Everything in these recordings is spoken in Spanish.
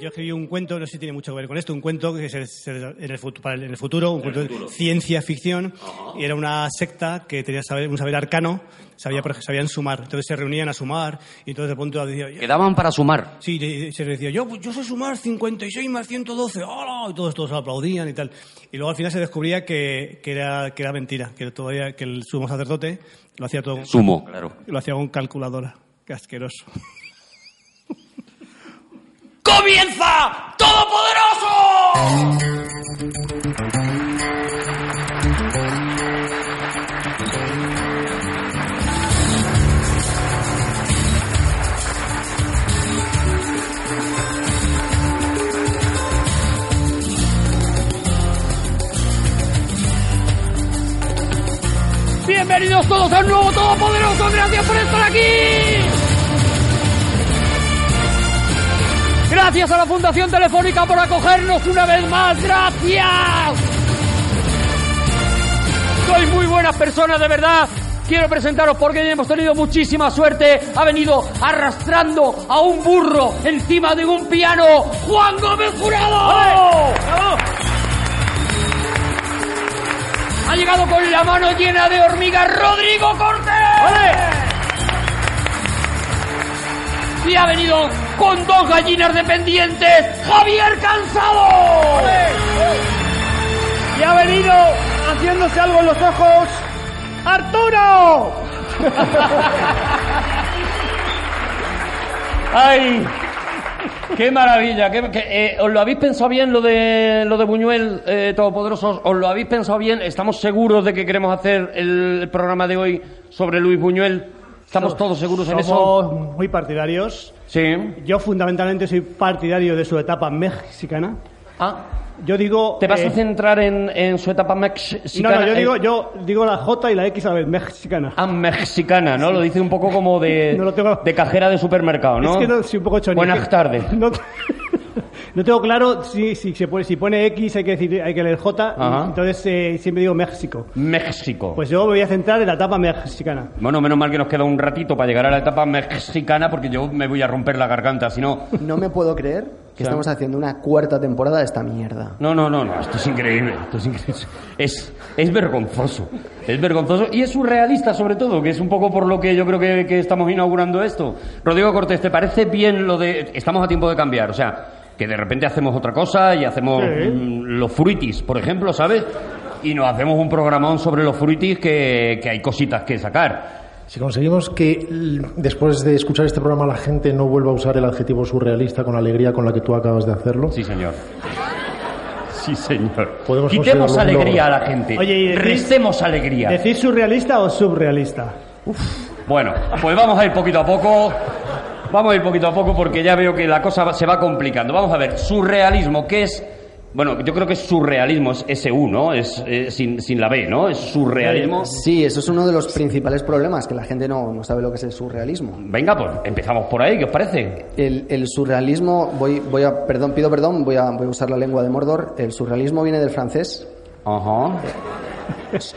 yo escribí un cuento, no sé si tiene mucho que ver con esto, un cuento que se, se- en, el futuro, para el, en el futuro, un cuento de ciencia ficción, y era una secta que tenía saber, un saber arcano, sabía, sabían sumar, entonces se reunían a sumar, y entonces de pronto decía, Quedaban para sumar. Sí, se decía, yo, pues, yo sé sumar 56 más 112, ¡hola! Y todos, todos aplaudían y tal. Y luego al final se descubría que, que, era, que era mentira, que, todavía, que el sumo sacerdote lo hacía todo, Sumo, claro. lo hacía con calculadora. Qué asqueroso. ¡Comienza Todopoderoso! Bienvenidos todos al nuevo Todopoderoso, gracias por estar aquí. Gracias a la Fundación Telefónica por acogernos una vez más. Gracias. Sois muy buenas personas, de verdad. Quiero presentaros porque hemos tenido muchísima suerte. Ha venido arrastrando a un burro encima de un piano. Juan Gómez Jurado. Ha llegado con la mano llena de hormigas Rodrigo Cortés. Y ha venido con dos gallinas dependientes, Javier Cansado. Y ha venido haciéndose algo en los ojos, Arturo. ¡Ay! ¡Qué maravilla! qué- eh, ¿Os lo habéis pensado bien lo de lo de Buñuel eh, Todopoderosos? ¿Os lo habéis pensado bien? ¿Estamos seguros de que queremos hacer el programa de hoy sobre Luis Buñuel? ¿Estamos todos seguros en eso? Somos muy partidarios. Sí. Yo fundamentalmente soy partidario de su etapa mexicana. Ah, Yo digo... ¿te vas eh, a centrar en, en su etapa No, mexicana? no, yo Eh, digo, yo digo la J y la X a la vez, mexicana. Ah, mexicana, ¿no? Lo dice un poco como de, No lo tengo- de cajera de supermercado, ¿no? Es que no, soy un poco chonique. Buenas tardes. No, no tengo claro si, si, se pone, si pone X hay que, decir, hay que leer J, Ajá. entonces eh, siempre digo México. México. Pues yo me voy a centrar en la etapa mexicana. Bueno, menos mal que nos queda un ratito para llegar a la etapa mexicana porque yo me voy a romper la garganta, si no... No me puedo creer que estamos haciendo una cuarta temporada de esta mierda. No, no, no, no, esto es increíble, esto es increíble. Es, es vergonzoso, es vergonzoso y es surrealista sobre todo, que es un poco por lo que yo creo que, que estamos inaugurando esto. Rodrigo Cortés, ¿te parece bien lo de... Estamos a tiempo de cambiar, o sea, que de repente hacemos otra cosa y hacemos Sí. mm, los fruitis, por ejemplo, ¿sabes? Y nos hacemos un programón sobre los fruitis que, que hay cositas que sacar. Si conseguimos que después de escuchar este programa la gente no vuelva a usar el adjetivo surrealista con la alegría con la que tú acabas de hacerlo, Sí, señor. Sí, señor. Podemos Quitemos alegría a la gente. Oye, y decís- Restemos alegría. ¿Decir surrealista o subrealista? Bueno, pues vamos a ir poquito a poco. Vamos a ir poquito a poco porque ya veo que la cosa se va complicando. Vamos a ver, surrealismo, ¿qué es? Bueno, yo creo que es surrealismo, es SU, ¿no? Es eh, sin, sin la B, ¿no? Es surrealismo. Sí, eso es uno de los principales problemas, que la gente no, no sabe lo que es el surrealismo. Venga, pues empezamos por ahí, ¿qué os parece? El, el surrealismo, voy, voy a, perdón, pido perdón, voy a, voy a usar la lengua de Mordor. El surrealismo viene del francés Ajá.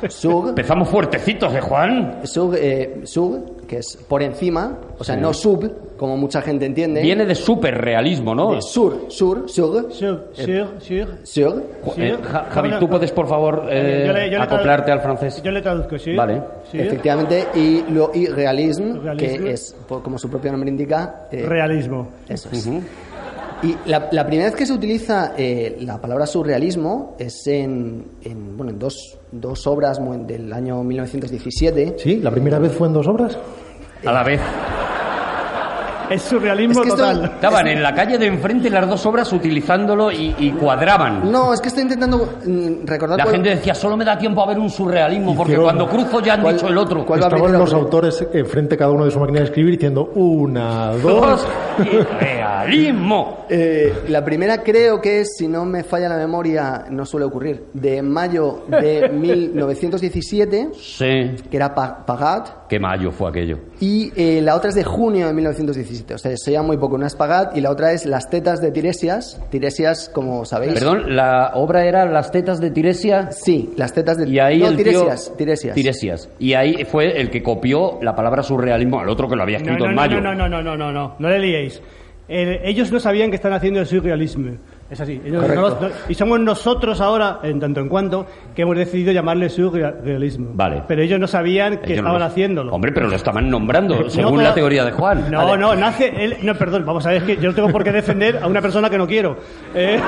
Sur, Empezamos fuertecitos, ¿eh, Juan? sur, eh, sur, que es por encima, o sea, no sub, como mucha gente entiende. Viene de superrealismo, ¿no? de sur, sur, sur, Sur, sur, sur. sur. Eh, Ja- Javi, ¿tú puedes, por favor, eh, Yo le- yo le acoplarte al francés? Yo le traduzco, sí. Vale. Efectivamente, y lo irrealismo, Realismo. que es, como su propio nombre indica, eh, Realismo. Eso es. Y la, la primera vez que se utiliza eh, la palabra surrealismo es en, en, bueno, en dos, dos obras del año 1917. ¿sí? ¿La primera vez fue en dos obras? A la vez. Es surrealismo Es que esto- total. Estaban en la calle de enfrente las dos obras utilizándolo y, y cuadraban. No, es que estoy intentando mm, recordar La cuál- gente decía, solo me da tiempo a ver un surrealismo, porque Hicieron- cuando cruzo ya han ¿Cuál- dicho el otro. Estaban primero? los autores enfrente cada uno de su máquina de escribir diciendo una, dos... Dos y realismo. Eh, la primera creo que es, si no me falla la memoria, no suele ocurrir, de mayo de 1917, Sí. que era Pa- Pagat, Qué mayo fue aquello. y eh, la otra es de junio de 1917. O sea, se llama muy poco. Una es Pagat y la otra es Las tetas de Tiresias. Tiresias, como sabéis. Perdón, la obra era Las tetas de Tiresia. Sí, las tetas de Y ahí no, el tío- Tiresias, Tiresias. Tiresias. Y ahí fue el que copió la palabra surrealismo al otro que lo había No, escrito no, en no, mayo. no, no, no, no, no, no, no le liéis. Eh, ellos no sabían que están haciendo el surrealismo. Es así. Ellos Correcto. no lo- no- y somos nosotros ahora, en tanto en cuanto, que hemos decidido llamarle surrealismo. Vale. Pero ellos no sabían que Ellos estaban lo- haciéndolo. Hombre, pero lo estaban nombrando, según pero- la teoría de Juan. No, Vale. no, nace. Él, no, perdón, vamos a ver, es que yo no tengo por qué defender a una persona que no quiero. Eh,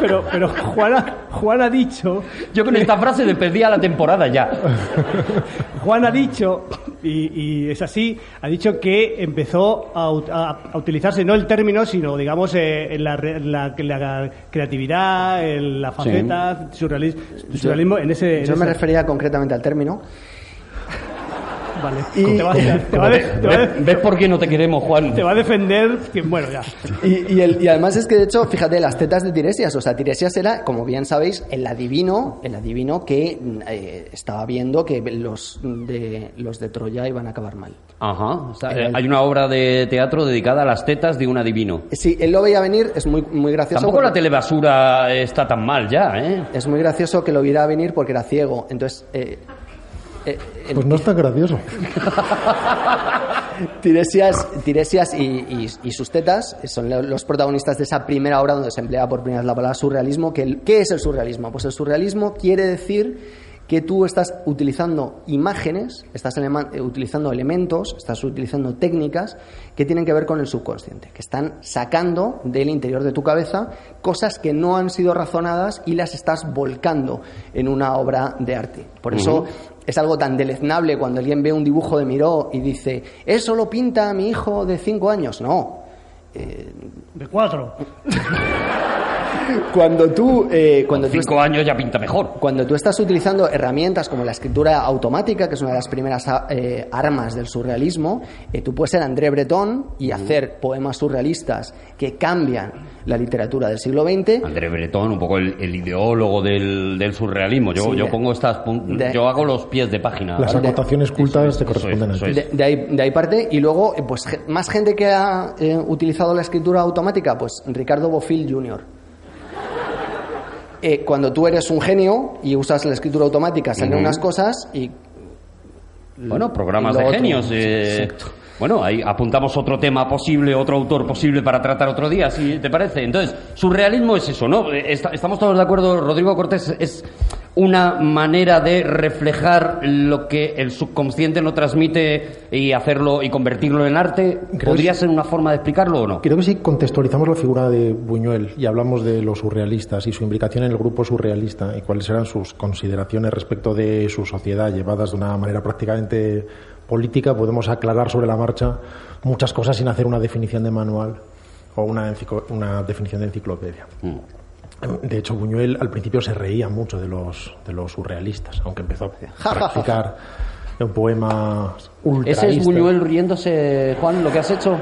pero, pero Juan ha, Juan ha dicho. Yo con esta frase despedía la temporada ya. Juan ha dicho, y, y es así, ha dicho que empezó a, ut- a- a utilizarse no el término, sino, digamos, eh, en la, re- la- la creatividad, en la faceta, surrealismo, surrealismo en ese. en Yo me ese- refería concretamente al término. Vale. Y- te, va, te va te va ¿Ves, ves por qué no te queremos, Juan? te va a defender. que- bueno, ya. Y, y el- y además es que, de hecho, fíjate, las tetas de Tiresias. O sea, Tiresias era, como bien sabéis, el adivino, el adivino que eh, estaba viendo que los de, los de Troya iban a acabar mal. Ajá. o sea, hay una obra de teatro dedicada a las tetas de un adivino. Sí, él lo veía venir, es muy, muy gracioso. Tampoco la telebasura está tan mal ya, ¿eh? Es muy gracioso que lo viera venir porque era ciego. Entonces, eh, eh, el- Pues no es tan gracioso. Tiresias, Tiresias y, y- y sus tetas son lo- los protagonistas de esa primera obra donde se emplea por primera vez la palabra surrealismo. Que el- ¿Qué es el surrealismo? Pues el surrealismo quiere decir que tú estás utilizando imágenes, estás eh, utilizando elementos, estás utilizando técnicas que tienen que ver con el subconsciente, que están sacando del interior de tu cabeza cosas que no han sido razonadas y las estás volcando en una obra de arte. Por eso es algo tan deleznable cuando alguien ve un dibujo de Miró y dice, ¿eso lo pinta mi hijo de cinco años? No. Eh, De cuatro. cuando tú, eh, cuando, Cinco años ya pinta mejor. cuando tú estás utilizando herramientas como la escritura automática, que es una de las primeras eh, armas del surrealismo, eh, tú puedes ser André Breton y hacer poemas surrealistas que cambian la literatura del siglo XX. André Breton, un poco el, el ideólogo del, del surrealismo. Yo, Sí, yo de- pongo estas pun- de- yo hago los pies de página. Las ¿vale? acotaciones cultas te Eso es, corresponden a eso ti. es. De, de ahí, de ahí parte. Y luego, eh, pues más gente que ha eh, utilizado la escritura automática, pues Ricardo Bofill Jr. Eh, cuando tú eres un genio y usas la escritura automática, salen unas cosas y Bueno, programas y de genios. eh, Exacto. Bueno, ahí apuntamos otro tema posible, otro autor posible para tratar otro día, si te parece. Entonces, surrealismo es eso, ¿no? Eh, esta- estamos todos de acuerdo, Rodrigo Cortés, es una manera de reflejar lo que el subconsciente no transmite y hacerlo y convertirlo en arte. Creo ¿Podría ser una forma de explicarlo o no? Creo que si contextualizamos la figura de Buñuel y hablamos de los surrealistas y su implicación en el grupo surrealista y cuáles eran sus consideraciones respecto de su sociedad llevadas de una manera prácticamente política, podemos aclarar sobre la marcha muchas cosas sin hacer una definición de manual o una, una definición de enciclopedia. Mm. De hecho, Buñuel al principio se reía mucho de los, de los surrealistas, aunque empezó a practicar un poema ultra Ese es Buñuel riéndose, Juan, lo que has hecho,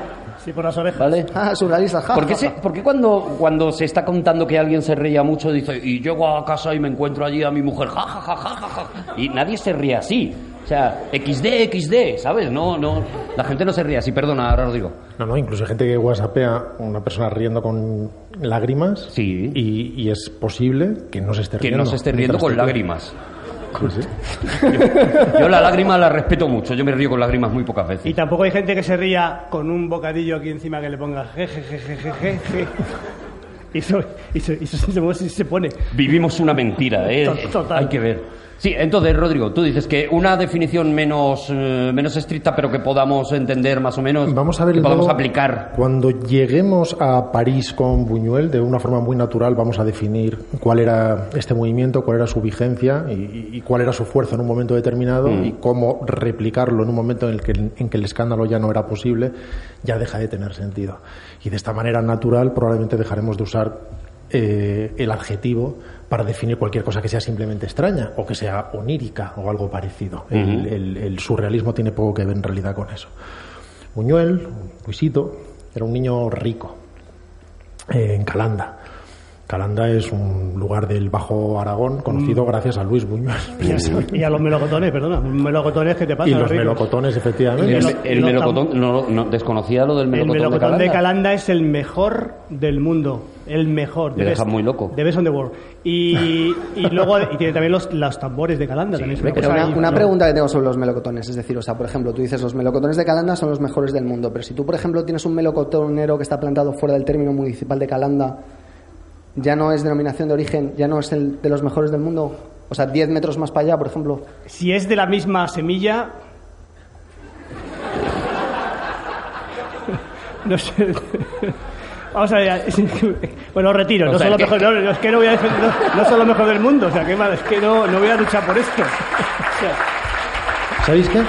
Sí, por las orejas. ¿vale? ah, surrealista. ja, ¿Por qué, se- ja. por qué cuando, cuando se está contando que alguien se reía mucho, dice, y llego a casa y me encuentro allí a mi mujer, ja, ja, ja, ja, ja, ja", Y nadie se ríe así. O sea, XD, XD, ¿sabes? No, no, la gente no se ríe así, perdona, ahora lo digo. No, no, incluso hay gente que whatsappea a una persona riendo con lágrimas. Sí. Y, y es posible que no se esté Que riendo. no se esté riendo con lágrimas. Pues sí. Yo la lágrima la respeto mucho, yo me río con lágrimas muy pocas Y veces. tampoco hay gente que se ría con un bocadillo aquí encima que le ponga jejejejeje. Y eso, y eso, y eso se, pone. Vivimos una mentira, ¿eh? To- total. Hay que ver. Sí, entonces, Rodrigo, tú dices que una definición menos, eh, menos estricta, pero que podamos entender más o menos, Vamos a ver que podamos aplicar. Cuando lleguemos a París con Buñuel, de una forma muy natural, vamos a definir cuál era este movimiento, cuál era su vigencia y, y cuál era su fuerza en un momento determinado Mm. y cómo replicarlo en un momento en el, que, en que el escándalo ya no era posible, ya deja de tener sentido. Y de esta manera natural probablemente dejaremos de usar eh, el adjetivo para definir cualquier cosa que sea simplemente extraña o que sea onírica o algo parecido. El- el- el surrealismo tiene poco que ver en realidad con eso. Buñuel, Luisito, era un niño rico, eh, en Calanda. Calanda es un lugar del Bajo Aragón conocido Mm. gracias a Luis Buñuel. Y a los melocotones, perdona. Melocotones, ¿qué te pasa? Y los Ricos? melocotones, efectivamente. El, melocotón, no, no, desconocía lo del El melocotón, melocotón de Calanda. Calanda es el mejor del mundo. El mejor. Me deja muy loco. The best on the world. Y, y luego y tiene también los, los tambores de Calanda. también es una Pero una, una pregunta que tengo sobre los melocotones, es decir, o sea, por ejemplo, tú dices los melocotones de Calanda son los mejores del mundo, pero si tú, por ejemplo, tienes un melocotonero que está plantado fuera del término municipal de Calanda, ya no es denominación de origen, ya no es el de los mejores del mundo. O sea, 10 metros más para allá, por ejemplo. Si es de la misma semilla. No sé. Vamos a ver. Bueno, retiro. O No sea, son lo que- mejor, no, es que no voy a defender, no, no son lo mejor del mundo. O sea, qué mal, es que no, no voy a luchar por esto. O sea, ¿Sabéis qué?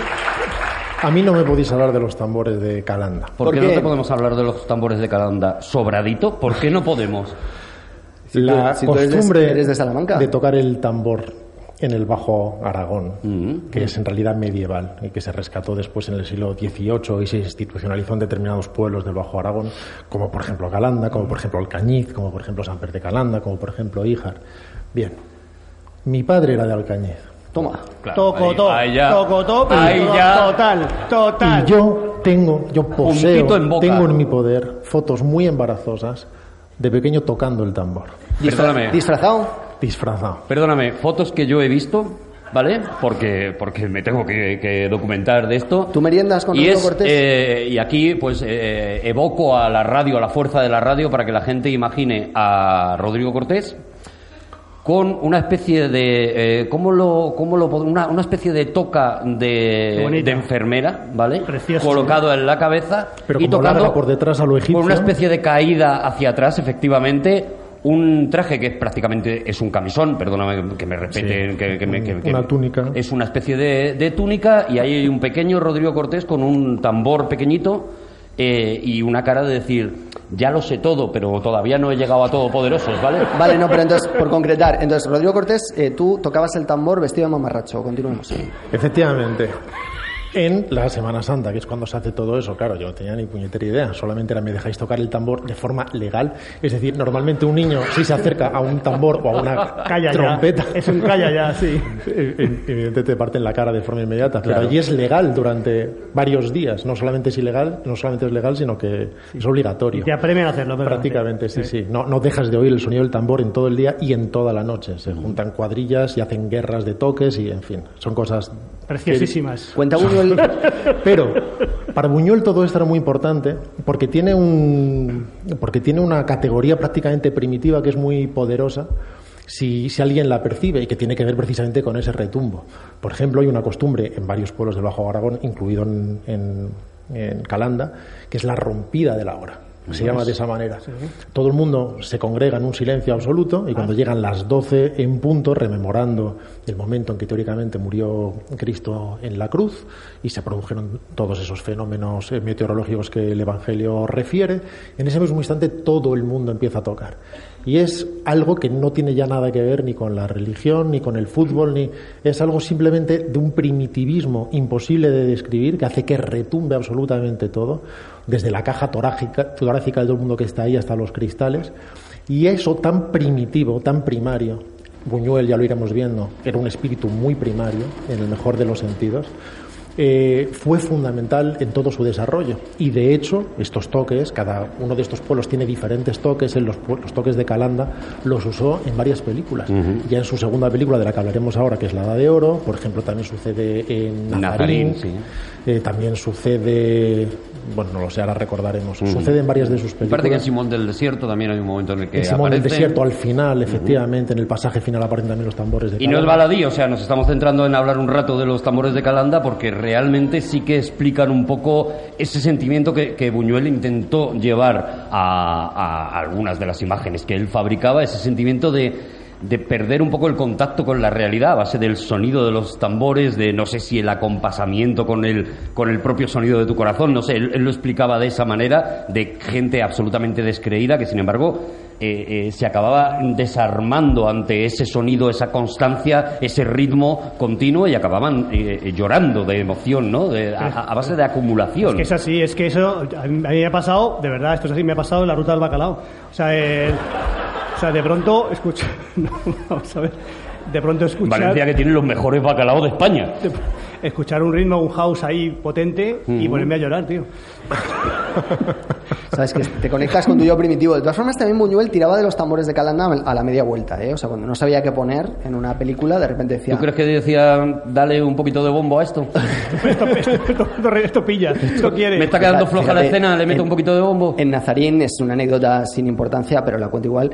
A mí no me podéis hablar de los tambores de Calanda. ¿Por, ¿Por qué, no te podemos hablar de los tambores de Calanda sobradito? ¿Por qué no podemos? La si tú eres de- costumbre eres de Salamanca. tocar el tambor en el Bajo Aragón, que es en realidad medieval y que se rescató después en el siglo XVIII y se institucionalizó en determinados pueblos del Bajo Aragón, como por ejemplo Calanda, como por ejemplo Alcañiz, como por ejemplo San Pedro de Calanda, como por ejemplo Híjar. Bien, mi padre era de Alcañiz Toma. toco, ahí- toco, ahí ya- toco, toco, ahí ya- total, total. y yo tengo, yo poseo, Puntito en boca. tengo en mi poder fotos muy embarazosas de pequeño tocando el tambor, Perdóname. ¿Disfrazado? Disfrazado. Perdóname, fotos que yo he visto, ¿vale? Porque, porque me tengo que, que documentar de esto. ¿Tú meriendas con y Rodrigo es, Cortés? eh, y aquí, pues, eh, evoco a la radio, a la fuerza de la radio, para que la gente imagine a Rodrigo Cortés con una especie de eh, ¿cómo lo, cómo lo una, una especie de toca de, de enfermera, ¿vale? Precioso, Colocado en la cabeza Pero y como tocando por detrás a lo egipcio. con una especie de caída hacia atrás, efectivamente, un traje que prácticamente es un camisón, perdóname que me repete, Sí, que, que me- que- que- una túnica. Es una especie de, de túnica y ahí hay un pequeño Rodrigo Cortés con un tambor pequeñito eh, y una cara de decir, ya lo sé todo, pero todavía no he llegado a todopoderosos, ¿vale? Vale, no, pero entonces, por concretar, entonces, Rodrigo Cortés, eh, tú tocabas el tambor vestido de mamarracho. Continuemos. Efectivamente. En la Semana Santa, que es cuando se hace todo eso, claro, yo no tenía ni puñetera idea, solamente era me dejáis tocar el tambor de forma legal. Es decir, normalmente un niño, si se acerca a un tambor o a una Calla trompeta, ya. Es un calla ya, sí. evidentemente te parten la cara de forma inmediata, Claro. pero allí es legal durante varios días. No solamente es ilegal, no solamente es legal, sino que es obligatorio. Te apremian a hacerlo, pero Prácticamente, sí, sí. No, no dejas de oír el sonido del tambor en todo el día y en toda la noche. Se juntan cuadrillas y hacen guerras de toques y, en fin, son cosas... Preciosísimas. Cuenta Buñuel. Pero para Buñuel todo esto era muy importante porque tiene, un, porque tiene una categoría prácticamente primitiva que es muy poderosa si, si alguien la percibe y que tiene que ver precisamente con ese retumbo. Por ejemplo, hay una costumbre en varios pueblos del Bajo Aragón, incluido en, en- en Calanda, que es la rompida de la hora. Se llama de esa manera. Todo el mundo se congrega en un silencio absoluto y cuando llegan las 12 en punto, rememorando el momento en que teóricamente murió Cristo en la cruz y se produjeron todos esos fenómenos eh, meteorológicos que el Evangelio refiere, en ese mismo instante todo el mundo empieza a tocar. Y es algo que no tiene ya nada que ver ni con la religión, ni con el fútbol, ni es algo simplemente de un primitivismo imposible de describir que hace que retumbe absolutamente todo, desde la caja torácica, torácica de todo el mundo que está ahí hasta los cristales. Y eso tan primitivo, tan primario, Buñuel ya lo iremos viendo, era un espíritu muy primario, en el mejor de los sentidos, eh, fue fundamental en todo su desarrollo. Y de hecho, estos toques, cada uno de estos pueblos tiene diferentes toques, en los, los toques de Calanda los usó en varias películas. Ya en su segunda película, de la que hablaremos ahora, que es La Edad de Oro, por ejemplo, también sucede en Nazarín, Nazarín, sí. eh, también sucede, bueno, no lo sé, ahora recordaremos, sucede en varias de sus películas. parece que en Simón del Desierto también hay un momento en el que En Simón del. Desierto, al final, efectivamente, en el pasaje final aparecen también los tambores de Y no es Calanda. baladí, o sea, nos estamos centrando en hablar un rato de los tambores de Calanda porque realmente sí que explican un poco ese sentimiento que, que Buñuel intentó llevar a, a algunas de las imágenes que él fabricaba, ese sentimiento de, de perder un poco el contacto con la realidad a base del sonido de los tambores, de no sé si el acompasamiento con el, con el propio sonido de tu corazón, no sé, él, lo explicaba de esa manera, de gente absolutamente descreída que sin embargo eh, eh, se acababa desarmando ante ese sonido, esa constancia, ese ritmo continuo y acababan eh, llorando de emoción, ¿no? De- a, base de acumulación. Es que es así, es que eso a mí, me ha pasado, de verdad, esto es así, me ha pasado en la ruta del bacalao. O sea, O sea, de pronto escucha. no, vamos a ver. De pronto escuchar. Valencia que tiene los mejores bacalaos de España. Escuchar un ritmo, un house ahí potente y ponerme a llorar, tío. Sabes que te conectas con tu yo primitivo. De todas formas, también Buñuel tiraba de los tambores de Calanda a la media vuelta, ¿eh? O sea, cuando no sabía qué poner en una película, de repente decía. ¿Tú crees que decía, dale un poquito de bombo a esto? esto, esto, esto, pilla, esto quiere. Me está quedando floja la escena, le meto un poquito de bombo. En Nazarín es una anécdota sin importancia, pero la cuento igual.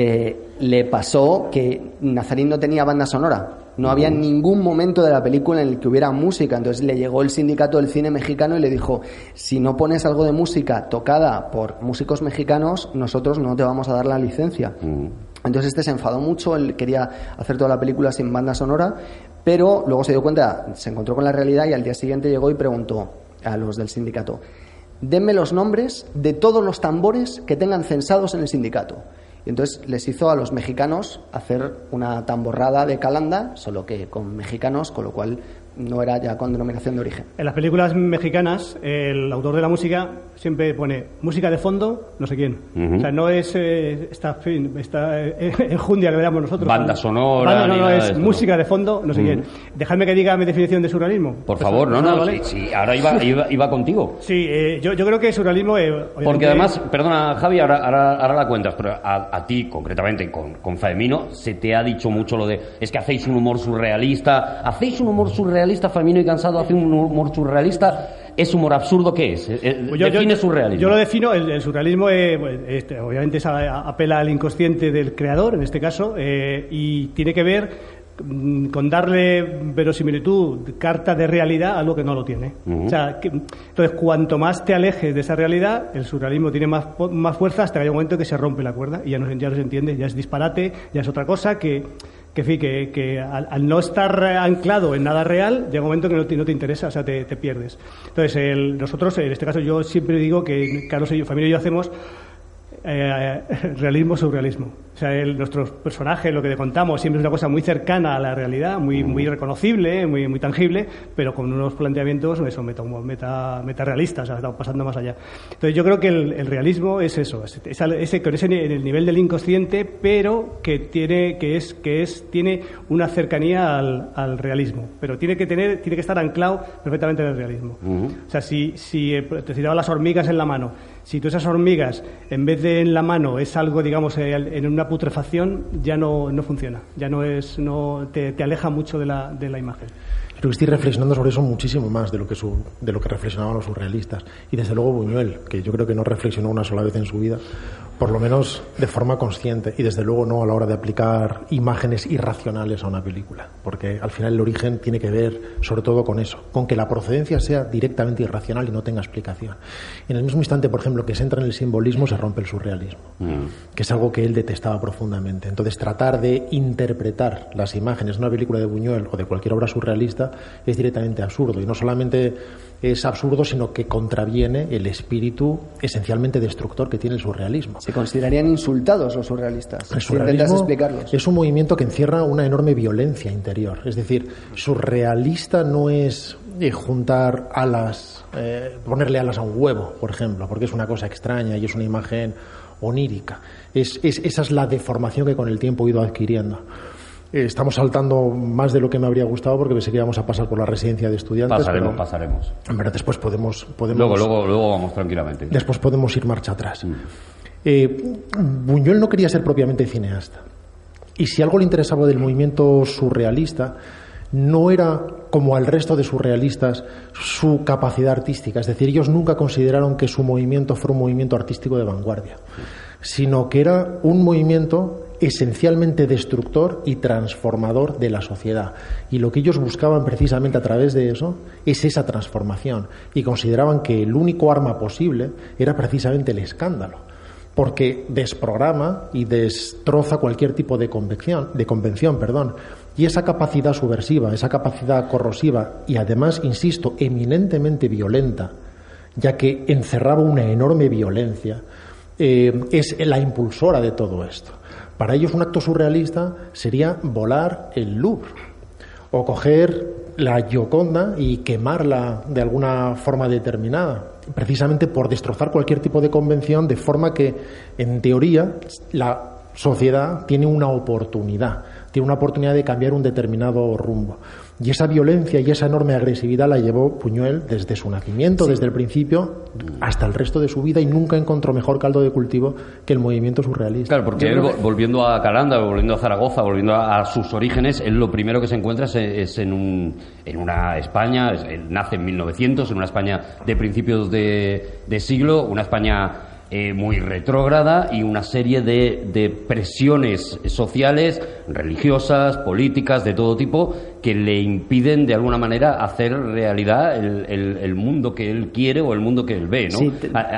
Eh, le pasó que Nazarín no tenía banda sonora. No había ningún momento de la película en el que hubiera música. Entonces le llegó el sindicato del cine mexicano y le dijo, si no pones algo de música tocada por músicos mexicanos, nosotros no te vamos a dar la licencia. Mm. Entonces este se enfadó mucho, él quería hacer toda la película sin banda sonora, pero luego se dio cuenta, se encontró con la realidad y al día siguiente llegó y preguntó a los del sindicato, denme los nombres de todos los tambores que tengan censados en el sindicato. Entonces les hizo a los mexicanos hacer una tamborrada de calanda, solo que con mexicanos, con lo cual no era ya con denominación de origen. En las películas mexicanas, el autor de la música siempre pone música de fondo, no sé quién. O sea, no es eh, esta, esta eh, enjundia que veamos nosotros. Banda sonora. no, no, es música de fondo, no sé quién. Dejadme que diga mi definición de surrealismo. Por favor, no, no, sí, ahora iba, iba, contigo. Sí, eh, yo, yo, creo que surrealismo. Porque además, perdona, Javi, ahora, ahora, la cuentas, pero a, ti, concretamente, con, con Faemino, se te ha dicho mucho lo de es que hacéis un humor surrealista, hacéis un humor surrealista, Faemino y Cansado, hace un humor surrealista ¿Es humor absurdo qué es? Eh, eh, pues define surrealismo. Yo lo defino, el, surrealismo eh, pues, este, obviamente apela al inconsciente del creador, en este caso, y tiene que ver mm, con darle verosimilitud, carta de realidad a algo que no lo tiene. o sea, entonces, cuanto más te alejes de esa realidad, el surrealismo tiene más, más fuerza hasta que hay un momento que se rompe la cuerda y ya no, ya no se entiende, ya es disparate, ya es otra cosa que que, que, al, no estar anclado en nada real, llega un momento que no te, no te interesa, o sea, te, pierdes. Entonces, nosotros, en este caso, yo siempre digo que Carlos y yo, familia y yo hacemos eh, realismo surrealismo. O sea, el, nuestros personajes, lo que te contamos, siempre es una cosa muy cercana a la realidad, muy, muy reconocible, muy, muy tangible, pero con unos planteamientos eso, meta, meta, meta realistas, o sea, pasando más allá. Entonces, yo creo que el, realismo es eso, es, ese, con ese, en el nivel del inconsciente, pero que tiene, que es, que es, tiene una cercanía al, al realismo, pero tiene que tener, tiene que estar anclado perfectamente en el realismo. O sea, si, si eh, te citaba las hormigas en la mano, si tú esas hormigas, en vez de en la mano, es algo, digamos, eh, en una putrefacción, ya no, no funciona, ya no es, no, te, aleja mucho de la, de la imagen. Creo que estoy reflexionando sobre eso muchísimo más de lo que de lo que reflexionaban los surrealistas. Y desde luego Buñuel, que yo creo que no reflexionó una sola vez en su vida, por lo menos de forma consciente, y desde luego no a la hora de aplicar imágenes irracionales a una película. Porque al final el origen tiene que ver sobre todo con eso, con que la procedencia sea directamente irracional y no tenga explicación. En el mismo instante, por ejemplo, que se entra en el simbolismo, se rompe el surrealismo, mm. que es algo que él detestaba profundamente. Entonces, tratar de interpretar las imágenes de una película de Buñuel o de cualquier obra surrealista es directamente absurdo. Y no solamente es absurdo, sino que contraviene el espíritu esencialmente destructor que tiene el surrealismo. ¿Se considerarían insultados los surrealistas? El surrealismo es un movimiento que encierra una enorme violencia interior. Es decir, surrealista no es eh, juntar alas, eh, ponerle alas a un huevo, por ejemplo, porque es una cosa extraña y es una imagen onírica. Es, esa es la deformación que con el tiempo he ido adquiriendo. Eh, estamos saltando más de lo que me habría gustado porque pensé que íbamos a pasar por la residencia de estudiantes. Pasaremos, pasaremos. Pero después podemos, podemos. Luego, luego, luego vamos tranquilamente. Después podemos ir marcha atrás. Mm. Eh, Buñuel no quería ser propiamente cineasta. Y si algo le interesaba del movimiento surrealista, no era como al resto de surrealistas su capacidad artística. Es decir, ellos nunca consideraron que su movimiento fuera un movimiento artístico de vanguardia, sino que era un movimiento esencialmente destructor y transformador de la sociedad. Y lo que ellos buscaban precisamente a través de eso es esa transformación. Y consideraban que el único arma posible era precisamente el escándalo. Porque desprograma y destroza cualquier tipo de convención, de convención perdón. Y esa capacidad subversiva, esa capacidad corrosiva y además, insisto, eminentemente violenta, ya que encerraba una enorme violencia, eh, es la impulsora de todo esto. Para ellos un acto surrealista sería volar el Louvre o coger la Gioconda y quemarla de alguna forma determinada, precisamente por destrozar cualquier tipo de convención de forma que, en teoría, la sociedad tiene una oportunidad, tiene una oportunidad de cambiar un determinado rumbo. Y esa violencia y esa enorme agresividad la llevó Puñuel desde su nacimiento, desde el principio, hasta el resto de su vida y nunca encontró mejor caldo de cultivo que el movimiento surrealista. Claro, porque él, volviendo a Calanda, volviendo a Zaragoza, volviendo a, sus orígenes, él lo primero que se encuentra es, en, un, en una España, nace en 1900, en una España de principios de, de siglo, una España eh, muy retrógrada y una serie de, de, presiones sociales, religiosas, políticas, de todo tipo, que le impiden de alguna manera hacer realidad el, el, mundo que él quiere o el mundo que él ve. ¿no?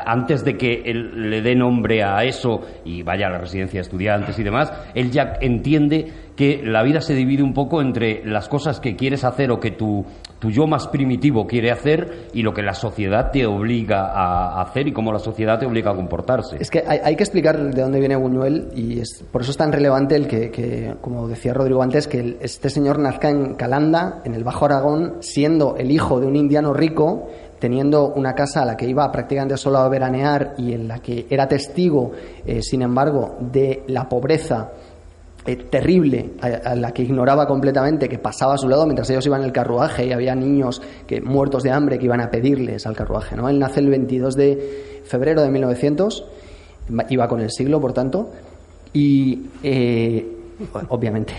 Antes de que él le dé nombre a eso y vaya a la residencia de estudiantes y demás, él ya entiende que la vida se divide un poco entre las cosas que quieres hacer o que tu, yo más primitivo quiere hacer y lo que la sociedad te obliga a hacer y cómo la sociedad te obliga a comportarse. Es que hay, que explicar de dónde viene Buñuel y es, por eso es tan relevante el que, como decía Rodrigo antes, que este señor nazca en Calanda, en el Bajo Aragón, siendo el hijo de un indiano rico, teniendo una casa a la que iba prácticamente solo a veranear y en la que era testigo, eh, sin embargo, de la pobreza eh, terrible a, la que ignoraba completamente que pasaba a su lado mientras ellos iban en el carruaje y había niños que muertos de hambre que iban a pedirles al carruaje. ¿no? Él nace el 22 de febrero de 1900, iba con el siglo, por tanto, y eh, obviamente.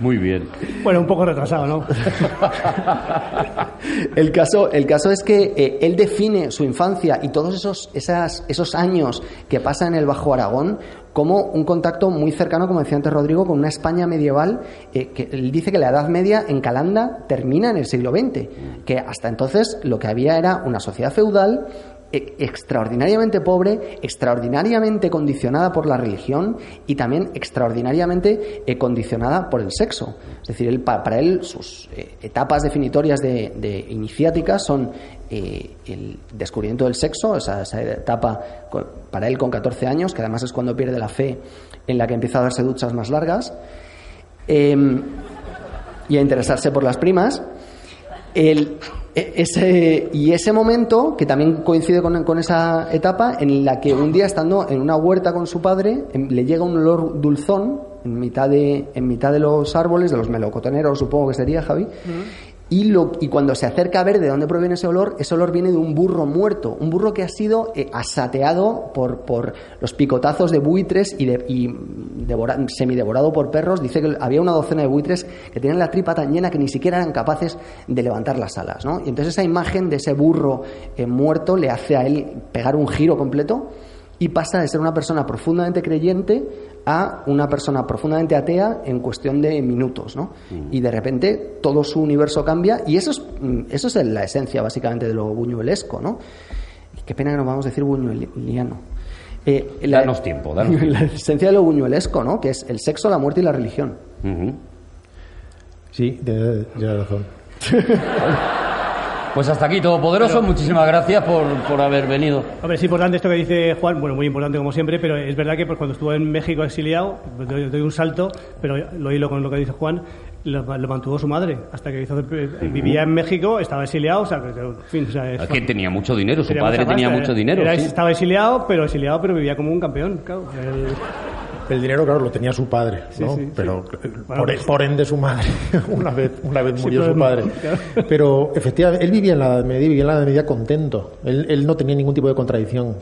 Muy bien. Bueno, un poco retrasado, ¿no? el, caso, el caso es que eh, él define su infancia y todos esos, esas, esos años que pasa en el Bajo Aragón como un contacto muy cercano, como decía antes Rodrigo, con una España medieval eh, que él dice que la Edad Media en Calanda termina en el siglo XX, que hasta entonces lo que había era una sociedad feudal e, extraordinariamente pobre, extraordinariamente condicionada por la religión y también extraordinariamente eh, condicionada por el sexo. Es decir, para él sus eh, etapas definitorias de, iniciática son eh, el descubrimiento del sexo, esa, etapa para él con 14 años, que además es cuando pierde la fe en la que empieza a darse duchas más largas, em, y a interesarse por las primas. El, ese, y ese momento, que también coincide con, con, esa etapa, en la que un día estando en una huerta con su padre, em, le llega un olor dulzón en mitad de, en mitad de los árboles, de los melocotoneros, supongo que sería, Javi, y, cuando se acerca a ver de dónde proviene ese olor, ese olor viene de un burro muerto, un burro que ha sido eh, asateado por, por los picotazos de buitres y, de, y semidevorado por perros. Dice que había una docena de buitres que tenían la tripa tan llena que ni siquiera eran capaces de levantar las alas. Y entonces esa imagen de ese burro eh, muerto le hace a él pegar un giro completo y pasa de ser una persona profundamente creyente a una persona profundamente atea en cuestión de minutos, ¿no? Mm. Y de repente todo su universo cambia y eso es, mm, eso es la esencia básicamente de lo buñuelesco, ¿no? Qué pena que no vamos a decir buñueliano. Eh, danos tiempo, danos La esencia de lo buñuelesco, ¿no? Que es el sexo, la muerte y la religión. Sí, de, razón. Pues hasta aquí, Todopoderoso. Muchísimas gracias por, por, haber venido. Hombre, es importante esto que dice Juan, bueno, muy importante como siempre, pero es verdad que pues, cuando estuvo en México exiliado, pues, doy, un salto, pero lo hilo con lo que dice Juan, lo, mantuvo su madre hasta que hizo, vivía en México, estaba exiliado, o sea, en fin, o sea, que tenía mucho dinero, su padre tenía mucho dinero. Estaba exiliado, pero exiliado, pero vivía como un campeón, claro. El dinero, claro, lo tenía su padre, ¿no? pero eh, por, ende su madre, una vez, una vez murió su padre. Pero efectivamente, él vivía en la Edad Media, vivía en la Edad Media contento. Él, él no tenía ningún tipo de contradicción.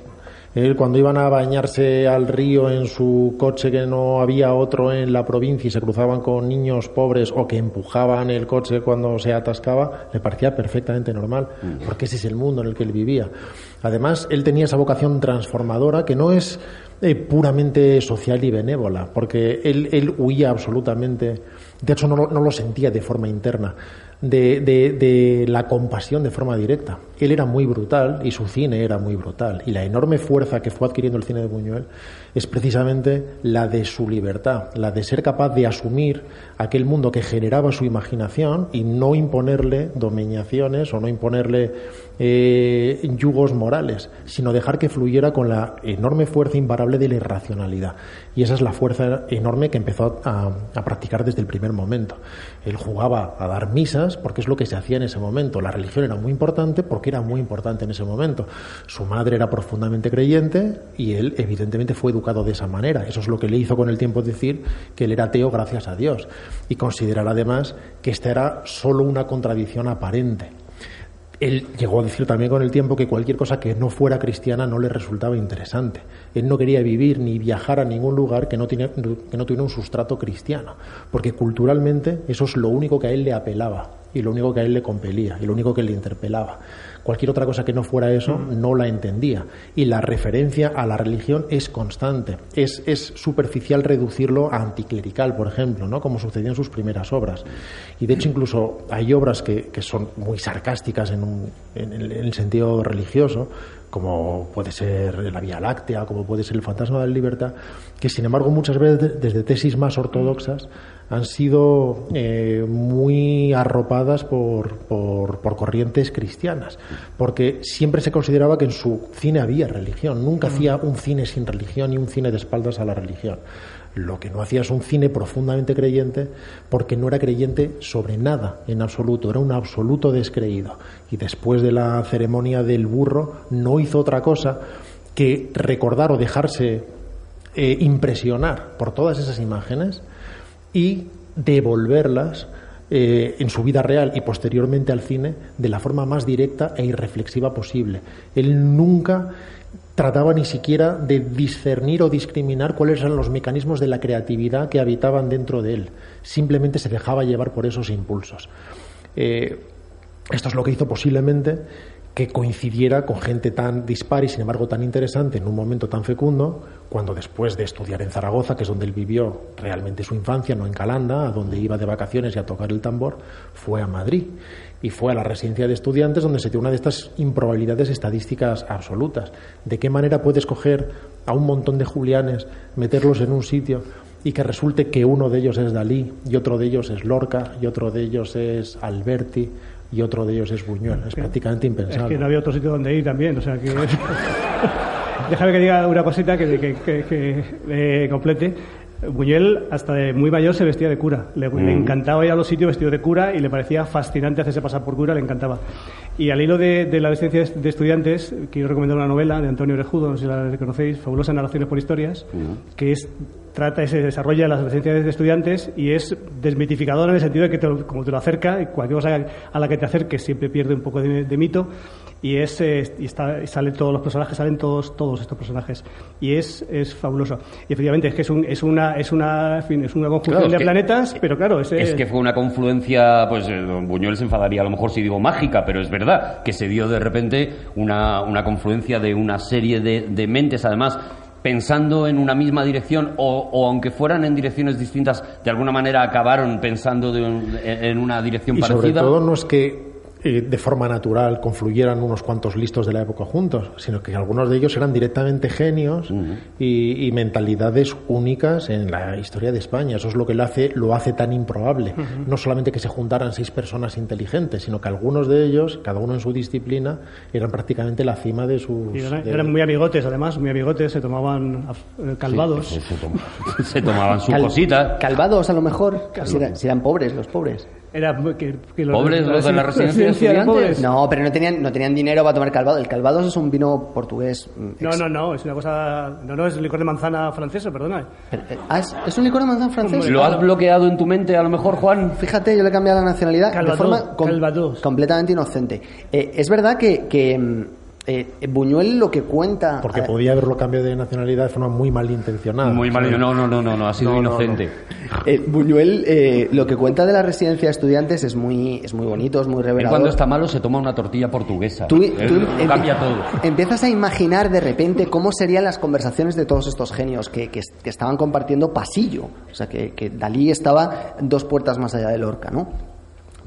Él cuando iban a bañarse al río en su coche que no había otro en la provincia y se cruzaban con niños pobres o que empujaban el coche cuando se atascaba, le parecía perfectamente normal, mm. porque ese es el mundo en el que él vivía. Además, él tenía esa vocación transformadora que no es eh, puramente social y benévola, porque él, él huía absolutamente, de hecho no, no lo sentía de forma interna, de, de, de, la compasión de forma directa. Él era muy brutal y su cine era muy brutal. Y la enorme fuerza que fue adquiriendo el cine de Buñuel es precisamente la de su libertad, la de ser capaz de asumir aquel mundo que generaba su imaginación y no imponerle dominaciones o no imponerle eh, yugos morales, sino dejar que fluyera con la enorme fuerza imparable de la irracionalidad. Y esa es la fuerza enorme que empezó a, a, practicar desde el primer momento. Él jugaba a dar misas porque es lo que se hacía en ese momento. La religión era muy importante porque era muy importante en ese momento. Su madre era profundamente creyente y él evidentemente fue educado de esa manera. Eso es lo que le hizo con el tiempo decir que él era ateo gracias a Dios y considerar además que esta era solo una contradicción aparente él llegó a decir también con el tiempo que cualquier cosa que no fuera cristiana no le resultaba interesante. Él no quería vivir ni viajar a ningún lugar que no, que no tuviera un sustrato cristiano, porque culturalmente eso es lo único que a él le apelaba y lo único que a él le compelía y lo único que le interpelaba. Cualquier otra cosa que no fuera eso no la entendía. Y la referencia a la religión es constante. Es, es superficial reducirlo a anticlerical, por ejemplo, ¿no? como sucedió en sus primeras obras. Y de hecho incluso hay obras que, que son muy sarcásticas en, un, en, el, en el sentido religioso, como puede ser la Vía Láctea, como puede ser el Fantasma de la Libertad, que sin embargo muchas veces desde tesis más ortodoxas han sido eh, muy arropadas por, por, por, corrientes cristianas, porque siempre se consideraba que en su cine había religión, nunca hacía un cine sin religión y un cine de espaldas a la religión. Lo que no hacía es un cine profundamente creyente porque no era creyente sobre nada en absoluto, era un absoluto descreído. Y después de la ceremonia del burro no hizo otra cosa que recordar o dejarse eh, impresionar por todas esas imágenes y devolverlas eh, en su vida real y posteriormente al cine de la forma más directa e irreflexiva posible. Él nunca trataba ni siquiera de discernir o discriminar cuáles eran los mecanismos de la creatividad que habitaban dentro de él. Simplemente se dejaba llevar por esos impulsos. Eh, esto es lo que hizo posiblemente que coincidiera con gente tan dispar y sin embargo tan interesante en un momento tan fecundo, cuando después de estudiar en Zaragoza, que es donde él vivió realmente su infancia, no en Calanda, a donde iba de vacaciones y a tocar el tambor, fue a Madrid y fue a la residencia de estudiantes donde se dio una de estas improbabilidades estadísticas absolutas. ¿De qué manera puedes coger a un montón de julianes, meterlos en un sitio y que resulte que uno de ellos es Dalí y otro de ellos es Lorca y otro de ellos es Alberti y otro de ellos es Buñuel. Es, prácticamente impensable. Es que no había otro sitio donde ir también, o sea que... Déjame que diga una cosita que, que, que, que eh, complete. Buñuel, hasta de muy mayor, se vestía de cura. Le, mm. le, encantaba ir a los sitios vestido de cura y le parecía fascinante hacerse pasar por cura, le encantaba. Y al hilo de, de la residencia de estudiantes, quiero recomendar una novela de Antonio Orejudo, no sé si la conocéis, Fabulosas narraciones por historias, mm. que es trata se desarrolla las residencias de estudiantes y es desmitificador en el sentido de que te, como te lo acerca, cualquier cosa a la que te acerques siempre pierde un poco de, de mito y es eh, y está y salen todos los personajes salen todos todos estos personajes y es, es fabuloso. Y efectivamente es que es, un, es una es una en fin, es una conjunción claro, de que, planetas pero claro es, es que fue una confluencia pues eh, don Buñuel se enfadaría a lo mejor si digo mágica pero es verdad que se dio de repente una, una confluencia de una serie de, de mentes. Además pensando en una misma dirección o, o, aunque fueran en direcciones distintas, de alguna manera acabaron pensando de un, en una dirección y parecida. Sobre todo no es que eh, de forma natural confluyeran unos cuantos listos de la época juntos, sino que algunos de ellos eran directamente genios uh -huh. y, y, mentalidades únicas en la historia de España. Eso es lo que lo hace, lo hace tan improbable. Uh -huh. No solamente que se juntaran seis personas inteligentes, sino que algunos de ellos, cada uno en su disciplina, eran prácticamente la cima de sus. Y eran, de... eran muy amigotes, además, muy amigotes, se tomaban eh, calvados. Sí, se, tomaban, se, tomaban su Cal cosita. Calvados, a lo mejor, si eran, si eran pobres los pobres. Era que, que los, pobres los de la residencia de estudiantes. No, pero no tenían, no tenían dinero para tomar calvado. El calvado es un vino portugués. No, no, no, es una cosa. No, no, es licor de manzana francés, perdona. Pero, ah, ¿es, ¿es, un licor de manzana francés? ¿Lo has bloqueado en tu mente a lo mejor, Juan? Fíjate, yo le he cambiado la nacionalidad Calvados, de forma com completamente inocente. Eh, es verdad que, que mm, eh, Buñuel lo que cuenta. Porque podía haberlo cambiado de nacionalidad de forma muy malintencionada. Muy mal, no, no, no, no, no ha sido no, inocente. No, no. Eh, Buñuel eh, lo que cuenta de la residencia de estudiantes es muy, es muy bonito, es muy revelador. Él cuando está malo se toma una tortilla portuguesa. Tú, tú cambia todo. Empiezas a imaginar de repente cómo serían las conversaciones de todos estos genios que, que, que estaban compartiendo pasillo. O sea, que, que Dalí estaba dos puertas más allá de Lorca, ¿no?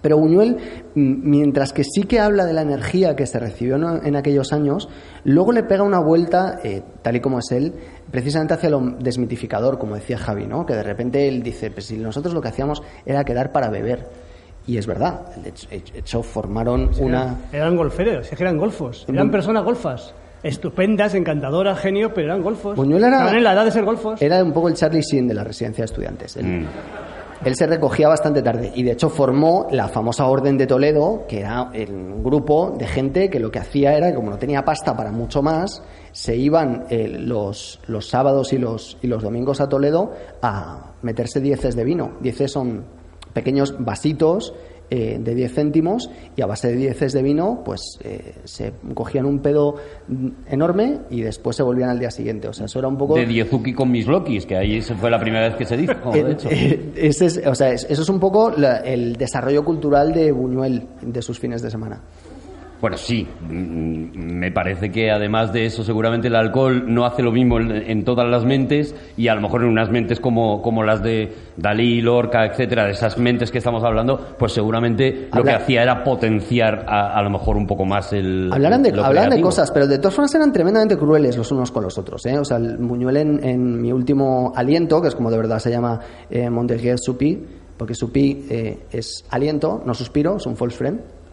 Pero Buñuel, mientras que sí que habla de la energía que se recibió en aquellos años, luego le pega una vuelta, eh, tal y como es él, precisamente hacia lo desmitificador, como decía Javi, ¿no? que de repente él dice, pues si nosotros lo que hacíamos era quedar para beber. Y es verdad, de hecho formaron sí, una... Eran, eran golferos, eran golfos, eran personas golfas estupendas, encantadoras, genio, pero eran golfos. Buñuel era, Estaban en la edad de ser golfos. Era un poco el Charlie Sheen de la residencia de estudiantes. Mm. Él se recogía bastante tarde y de hecho formó la famosa Orden de Toledo, que era un grupo de gente que lo que hacía era, como no tenía pasta para mucho más, se iban eh, los, los sábados y los, y los domingos a Toledo a meterse dieces de vino. Dieces son pequeños vasitos eh, de 10 céntimos y a base de 10 de vino pues eh, se cogían un pedo enorme y después se volvían al día siguiente. O sea, eso era un poco... De Diezuki con mis Lokis, que ahí fue la primera vez que se dijo, de hecho. ese es, o sea, eso es un poco el desarrollo cultural de Buñuel de sus fines de semana. Bueno, sí, mm, me parece que además de eso seguramente el alcohol no hace lo mismo en, todas las mentes y a lo mejor en unas mentes como, como las de Dalí, Lorca, etcétera, de esas mentes que estamos hablando, pues seguramente lo que hacía era potenciar a, lo mejor un poco más el. Hablaran de, de cosas, pero de todas formas eran tremendamente crueles los unos con los otros. ¿eh? O sea, el Buñuel en, mi último aliento, que es como de verdad se llama eh, Montesquieu Supi, porque Supi eh, es aliento, no suspiro, es un false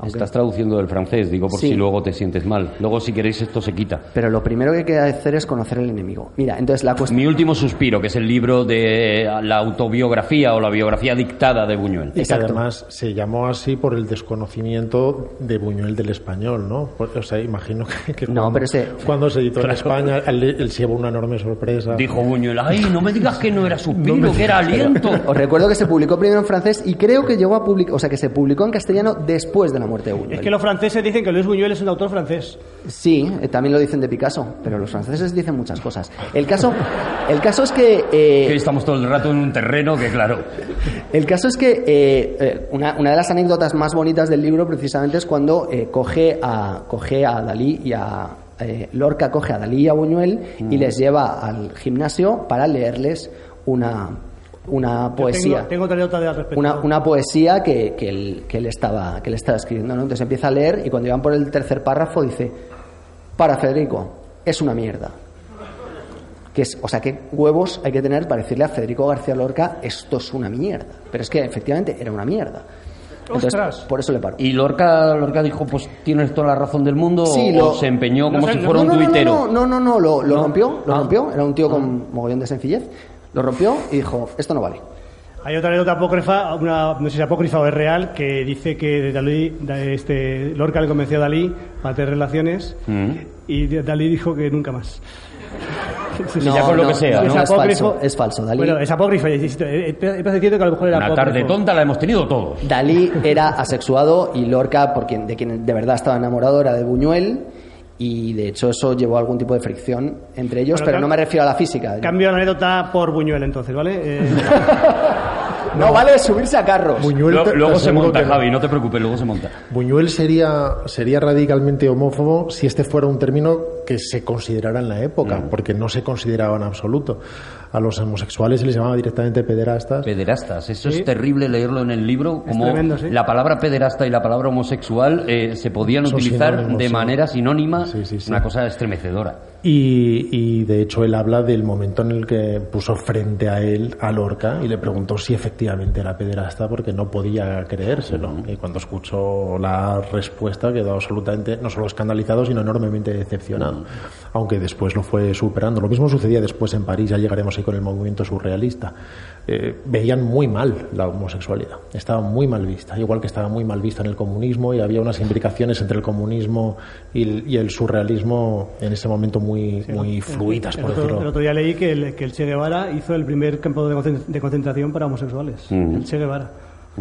Estás traduciendo del francés, digo, por si luego te sientes mal. Luego, si queréis, esto se quita. Pero lo primero que hay que hacer es conocer el enemigo. Mira, entonces la cuestión... Mi último suspiro, que es el libro de la autobiografía o la biografía dictada de Buñuel. Y que además se llamó así por el desconocimiento de Buñuel del español, ¿no? O sea, imagino que, no, cuando, pero ese... cuando se editó en España, él, se llevó una enorme sorpresa. Dijo Buñuel, ay, no me digas que no era suspiro, que era aliento. Os recuerdo que se publicó primero en francés y creo que llegó a publicar, o sea, que se publicó en castellano después de la muerte de Buñuel. Es que franceses dicen que Luis Buñuel es un autor francés. Sí, eh, también lo dicen de Picasso, pero los franceses dicen muchas cosas. El caso, el caso es que... Eh, estamos todo el rato en un terreno que, claro... El caso es que eh, una, de las anécdotas más bonitas del libro precisamente es cuando coge, a, coge a Dalí y a... Lorca coge a Dalí y a Buñuel y mm. les lleva al gimnasio para leerles una, una poesía. Tengo, otra nota de una, una, poesía que, que, él, que, él estaba, que él estaba escribiendo. ¿no? Entonces empieza a leer y cuando iban por el tercer párrafo dice, para Federico, es una mierda. Que es, o sea, qué huevos hay que tener para decirle a Federico García Lorca, esto es una mierda. Pero es que efectivamente era una mierda. Entonces, por eso le paro. ¿Y Lorca, Lorca dijo, pues tienes toda la razón del mundo? o se empeñó como si fuera un tuitero? No, no, no, lo, lo rompió, lo ah. rompió. Era un tío con ah. mogollón de sencillez. Lo rompió y dijo, esto no vale. Hay otra anécdota apócrifa, una, no sé si es apócrifa o es real, que dice que Dalí, este, Lorca le convenció a Dalí para tener relaciones mm. y Dalí dijo que nunca más. No, ya con lo que sea, ¿no? Es, falso, es falso. Dalí... Bueno, es apócrifo. He diciendo que a lo mejor era Una tarde tonta la hemos tenido todos. Dalí era asexuado y Lorca, por quien, de quien de verdad estaba enamorado, era de Buñuel y de hecho eso llevó a algún tipo de fricción entre ellos, pero no me refiero a la física. Cambio la anécdota por Buñuel entonces, ¿vale? Eh, no vale subirse a carros. luego se monta, Javi, no te preocupes, luego se monta. Buñuel sería, sería radicalmente homófobo si este fuera un término que se considerara en la época, mm. porque no se consideraba en absoluto a los homosexuales se les llamaba directamente pederastas. Pederastas, eso es terrible leerlo en el libro, como la palabra pederasta y la palabra homosexual eh, se podían utilizar de manera sinónima, una cosa estremecedora. Y, y, de hecho él habla del momento en el que puso frente a él a Lorca y le preguntó si efectivamente era pederasta porque no podía creérselo. Y cuando escuchó la respuesta quedó absolutamente no solo escandalizado sino enormemente decepcionado. Aunque después lo fue superando. Lo mismo sucedía después en París, ya llegaremos ahí con el movimiento surrealista. Eh, veían muy mal la homosexualidad. Estaba muy mal vista, igual que estaba muy mal vista en el comunismo y había unas implicaciones entre el comunismo y el, surrealismo en ese momento muy, muy fluidas, por el, decirlo. El otro día leí que el, que el Che Guevara hizo el primer campo de concentración para homosexuales. Mm. El Che Guevara.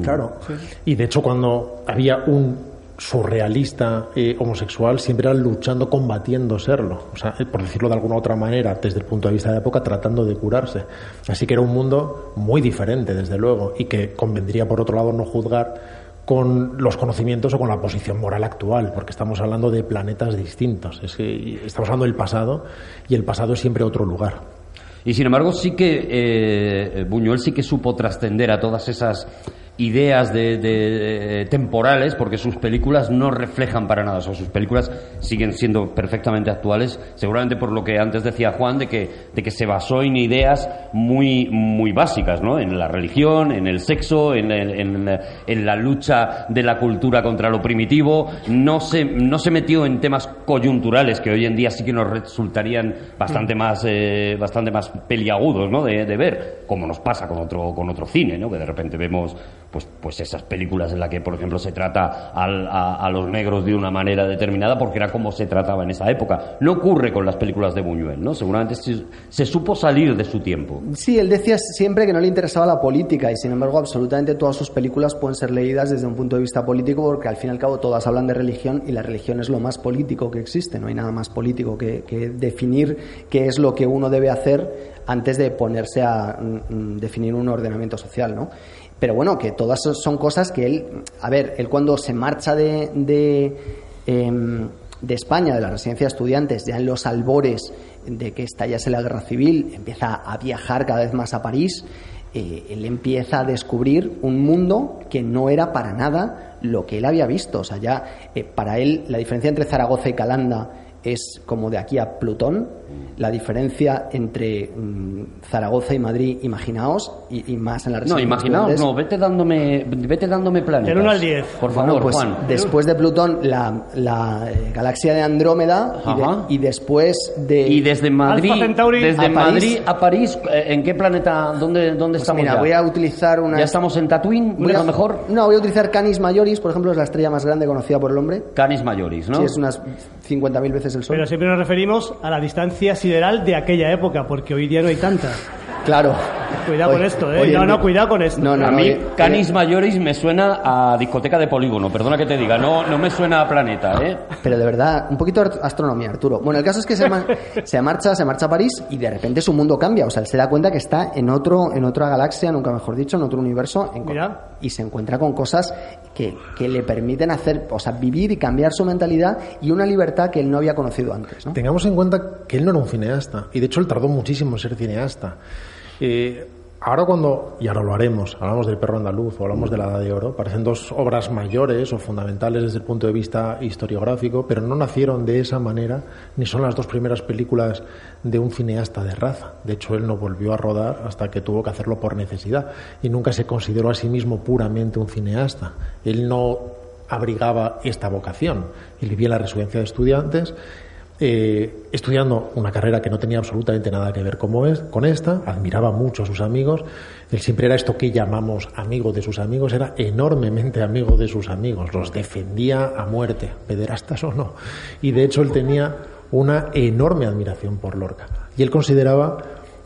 Claro. Y de hecho, cuando había un surrealista eh, homosexual siempre era luchando, combatiendo serlo, o sea, eh, por decirlo de alguna otra manera, desde el punto de vista de la época, tratando de curarse. Así que era un mundo muy diferente, desde luego, y que convendría, por otro lado, no juzgar con los conocimientos o con la posición moral actual, porque estamos hablando de planetas distintos. Es que estamos hablando del pasado y el pasado es siempre otro lugar. Y sin embargo, sí que eh, Buñuel sí que supo trascender a todas esas ideas de, de- temporales, porque sus películas no reflejan para nada, o sea, sus películas siguen siendo perfectamente actuales, seguramente por lo que antes decía Juan, de que, de que se basó en ideas muy, muy básicas, ¿no? En la religión, en el sexo, en, en la lucha de la cultura contra lo primitivo, no se, no se metió en temas coyunturales que hoy en día sí que nos resultarían bastante más, eh, bastante más peliagudos, ¿no? De, de ver, como nos pasa con otro, con otro cine, ¿no? Que de repente vemos, pues, pues esas películas en las que, por ejemplo, se trata a, los negros de una manera determinada porque era como se trataba en esa época. No ocurre con las películas de Buñuel, ¿no? Seguramente se, supo salir de su tiempo. Sí, él decía siempre que no le interesaba la política y sin embargo absolutamente todas sus películas pueden ser leídas desde un punto de vista político porque al fin y al cabo todas hablan de religión y la religión es lo más político que existe, no hay nada más político que, que definir qué es lo que uno debe hacer antes de ponerse a mm, mm, definir un ordenamiento social, ¿no? Pero bueno, que todas son cosas que él, a ver, él cuando se marcha de, de, em, de España, de la residencia de estudiantes, ya en los albores de que estallase la guerra civil, empieza a viajar cada vez más a París, eh, él empieza a descubrir un mundo que no era para nada lo que él había visto. O sea, ya eh, para él la diferencia entre Zaragoza y Calanda es como de aquí a Plutón. La diferencia entre mm, Zaragoza y Madrid, imaginaos, y, y más en la No, imaginaos, no, vete dándome, vete dándome planetas. Del uno al diez. Por Bueno, favor, pues Juan. después de Plutón, la, la, eh, galaxia de Andrómeda y, de- y después de... Y desde Madrid, desde a París. Madrid a París, eh, ¿en qué planeta, dónde, dónde Pues estamos mira, ya? voy a utilizar una... ¿Ya estamos en Tatooine? voy a a- lo mejor No, voy a utilizar Canis Majoris, por ejemplo, es la estrella más grande conocida por el hombre. Canis Majoris, ¿no? Sí, es unas 50.000 veces el Sol. Pero siempre nos referimos a la distancia sideral de aquella época, porque hoy día no hay tanta. Claro. Cuidado con esto, ¿eh? hoy No, no, cuidado con esto. No, no, a mí, oye, Canis oye, Majoris me suena a discoteca de polígono, perdona que te diga, no, no me suena a planeta, ¿eh? Pero de verdad, un poquito de astronomía, Arturo. Bueno, el caso es que se, se marcha, se marcha a París y de repente su mundo cambia. O sea, él se da cuenta que está en otro, en otra galaxia, nunca mejor dicho, en otro universo, en Mira. y se encuentra con cosas que, que le permiten hacer, o sea, vivir y cambiar su mentalidad y una libertad que él no había conocido antes, ¿no? Tengamos en cuenta que él no era un cineasta, y de hecho él tardó muchísimo en ser cineasta. Eh, ahora cuando, y ahora lo haremos, hablamos del perro andaluz o hablamos de la Edad de Oro, parecen dos obras mayores o fundamentales desde el punto de vista historiográfico, pero no nacieron de esa manera, ni son las dos primeras películas de un cineasta de raza. De hecho, él no volvió a rodar hasta que tuvo que hacerlo por necesidad, y nunca se consideró a sí mismo puramente un cineasta. Él no abrigaba esta vocación. Él vivía la residencia de estudiantes, eh, estudiando una carrera que no tenía absolutamente nada que ver como es, con esta, admiraba mucho a sus amigos, él siempre era esto que llamamos amigo de sus amigos, era enormemente amigo de sus amigos, los defendía a muerte, pederastas o no, y de hecho él tenía una enorme admiración por Lorca, y él consideraba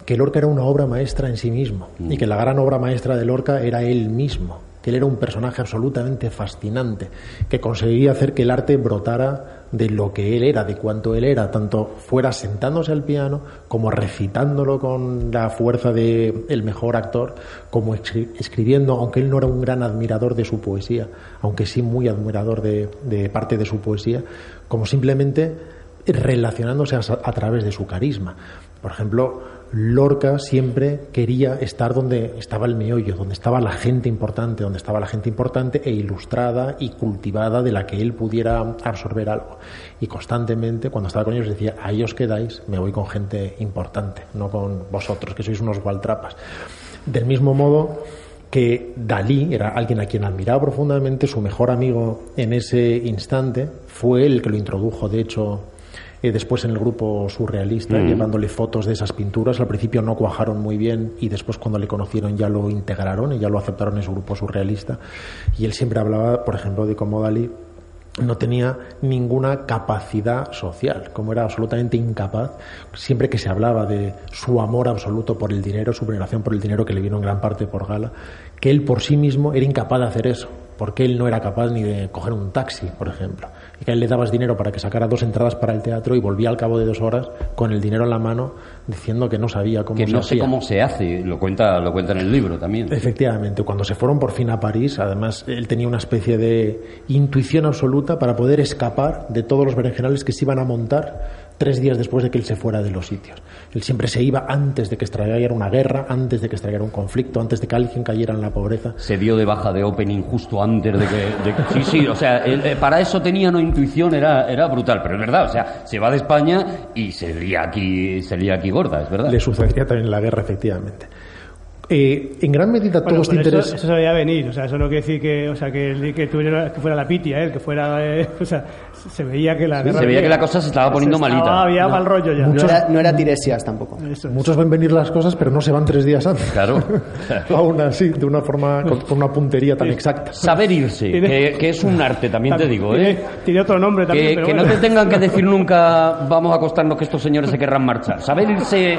que Lorca era una obra maestra en sí mismo, y que la gran obra maestra de Lorca era él mismo, que él era un personaje absolutamente fascinante, que conseguía hacer que el arte brotara de lo que él era, de cuánto él era, tanto fuera sentándose al piano como recitándolo con la fuerza de el mejor actor, como escri- escribiendo, aunque él no era un gran admirador de su poesía, aunque sí muy admirador de, de parte de su poesía, como simplemente relacionándose a, a través de su carisma. Por ejemplo, Lorca siempre quería estar donde estaba el meollo, donde estaba la gente importante, donde estaba la gente importante e ilustrada y cultivada de la que él pudiera absorber algo. Y constantemente, cuando estaba con ellos, decía, ahí os quedáis, me voy con gente importante, no con vosotros, que sois unos gualtrapas. Del mismo modo que Dalí era alguien a quien admiraba profundamente, su mejor amigo en ese instante fue el que lo introdujo, de hecho, eh, después en el grupo surrealista, llevándole fotos de esas pinturas. Al principio no cuajaron muy bien y después cuando le conocieron ya lo integraron y ya lo aceptaron en su grupo surrealista. Y él siempre hablaba, por ejemplo, de cómo Dalí no tenía ninguna capacidad social, como era absolutamente incapaz, siempre que se hablaba de su amor absoluto por el dinero, su veneración por el dinero que le vino en gran parte por Gala, que él por sí mismo era incapaz de hacer eso, porque él no era capaz ni de coger un taxi, por ejemplo, que a él le dabas dinero para que sacara dos entradas para el teatro y volvía al cabo de dos horas con el dinero en la mano diciendo que no sabía cómo Que se no sé cómo se hace, lo cuenta, lo cuenta en el libro también. Efectivamente, cuando se fueron por fin a París, además él tenía una especie de intuición absoluta para poder escapar de todos los berenjenales que se iban a montar tres días después de que él se fuera de los sitios. Él siempre se iba antes de que estallara una guerra, antes de que estallara un conflicto, antes de que alguien cayera en la pobreza. Se dio de baja de opening justo antes de que... de que- sí, sí, o sea, él, eh, para eso tenía una intuición, era, era brutal, pero es verdad, o sea, se va de España y se lía aquí, se lía aquí gorda, es verdad. Le sucedería también la guerra, efectivamente. Eh, en gran medida Bueno, todo este interés... eso, eso se veía venir, o sea, eso no quiere decir que, o sea, que, que, tuviera, que fuera la pitia, ¿eh? que fuera, eh, o sea, se veía que la guerra se veía que la cosa se estaba poniendo Se estaba- malita. Había mal rollo ya. No era, no era Tiresias tampoco. Eso es. Muchos ven venir las cosas, pero no se van tres días antes. Claro. Aún así, de una forma, con, con una puntería tan exacta. Saber irse, Tiene- que, que es un arte, también te digo, Tiene, ¿eh? tiene otro nombre también, Que, pero que no te tengan que decir nunca vamos a acostarnos que estos señores se querrán marchar. Saber irse,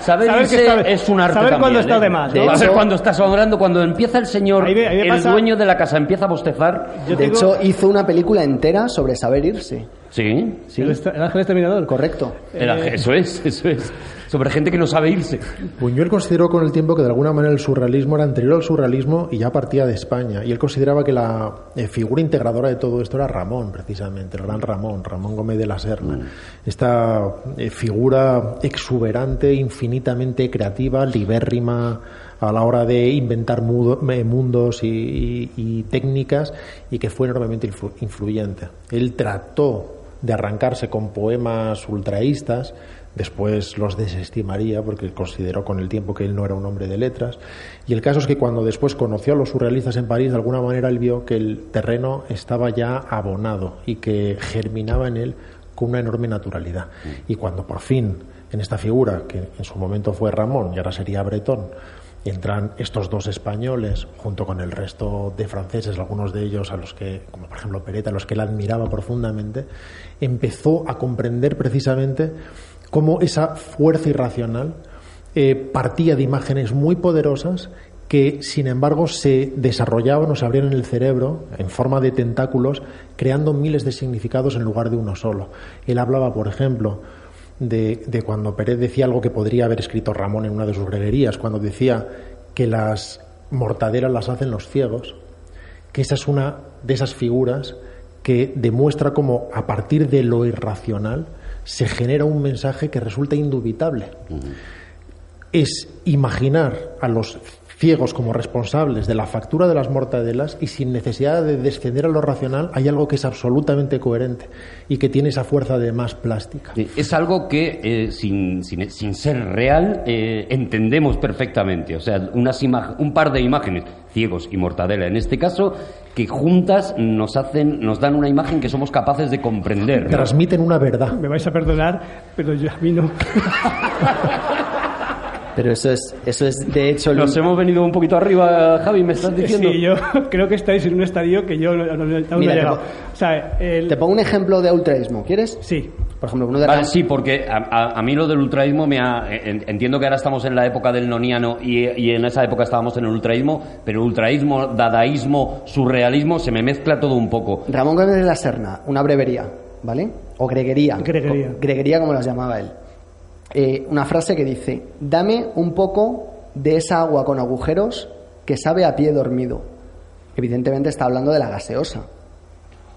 saber Saber que irse está- es un arte saber también. cuándo está ¿eh? de más, ¿no? Saber De hecho- cuando estás hablando, cuando empieza el señor, Ahí me- ahí me el pasa- dueño de la casa empieza a bostezar. Yo De hecho, hizo una película entera sobre saber irse. Sí, sí. El, el ángel exterminador. Correcto. Era- eso es, eso es. Sobre gente que no sabe irse. Buñuel consideró con el tiempo que de alguna manera el surrealismo era anterior al surrealismo y ya partía de España. Y él consideraba que la eh, figura integradora de todo esto era Ramón, precisamente, el gran Ramón, Ramón Gómez de la Serna. Esta eh, figura exuberante, infinitamente creativa, libérrima a la hora de inventar eh, mundos y, y- técnicas y que fue enormemente influ- influyente. Él trató de arrancarse con poemas ultraístas, después los desestimaría porque consideró con el tiempo que él no era un hombre de letras. Y el caso es que cuando después conoció a los surrealistas en París, de alguna manera él vio que el terreno estaba ya abonado y que germinaba en él con una enorme naturalidad. Y cuando por fin, en esta figura, que en su momento fue Ramón y ahora sería Bretón, entran estos dos españoles junto con el resto de franceses, algunos de ellos a los que, como por ejemplo Pereta, a los que él admiraba profundamente, empezó a comprender precisamente cómo esa fuerza irracional eh, partía de imágenes muy poderosas que sin embargo se desarrollaban o se abrían en el cerebro en forma de tentáculos, creando miles de significados en lugar de uno solo. Él hablaba, por ejemplo, de, de cuando Pérez decía algo que podría haber escrito Ramón en una de sus greguerías, cuando decía que las mortaderas las hacen los ciegos, que esa es una de esas figuras que demuestra cómo a partir de lo irracional se genera un mensaje que resulta indubitable. Es imaginar a los ciegos como responsables de la factura de las mortadelas y sin necesidad de descender a lo racional hay algo que es absolutamente coherente y que tiene esa fuerza de más plástica. Es algo que, eh, sin, sin- sin ser real, eh, entendemos perfectamente. O sea, unas un par de imágenes, ciegos y mortadela en este caso, que juntas nos, hacen, nos dan una imagen que somos capaces de comprender. ¿no? Transmiten una verdad. Me vais a perdonar, pero yo a mí no. Pero eso es, eso es de hecho, Nos hemos venido un poquito arriba, Javi, me estás diciendo. Sí, yo creo que estáis en un estadio que yo no, no- no- aún no he te llegado. po- O sea, el... te pongo un ejemplo de ultraísmo, ¿quieres? Sí. Por ejemplo, uno de Vale, sí, porque a, a- a mí lo del ultraísmo me ha... en- Entiendo que ahora estamos en la época del noniano y, y en esa época estábamos en el ultraísmo, pero ultraísmo, dadaísmo, surrealismo, se me mezcla todo un poco. Ramón Gómez de la Serna, una brevería, ¿vale? O greguería. Greguería. O- greguería como las llamaba él. Eh, una frase que dice, dame un poco de esa agua con agujeros que sabe a pie dormido. Evidentemente está hablando de la gaseosa.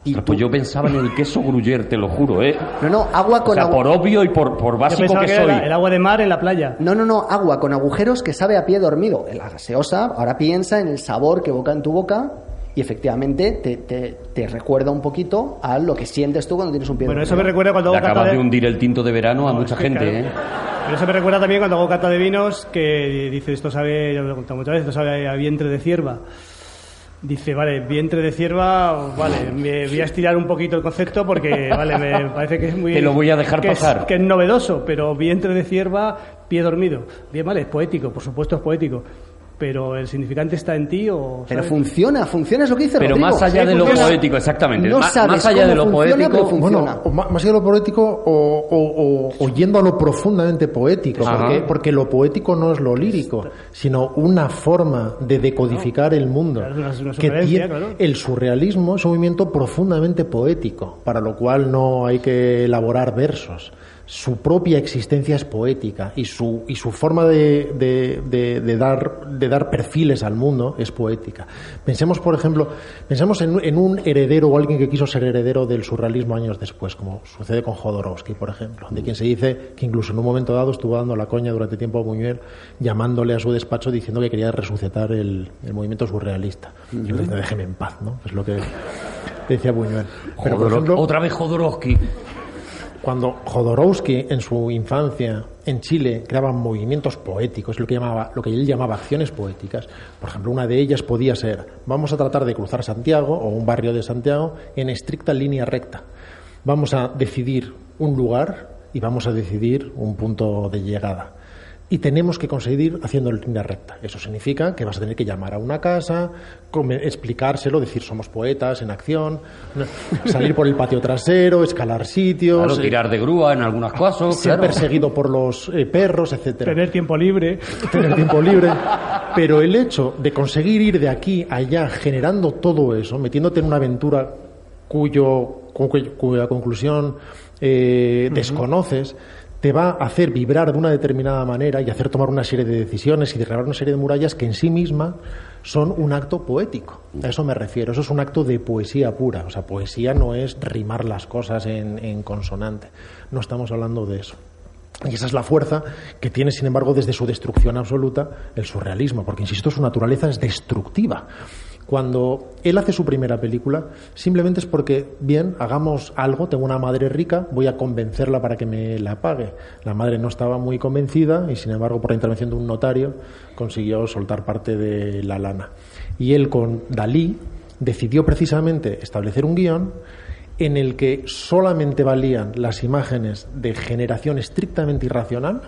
Y Ostras, Pues yo pensaba en el queso gruyer, te lo juro, ¿eh? No, no, agua O con sea, agu- por obvio y por, por Yo básico pensaba que que soy. el agua de mar en la playa. No, no, no, agua con agujeros que sabe a pie dormido. La gaseosa, ahora piensa en el sabor que evoca en tu boca y efectivamente te, te- te recuerda un poquito a lo que sientes tú cuando tienes un pie Bueno, eso me recuerda cuando hago cata acabas de de... hundir el tinto de verano a mucha gente, claro. ¿eh? Pero eso me recuerda también cuando hago cata de vinos que dice, esto sabe, ya lo he contado muchas veces, esto sabe a vientre de cierva. Dice, vale, vientre de cierva, vale, me voy a estirar un poquito el concepto porque, vale, me parece que es muy... Te lo voy a dejar que es- pasar. que es novedoso, pero vientre de cierva, pie dormido. Bien, vale, es poético, por supuesto es poético. Pero el significante está en ti o... Pero funciona, funciona, es lo que dice Pero Rodrigo. más allá Sí, de lo poético, exactamente. No Más- sabes más allá cómo de lo funciona, poético- pero funciona. Bueno, más allá de lo poético o, o- o- o yendo a lo profundamente poético, porque, porque lo poético no es lo lírico, sino una forma de decodificar el mundo. Claro, es una- una que tiene- claro. El surrealismo es un movimiento profundamente poético, para lo cual no hay que elaborar versos, su propia existencia es poética y su, y su forma de, de, de, dar, de dar perfiles al mundo es poética. Pensemos, por ejemplo, pensemos en, en, un heredero o alguien que quiso ser heredero del surrealismo años después, como sucede con Jodorowsky, por ejemplo, de quien se dice que incluso en un momento dado estuvo dando la coña durante tiempo a Buñuel, llamándole a su despacho diciendo que quería resucitar el, el movimiento surrealista. Y yo le dije, déjeme en paz, ¿no? Es lo que decía Buñuel. Pero, por ejemplo, otra vez Jodorowsky. Cuando Jodorowsky en su infancia en Chile creaba movimientos poéticos, lo que, llamaba, lo que él llamaba acciones poéticas, por ejemplo, una de ellas podía ser, vamos a tratar de cruzar Santiago o un barrio de Santiago en estricta línea recta. Vamos a decidir un lugar y vamos a decidir un punto de llegada y tenemos que conseguir haciendo en línea recta. Eso significa que vas a tener que llamar a una casa, explicárselo, decir somos poetas en acción, salir por el patio trasero, escalar sitios, claro, tirar de grúa en algunos casos, ser claro. perseguido por los eh, perros, etcétera. Tener tiempo libre. Tener tiempo libre. Pero el hecho de conseguir ir de aquí a allá generando todo eso, metiéndote en una aventura cuyo, cuya conclusión eh, desconoces, te va a hacer vibrar de una determinada manera y hacer tomar una serie de decisiones y derribar una serie de murallas que en sí misma son un acto poético. A eso me refiero. Eso es un acto de poesía pura. O sea, poesía no es rimar las cosas en, en consonante. No estamos hablando de eso. Y esa es la fuerza que tiene, sin embargo, desde su destrucción absoluta el surrealismo, porque, insisto, su naturaleza es destructiva. Cuando él hace su primera película, simplemente es porque, bien, hagamos algo, tengo una madre rica, voy a convencerla para que me la pague. La madre no estaba muy convencida y, sin embargo, por la intervención de un notario, consiguió soltar parte de la lana. Y él, con Dalí, decidió precisamente establecer un guion en el que solamente valían las imágenes de generación estrictamente irracional,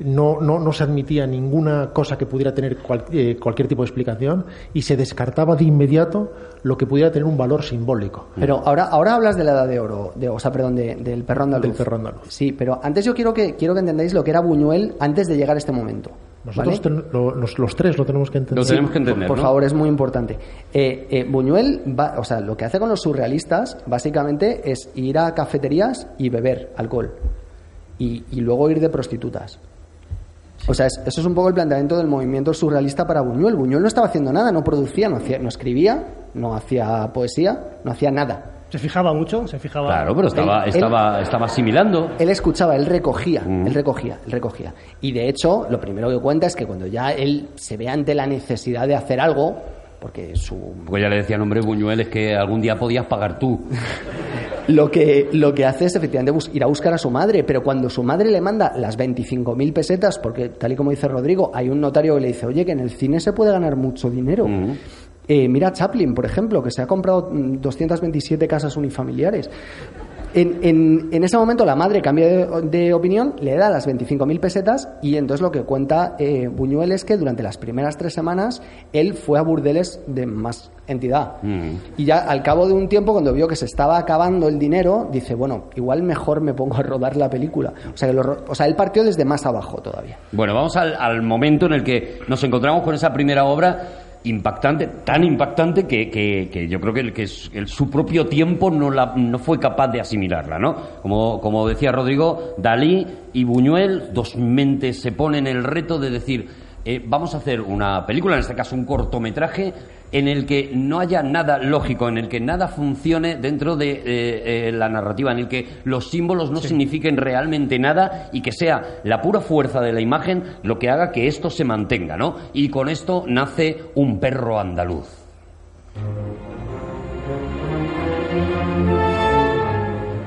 no, no, no, se admitía ninguna cosa que pudiera tener cual, eh, cualquier tipo de explicación y se descartaba de inmediato lo que pudiera tener un valor simbólico. Pero ahora, ahora hablas de la edad de oro, de, o sea, perdón, de, del perro andaluz. Del perro andaluz. Sí, pero antes yo quiero que, quiero que entendáis lo que era Buñuel antes de llegar a este momento. Nosotros ¿vale? ten, lo, los, los, tres lo tenemos que entender. Lo tenemos que entender. Por ¿no? favor, es muy importante. Eh, eh, Buñuel, va, o sea, lo que hace con los surrealistas, básicamente, es ir a cafeterías y beber alcohol. Y, y luego ir de prostitutas. O sea, es, eso es un poco el planteamiento del movimiento surrealista para Buñuel. Buñuel no estaba haciendo nada, no producía, no, hacía, no escribía, no hacía poesía, no hacía nada. Se fijaba mucho, se fijaba. Claro, pero estaba, Él- estaba, estaba asimilando. Él escuchaba, él recogía, Mm. él recogía, él recogía. Y de hecho, lo primero que cuenta es que cuando ya él se ve ante la necesidad de hacer algo, porque su Porque ya le decían, hombre, Buñuel, es que algún día podías pagar tú. Lo que, lo que hace es efectivamente ir a buscar a su madre, pero cuando su madre le manda las 25.000 pesetas, porque tal y como dice Rodrigo, hay un notario que le dice, oye, que en el cine se puede ganar mucho dinero. Mm. Eh, mira Chaplin, por ejemplo, que se ha comprado mm, 227 casas unifamiliares. En, en- en ese momento la madre cambia de, de opinión, le da las 25.000 pesetas y entonces lo que cuenta eh, Buñuel es que durante las primeras tres semanas él fue a burdeles de más entidad. Mm. Y ya al cabo de un tiempo, cuando vio que se estaba acabando el dinero, dice, bueno, igual mejor me pongo a rodar la película. O sea, que lo o sea él partió desde más abajo todavía. Bueno, vamos al, al momento en el que nos encontramos con esa primera obra impactante, tan impactante que, que- que yo creo que, el, que el- su propio tiempo no, la, no fue capaz de asimilarla, ¿no? Como, como decía Rodrigo, Dalí y Buñuel, dos mentes se ponen el reto de decir, eh, vamos a hacer una película, en este caso un cortometraje, en el que no haya nada lógico, en el que nada funcione dentro de eh, eh, la narrativa, en el que los símbolos no signifiquen realmente nada y que sea la pura fuerza de la imagen lo que haga que esto se mantenga, ¿no? Y con esto nace un perro andaluz.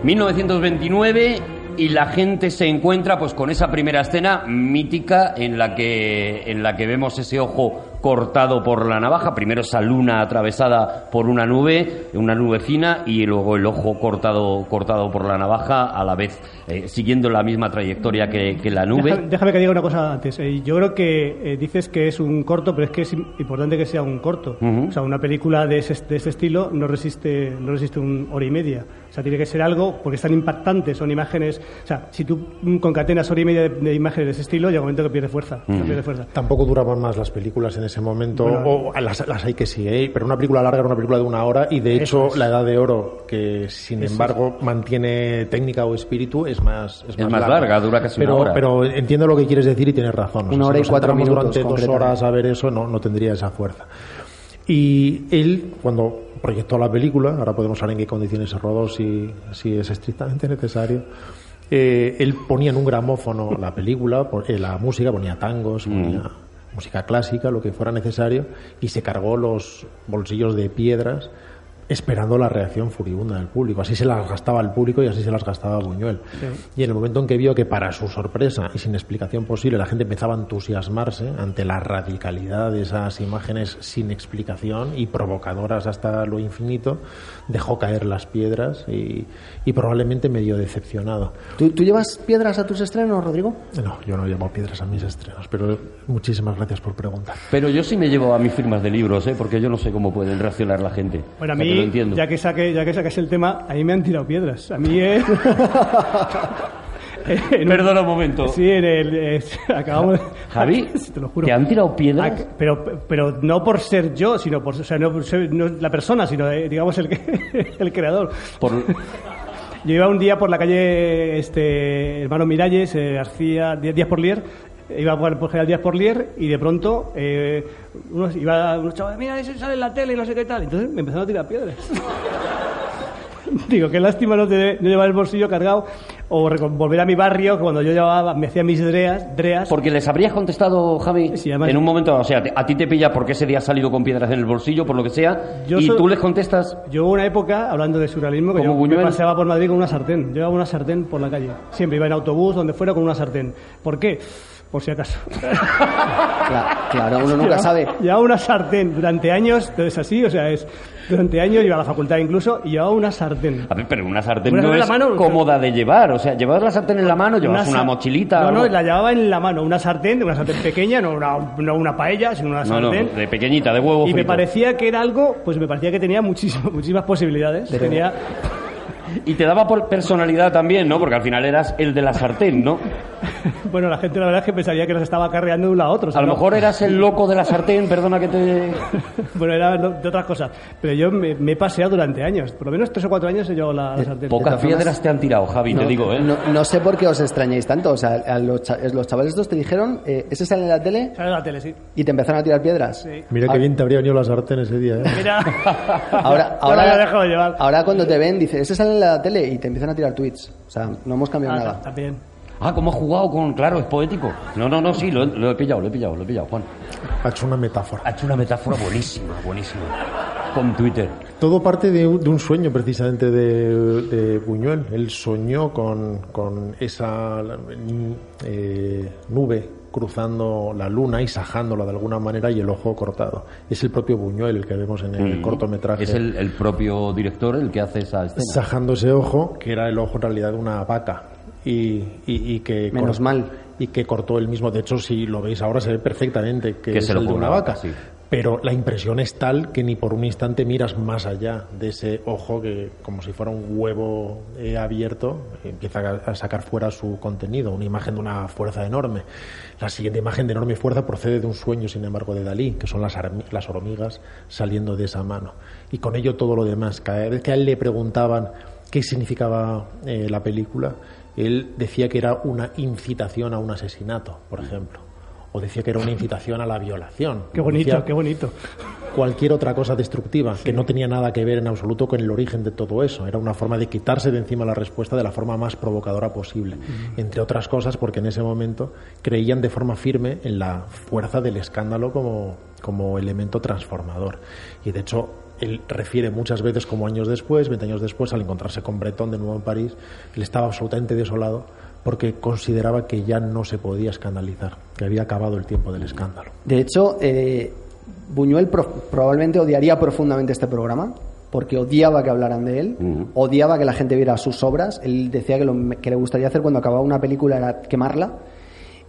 ...1929... y la gente se encuentra pues con esa primera escena mítica en la que en la que vemos ese ojo cortado por la navaja, primero esa luna atravesada por una nube, una nube fina y luego el ojo cortado cortado por la navaja a la vez eh, siguiendo la misma trayectoria que, que la nube. Déjame, déjame que diga una cosa antes. Eh, yo creo que eh, dices que es un corto, pero es que es im- importante que sea un corto. Ujú. O sea, una película de ese, de ese estilo no resiste, no resiste un hora y media. O sea, tiene que ser algo, porque es tan impactante, son imágenes. O sea, si tú concatenas hora y media de, de imágenes de ese estilo, llega un momento que pierde fuerza. que pierde fuerza. Tampoco duraban más las películas en ese ese momento, o las, las, hay que sí, ¿eh? pero una película larga era una película de una hora y de hecho La Edad de Oro, que sin embargo mantiene técnica o espíritu, es más, es, más, larga. dura casi pero, una hora. Pero entiendo lo que quieres decir y tienes razón. Una hora y cuatro minutos. Durante dos horas a ver eso no, no tendría esa fuerza. Y él, cuando proyectó la película, ahora podemos saber en qué condiciones se rodó, si, si es estrictamente necesario, eh, él ponía en un gramófono la película, eh, la música, ponía tangos, mm. Música clásica, lo que fuera necesario, y se cargó los bolsillos de piedras esperando la reacción furibunda del público. Así se las gastaba el público y así se las gastaba Buñuel. Y en el momento en que vio que para su sorpresa y sin explicación posible la gente empezaba a entusiasmarse ante la radicalidad de esas imágenes sin explicación y provocadoras hasta lo infinito, dejó caer las piedras y, probablemente medio decepcionado. ¿Tú, llevas piedras a tus estrenos, Rodrigo? No, yo no llevo piedras a mis estrenos, pero muchísimas gracias por preguntar. Pero yo sí me llevo a mis firmas de libros, ¿eh? porque yo no sé cómo pueden reaccionar la gente. Bueno, a mí ya que saque, ya que saques el tema, a mí me han tirado piedras. A mí Perdona un momento. Sí, en el, acabamos Javi, te lo juro. ¿Te han tirado piedras? Ah, pero, pero no por ser yo, sino por, o sea, no, no la persona, sino eh, digamos el, el creador. Por... Yo iba un día por la calle este, Hermano Miralles, eh, García, Díaz por Lier, iba por, por General Díaz por Lier y de pronto eh, unos, iba unos chavales, mira, eso sale en la tele y no sé qué tal. Entonces me empezaron a tirar piedras. Digo, qué lástima no, te, no, llevar el bolsillo cargado o volver a mi barrio cuando yo llevaba, me hacía mis dreas, dreas. Porque les habrías contestado, Javi, en un momento, o sea, a ti te pilla porque ese día has salido con piedras en el bolsillo, por lo que sea, y tú les contestas. Yo hubo una época, hablando de surrealismo, que yo me paseaba por Madrid con una sartén. Yo llevaba una sartén por la calle. Siempre iba en autobús, donde fuera, con una sartén. ¿Por qué? Por si acaso. Claro, uno nunca sabe. Llevaba una sartén durante años, es así, o sea, es durante años iba a la facultad incluso y llevaba una sartén. A ver, pero una sartén no es cómoda de llevar, o sea, llevabas la sartén en la mano, llevabas una, mochilita. No, no, la llevaba en la mano, una sartén, una sartén pequeña, no una, no una paella, sino una sartén. de pequeñita, de huevo. Y me parecía que era algo, pues me parecía que tenía muchísimas, muchísimas posibilidades. Tenía y te daba por personalidad también, ¿no? Porque al final eras el de la sartén, ¿no? bueno, la gente la verdad es que pensaría que nos estaba carreando de un lado a otro. a lo mejor eras el loco de la sartén, perdona que te... bueno, era de otras cosas. Pero yo me, he paseado durante años. Por lo menos tres o cuatro años he llevado la, la sartén. Pocas piedras te han tirado, Javi, te digo, ¿eh? No, sé por qué os extrañáis tanto. O sea, los, chavales estos te dijeron, eh, ¿ese sale en la tele? Sale en la tele, sí. ¿Y te empezaron a tirar piedras? Sí. Mira qué bien te habría venido la sartén ese día, ¿eh? Mira. ahora, ahora, llevar. ahora cuando te ven, dice, ese sale en la tele y te empiezan a tirar tweets. O sea, no hemos cambiado ah, nada. También. Ah, ¿cómo ha jugado con...? Claro, es poético. No, no, no, sí, lo, he pillado, lo he pillado, lo he pillado, Juan. Ha hecho una metáfora. Ha hecho una metáfora buenísima, buenísima. Con Twitter. Todo parte de, un sueño, precisamente, de, Buñuel. Él soñó con, con esa eh, nube cruzando la luna y sajándola de alguna manera y el ojo cortado. Es el propio Buñuel el que vemos en el mm. cortometraje. Es el, propio director el que hace esa escena. Sajando ese ojo, que era el ojo en realidad de una vaca. Y, y, que menos mal y que cortó el mismo de hecho si lo veis ahora se ve perfectamente que, es el de una vaca sí pero la impresión es tal que ni por un instante miras más allá de ese ojo que, como si fuera un huevo eh, abierto, empieza a sacar fuera su contenido, una imagen de una fuerza enorme. La siguiente imagen de enorme fuerza procede de un sueño, sin embargo, de Dalí, que son las, las hormigas saliendo de esa mano. Y con ello todo lo demás. Cada vez que a él le preguntaban qué significaba eh, la película, él decía que era una incitación a un asesinato, por ejemplo o decía que era una incitación a la violación. Qué bonito, qué bonito. Cualquier otra cosa destructiva que no tenía nada que ver en absoluto con el origen de todo eso. Era una forma de quitarse de encima la respuesta de la forma más provocadora posible. Entre otras cosas porque en ese momento creían de forma firme en la fuerza del escándalo como, como elemento transformador. Y de hecho, él refiere muchas veces como años después, 20 años después, al encontrarse con Breton de nuevo en París, él estaba absolutamente desolado porque consideraba que ya no se podía escandalizar, que había acabado el tiempo del escándalo. De hecho, eh, Buñuel probablemente odiaría profundamente este programa, porque odiaba que hablaran de él, odiaba que la gente viera sus obras. Él decía que lo que le gustaría hacer cuando acababa una película era quemarla.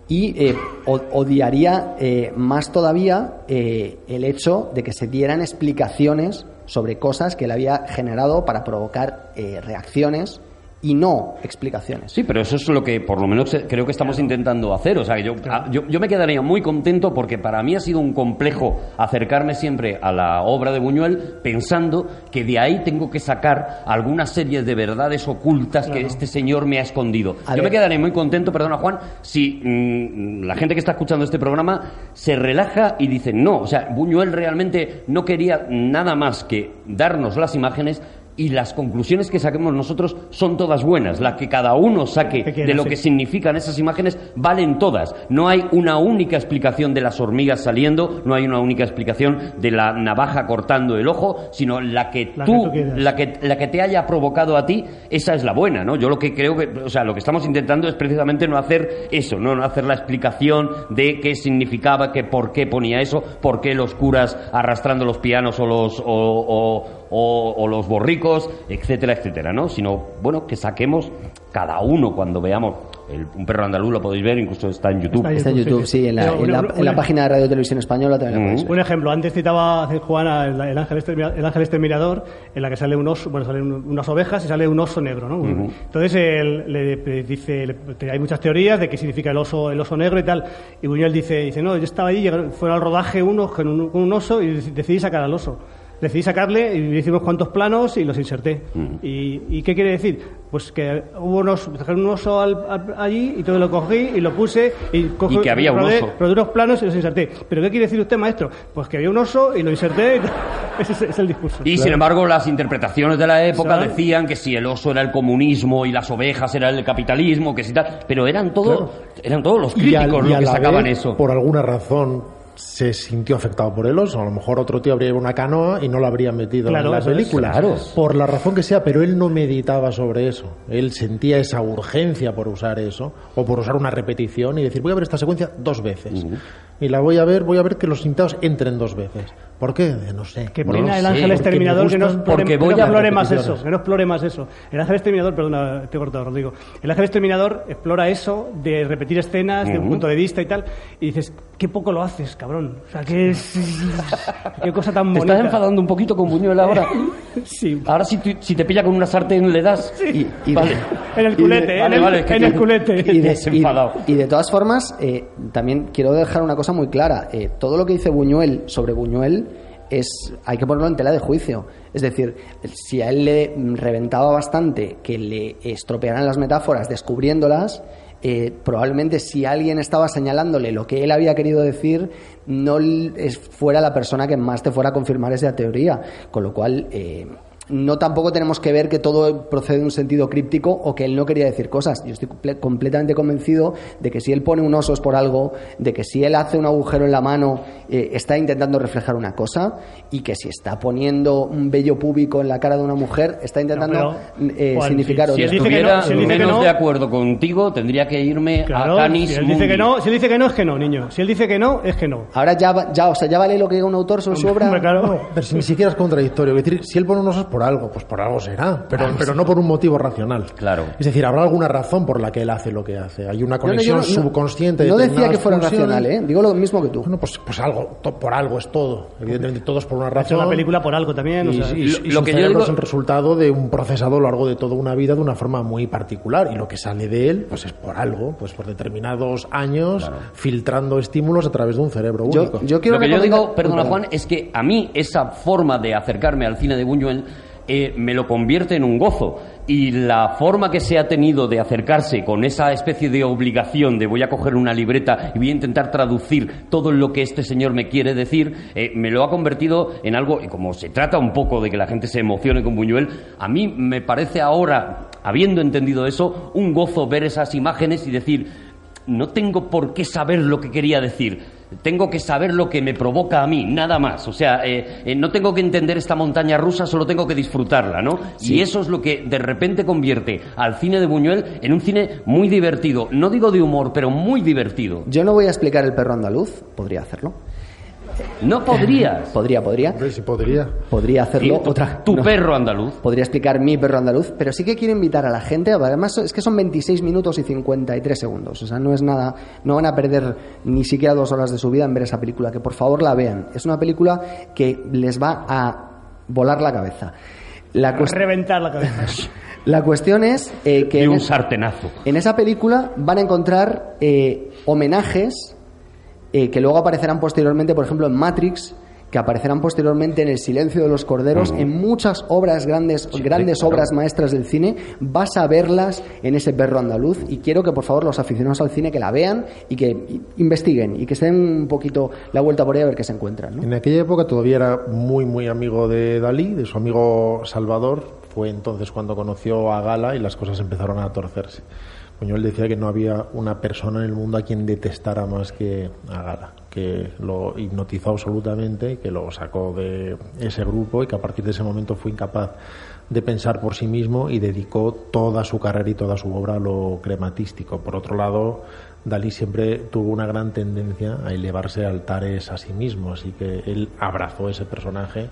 Y eh, odiaría eh, más todavía el hecho de que se dieran explicaciones sobre cosas que él había generado para provocar reacciones y no explicaciones. Sí, pero eso es lo que por lo menos eh, creo que estamos intentando hacer. O sea, yo, a- yo, yo me quedaría muy contento porque para mí ha sido un complejo acercarme siempre a la obra de Buñuel pensando que de ahí tengo que sacar algunas series de verdades ocultas que este señor me ha escondido. A yo ver. me quedaría muy contento, perdona Juan, si mm, la gente que está escuchando este programa se relaja y dice, no, o sea, Buñuel realmente no quería nada más que darnos las imágenes y las conclusiones que saquemos nosotros son todas buenas. Las que cada uno saque de lo sí. que significan esas imágenes valen todas. No hay una única explicación de las hormigas saliendo, no hay una única explicación de la navaja cortando el ojo, sino la que La que tú, la que, la que te haya provocado a ti, esa es la buena, ¿no? Yo lo que creo que, o sea, lo que estamos intentando es precisamente no hacer eso, ¿no? No hacer la explicación de qué significaba, que por qué ponía eso, por qué los curas arrastrando los pianos o los, o, o- o- o los borricos, etcétera, etcétera, ¿no? Sino, bueno, que saquemos cada uno cuando veamos el- un perro andaluz, lo podéis ver, incluso está en YouTube. Está Está en YouTube, sí, en la, Pero en la- un- en la un- página de Radio Televisión Española también podéis ver. Un ejemplo, antes citaba Juana el, el ángel extermina- el ángel exterminador, en la que sale un oso, bueno, salen un- unas ovejas y sale un oso negro, ¿no? Entonces él le, dice, le- hay muchas teorías de qué significa el oso, el oso negro y tal. Y Buñuel dice, dice, no, yo estaba allí, fueron al rodaje uno con un, con un oso y decidí sacar al oso. Decidí sacarle y hicimos cuantos planos y los inserté. ¿Y, y qué quiere decir? Pues que hubo unos, trajeron un oso al- al- allí y todo lo cogí y lo puse y, cojo- Y que había un oso. unos planos y los inserté. ¿Pero qué quiere decir usted, maestro? Pues que había un oso y lo inserté. y. Ese es, es el discurso. Y sin embargo, las interpretaciones de la época decían que si el oso era el comunismo y las ovejas era el capitalismo, que si tal, pero eran todo, eran todos los críticos los que sacaban vez, eso. por alguna razón se sintió afectado por el oso. A lo mejor otro tío habría una canoa y no lo habría metido Claro, en la película. Claro. Por la razón que sea, pero él no meditaba sobre eso. Él sentía esa urgencia por usar eso, o por usar una repetición y decir, voy a ver esta secuencia dos veces. Y la voy a ver, voy a ver que los invitados entren dos veces. ¿Por qué? No sé. Que No Polina, lo el ángel exterminador, que no explore, porque que no voy a explore más eso, que no explore más eso. El ángel exterminador, perdona, te he cortado, Rodrigo. El ángel exterminador explora eso de repetir escenas de un punto de vista y tal, y dices, qué poco lo haces, cabrón. O sea, qué, qué cosa tan ¿Te bonita. estás enfadando un poquito con Buñuel ahora? Sí. Ahora si, tú- si te pilla con una sartén le das. Y- y- vale. En el culete, ¿eh? Vale, en el, vale, en el te- culete. y de, y- desenfadado. y de todas formas, eh, también quiero dejar una cosa muy clara. Eh, todo lo que dice Buñuel sobre Buñuel es hay que ponerlo en tela de juicio. Es decir, si a él le reventaba bastante que le estropearan las metáforas descubriéndolas, eh, probablemente si alguien estaba señalándole lo que él había querido decir, no fuera la persona que más te fuera a confirmar esa teoría. Con lo cual, eh, no tampoco tenemos que ver que todo procede de un sentido críptico o que él no quería decir cosas. Yo estoy comple- completamente convencido de que si él pone un oso es por algo, de que si él hace un agujero en la mano eh, está intentando reflejar una cosa y que si está poniendo un vello púbico en la cara de una mujer está intentando pero, eh, Juan, significar si- Si él otra. dice que estuviera no, si él dice que menos no- de acuerdo contigo, tendría que irme Claro, a Canis si él dice Mundi. que no, si él dice que no, es que no, niño. Si él dice que no, es que no. Ahora ya, ya, o sea, ya vale lo que diga un autor sobre su obra. Hombre, claro. No, pero si ni siquiera es contradictorio. Es decir, si él pone un oso es por algo, pues por algo será, pero, pero no por un motivo racional. Claro. Es decir, habrá alguna razón por la que él hace lo que hace. Hay una no, conexión no- no- subconsciente. de No decía que fuera funciones. racional, ¿eh? Digo lo mismo que tú. Bueno, pues, pues algo, to- por algo es todo. Evidentemente, todo es por una Ha hecho razón. la película por algo también. o Y, sea, y- y Lo su que yo digo- es el resultado de un procesado a lo largo de toda una vida de una forma muy particular. Y lo que sale de él, pues es por algo, pues por determinados años, filtrando estímulos a través de un cerebro único. yo quiero Lo que yo digo, perdona. Juan, es que a mí esa forma de acercarme al cine de Buñuel eh, me lo convierte en un gozo. Y la forma que se ha tenido de acercarse con esa especie de obligación de voy a coger una libreta y voy a intentar traducir todo lo que este señor me quiere decir, eh, me lo ha convertido en algo, y como se trata un poco de que la gente se emocione con Buñuel, a mí me parece ahora, habiendo entendido eso, un gozo ver esas imágenes y decir, no tengo por qué saber lo que quería decir. Tengo que saber lo que me provoca a mí, nada más. O sea, eh, eh, no tengo que entender esta montaña rusa, solo tengo que disfrutarla, ¿no? Y eso es lo que de repente convierte al cine de Buñuel en un cine muy divertido. No digo de humor, pero muy divertido. Yo no voy a explicar el perro andaluz, podría hacerlo. No podrías. Podría, podría. Hombre, si podría. Podría hacerlo. tu, Otra. tu no. perro andaluz. Podría explicar mi perro andaluz, pero sí que quiero invitar a la gente, además es que son 26 minutos y 53 segundos, o sea, no es nada, no van a perder ni siquiera dos horas de su vida en ver esa película, que por favor la vean. Es una película que les va a volar la cabeza. La, cuest- reventar la cabeza. La cuestión es eh, que Y en, un es- sartenazo. en esa película van a encontrar eh, homenajes eh, que luego aparecerán posteriormente, por ejemplo, en Matrix, que aparecerán posteriormente en El silencio de los corderos, Ujú. en muchas obras grandes, Sí, grandes claro. obras maestras del cine, vas a verlas en ese perro andaluz y quiero que por favor los aficionados al cine que la vean y que investiguen y que se den un poquito la vuelta por ahí a ver qué se encuentran. ¿no? En aquella época todavía era muy, muy amigo de Dalí, de su amigo Salvador. Fue entonces cuando conoció a Gala y las cosas empezaron a torcerse. Buñuel decía que no había una persona en el mundo a quien detestara más que a Gala, que lo hipnotizó absolutamente, que lo sacó de ese grupo y que a partir de ese momento fue incapaz de pensar por sí mismo y dedicó toda su carrera y toda su obra a lo crematístico. Por otro lado, Dalí siempre tuvo una gran tendencia a elevarse a altares a sí mismo, así que él abrazó ese personaje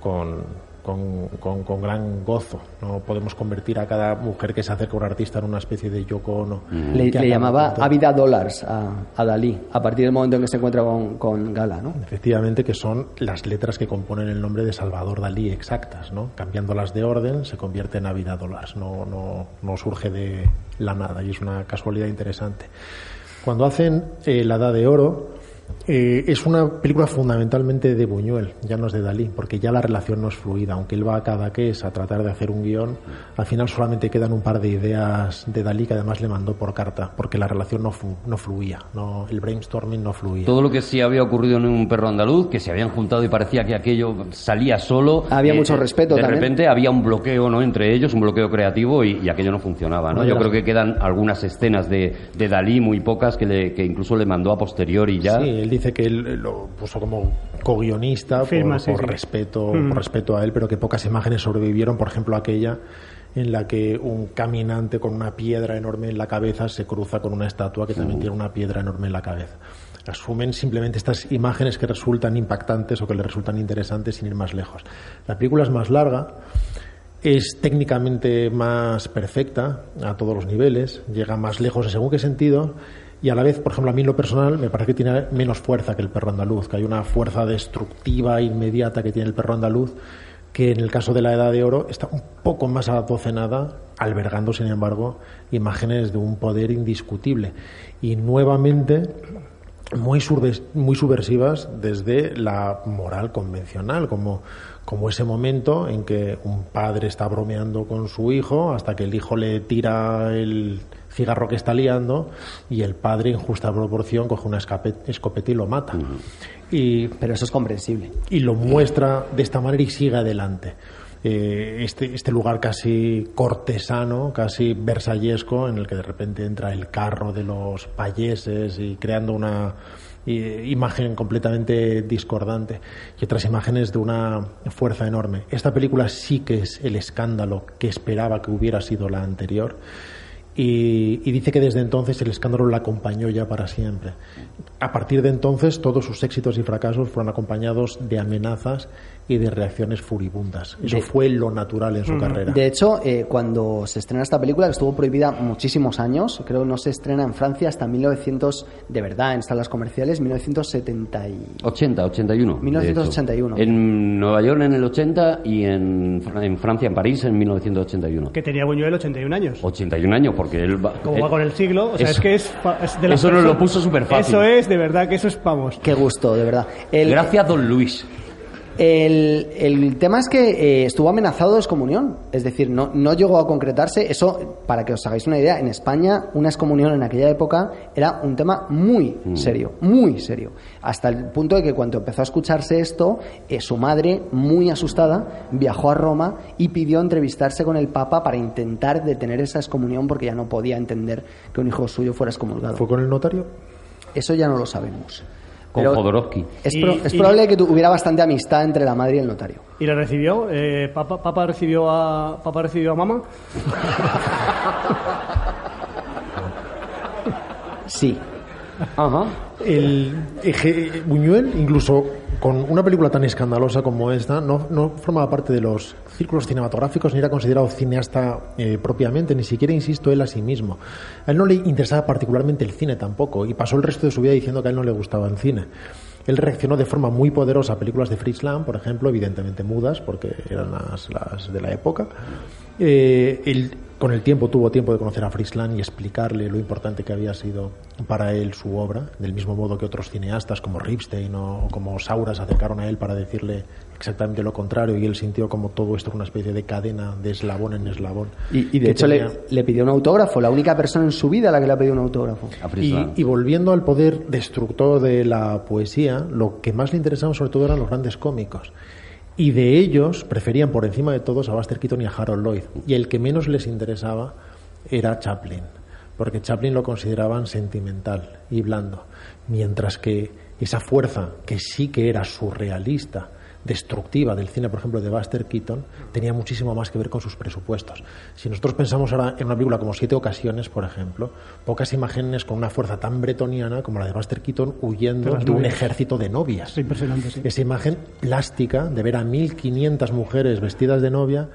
con, con, con- con gran gozo. No podemos convertir a cada mujer que se acerca a un artista en una especie de Yoko Ono. Le, que le acaba llamaba. Ávida Dollars a, a Dalí, a partir del momento en que se encuentra con, con Gala, ¿no? Efectivamente, que son las letras que componen el nombre de Salvador Dalí exactas, ¿no? Cambiándolas de orden se convierte en Ávida Dollars, no, no, no surge de la nada y es una casualidad interesante. Cuando hacen eh, La Edad de Oro, eh, es una película fundamentalmente de Buñuel, ya no es de Dalí, porque ya la relación no es fluida. Aunque él va a Cadaqués a tratar de hacer un guion, al final solamente quedan un par de ideas de Dalí que además le mandó por carta, porque la relación no, fu- no fluía, no, el brainstorming no fluía. Todo lo que sí había ocurrido en un perro andaluz, que se habían juntado y parecía que aquello salía solo. eh, Había mucho respeto De también. repente había un bloqueo ¿no? entre ellos, un bloqueo creativo y, y aquello no funcionaba. ¿no? No, Yo creo que quedan algunas escenas de, de Dalí, muy pocas, que, le- que incluso le mandó a posteriori ya. Sí, él dice que él lo puso como co-guionista por, sí, por sí. respeto, Mm. por respeto a él, pero que pocas imágenes sobrevivieron, por ejemplo aquella en la que un caminante con una piedra enorme en la cabeza se cruza con una estatua que también tiene una piedra enorme en la cabeza. Asumen simplemente estas imágenes que resultan impactantes o que le resultan interesantes sin ir más lejos. La película es más larga, es técnicamente más perfecta a todos los niveles, llega más lejos en según qué sentido y a la vez, por ejemplo, a mí lo personal me parece que tiene menos fuerza que el perro andaluz, que hay una fuerza destructiva inmediata que tiene el perro andaluz que en el caso de la Edad de Oro está un poco más adocenada, albergando, sin embargo, imágenes de un poder indiscutible. Y nuevamente muy subversivas desde la moral convencional, como, como ese momento en que un padre está bromeando con su hijo hasta que el hijo le tira el cigarro que está liando y el padre en justa proporción coge una escopeta y lo mata. Y Pero eso es comprensible. y lo muestra de esta manera y sigue adelante. Eh, este, este lugar casi cortesano, casi versallesco, en el que de repente entra el carro de los payeses y creando una eh, imagen completamente discordante y otras imágenes de una fuerza enorme. Esta película sí que es el escándalo que esperaba que hubiera sido la anterior. Y, dice que desde entonces el escándalo la acompañó ya para siempre. A partir de entonces todos sus éxitos y fracasos fueron acompañados de amenazas y de reacciones furibundas. Eso De- fue lo natural en su carrera. De hecho, eh, cuando se estrena esta película, que estuvo prohibida muchísimos años, creo que no se estrena en Francia hasta 1900, de verdad, en salas comerciales, 1970 y... 80, 81. de 1981. hecho. En Nueva York en el 80 y en, en Francia, en París, en 1981. Que tenía Buñuel 81 años. 81 años, porque él va. Como él- va con el siglo, o sea, eso- es que es, es de las eso nos lo puso superfácil. Eso es, de verdad, que eso es, vamos. Qué gusto, de verdad. El, Gracias, don Luis. El, el tema es que eh, estuvo amenazado de excomunión, es decir, no, no llegó a concretarse. Eso, para que os hagáis una idea, en España una excomunión en aquella época era un tema muy serio, muy serio. Hasta el punto de que cuando empezó a escucharse esto, eh, su madre, muy asustada, viajó a Roma y pidió entrevistarse con el Papa para intentar detener esa excomunión porque ya no podía entender que un hijo suyo fuera excomulgado. ¿Fue con el notario? Eso ya no lo sabemos. Con Pero Jodorowsky. es, Y- pro- es y- probable que tu- hubiera bastante amistad entre la madre y el notario. ¿Y la recibió? Eh, ¿Papa, Papa recibió a Papa recibió a mamá? Sí. Ajá. El eje- Buñuel, incluso con una película tan escandalosa como esta, no, no formaba parte de los círculos cinematográficos ni era considerado cineasta eh, propiamente, ni siquiera, insisto, él a sí mismo. A él no le interesaba particularmente el cine tampoco y pasó el resto de su vida diciendo que a él no le gustaba el cine. él reaccionó de forma muy poderosa a películas de Fritz por ejemplo, evidentemente mudas, porque eran las, las de la época. Eh, él con el tiempo tuvo tiempo de conocer a Frisland y explicarle lo importante que había sido para él su obra, del mismo modo que otros cineastas como Ripstein o como Saura se acercaron a él para decirle exactamente lo contrario y él sintió como todo esto era una especie de cadena de eslabón en eslabón. Y, de hecho le, pidió un autógrafo, la única persona en su vida a la que le ha pedido un autógrafo. Y, y, volviendo al poder destructor de la poesía, lo que más le interesaba sobre todo eran los grandes cómicos. Y de ellos preferían por encima de todos a Buster Keaton y a Harold Lloyd. Y el que menos les interesaba era Chaplin, porque Chaplin lo consideraban sentimental y blando, mientras que esa fuerza, que sí que era surrealista, destructiva del cine, por ejemplo, de Buster Keaton, tenía muchísimo más que ver con sus presupuestos. Si nosotros pensamos ahora en una película como Siete Ocasiones, por ejemplo, pocas imágenes con una fuerza tan bretoniana como la de Buster Keaton huyendo de un ejército de novias. impresionante, Esa imagen plástica de ver a 1.500 mujeres vestidas de novia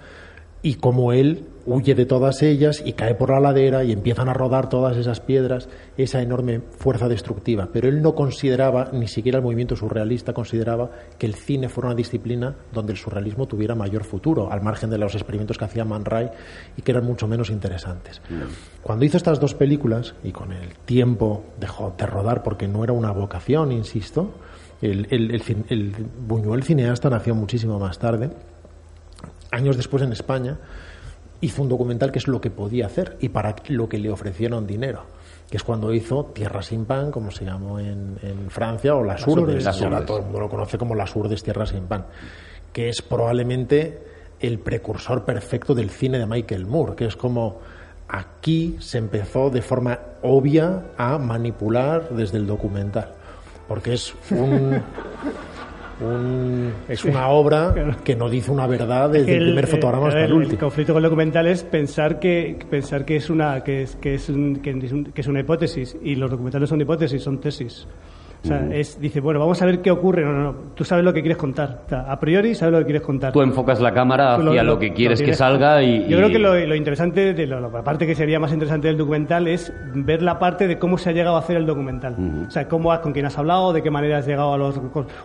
y como él huye de todas ellas y cae por la ladera y empiezan a rodar todas esas piedras, esa enorme fuerza destructiva. Pero él no consideraba, ni siquiera el movimiento surrealista consideraba que el cine fuera una disciplina donde el surrealismo tuviera mayor futuro, al margen de los experimentos que hacía Man Ray y que eran mucho menos interesantes. Cuando hizo estas dos películas, y con el tiempo dejó de rodar porque no era una vocación, insisto, el, el, el, el Buñuel cineasta nació muchísimo más tarde, años después en España, hizo un documental que es lo que podía hacer y para lo que le ofrecieron dinero, que es cuando hizo Tierra sin pan, como se llamó en, Francia, o Las Urdes, todo el mundo lo conoce como Las Urdes, Tierra sin pan, que es probablemente el precursor perfecto del cine de Michael Moore, que es como aquí se empezó de forma obvia a manipular desde el documental, porque es un... es una obra que no dice una verdad desde el, primer fotograma hasta el, último. El conflicto con el documental es pensar que pensar que es una que es que es, que es una hipótesis y los documentales son hipótesis, son tesis. O sea, es, dice, bueno, vamos a ver qué ocurre. No, no, no. Tú sabes lo que quieres contar. a priori sabes lo que quieres contar. Tú enfocas la cámara hacia lo, que quieres que salga y... Yo creo que lo, interesante, de la parte que sería más interesante del documental es ver la parte de cómo se ha llegado a hacer el documental. O sea, cómo, con quién has hablado, de qué manera has llegado a los,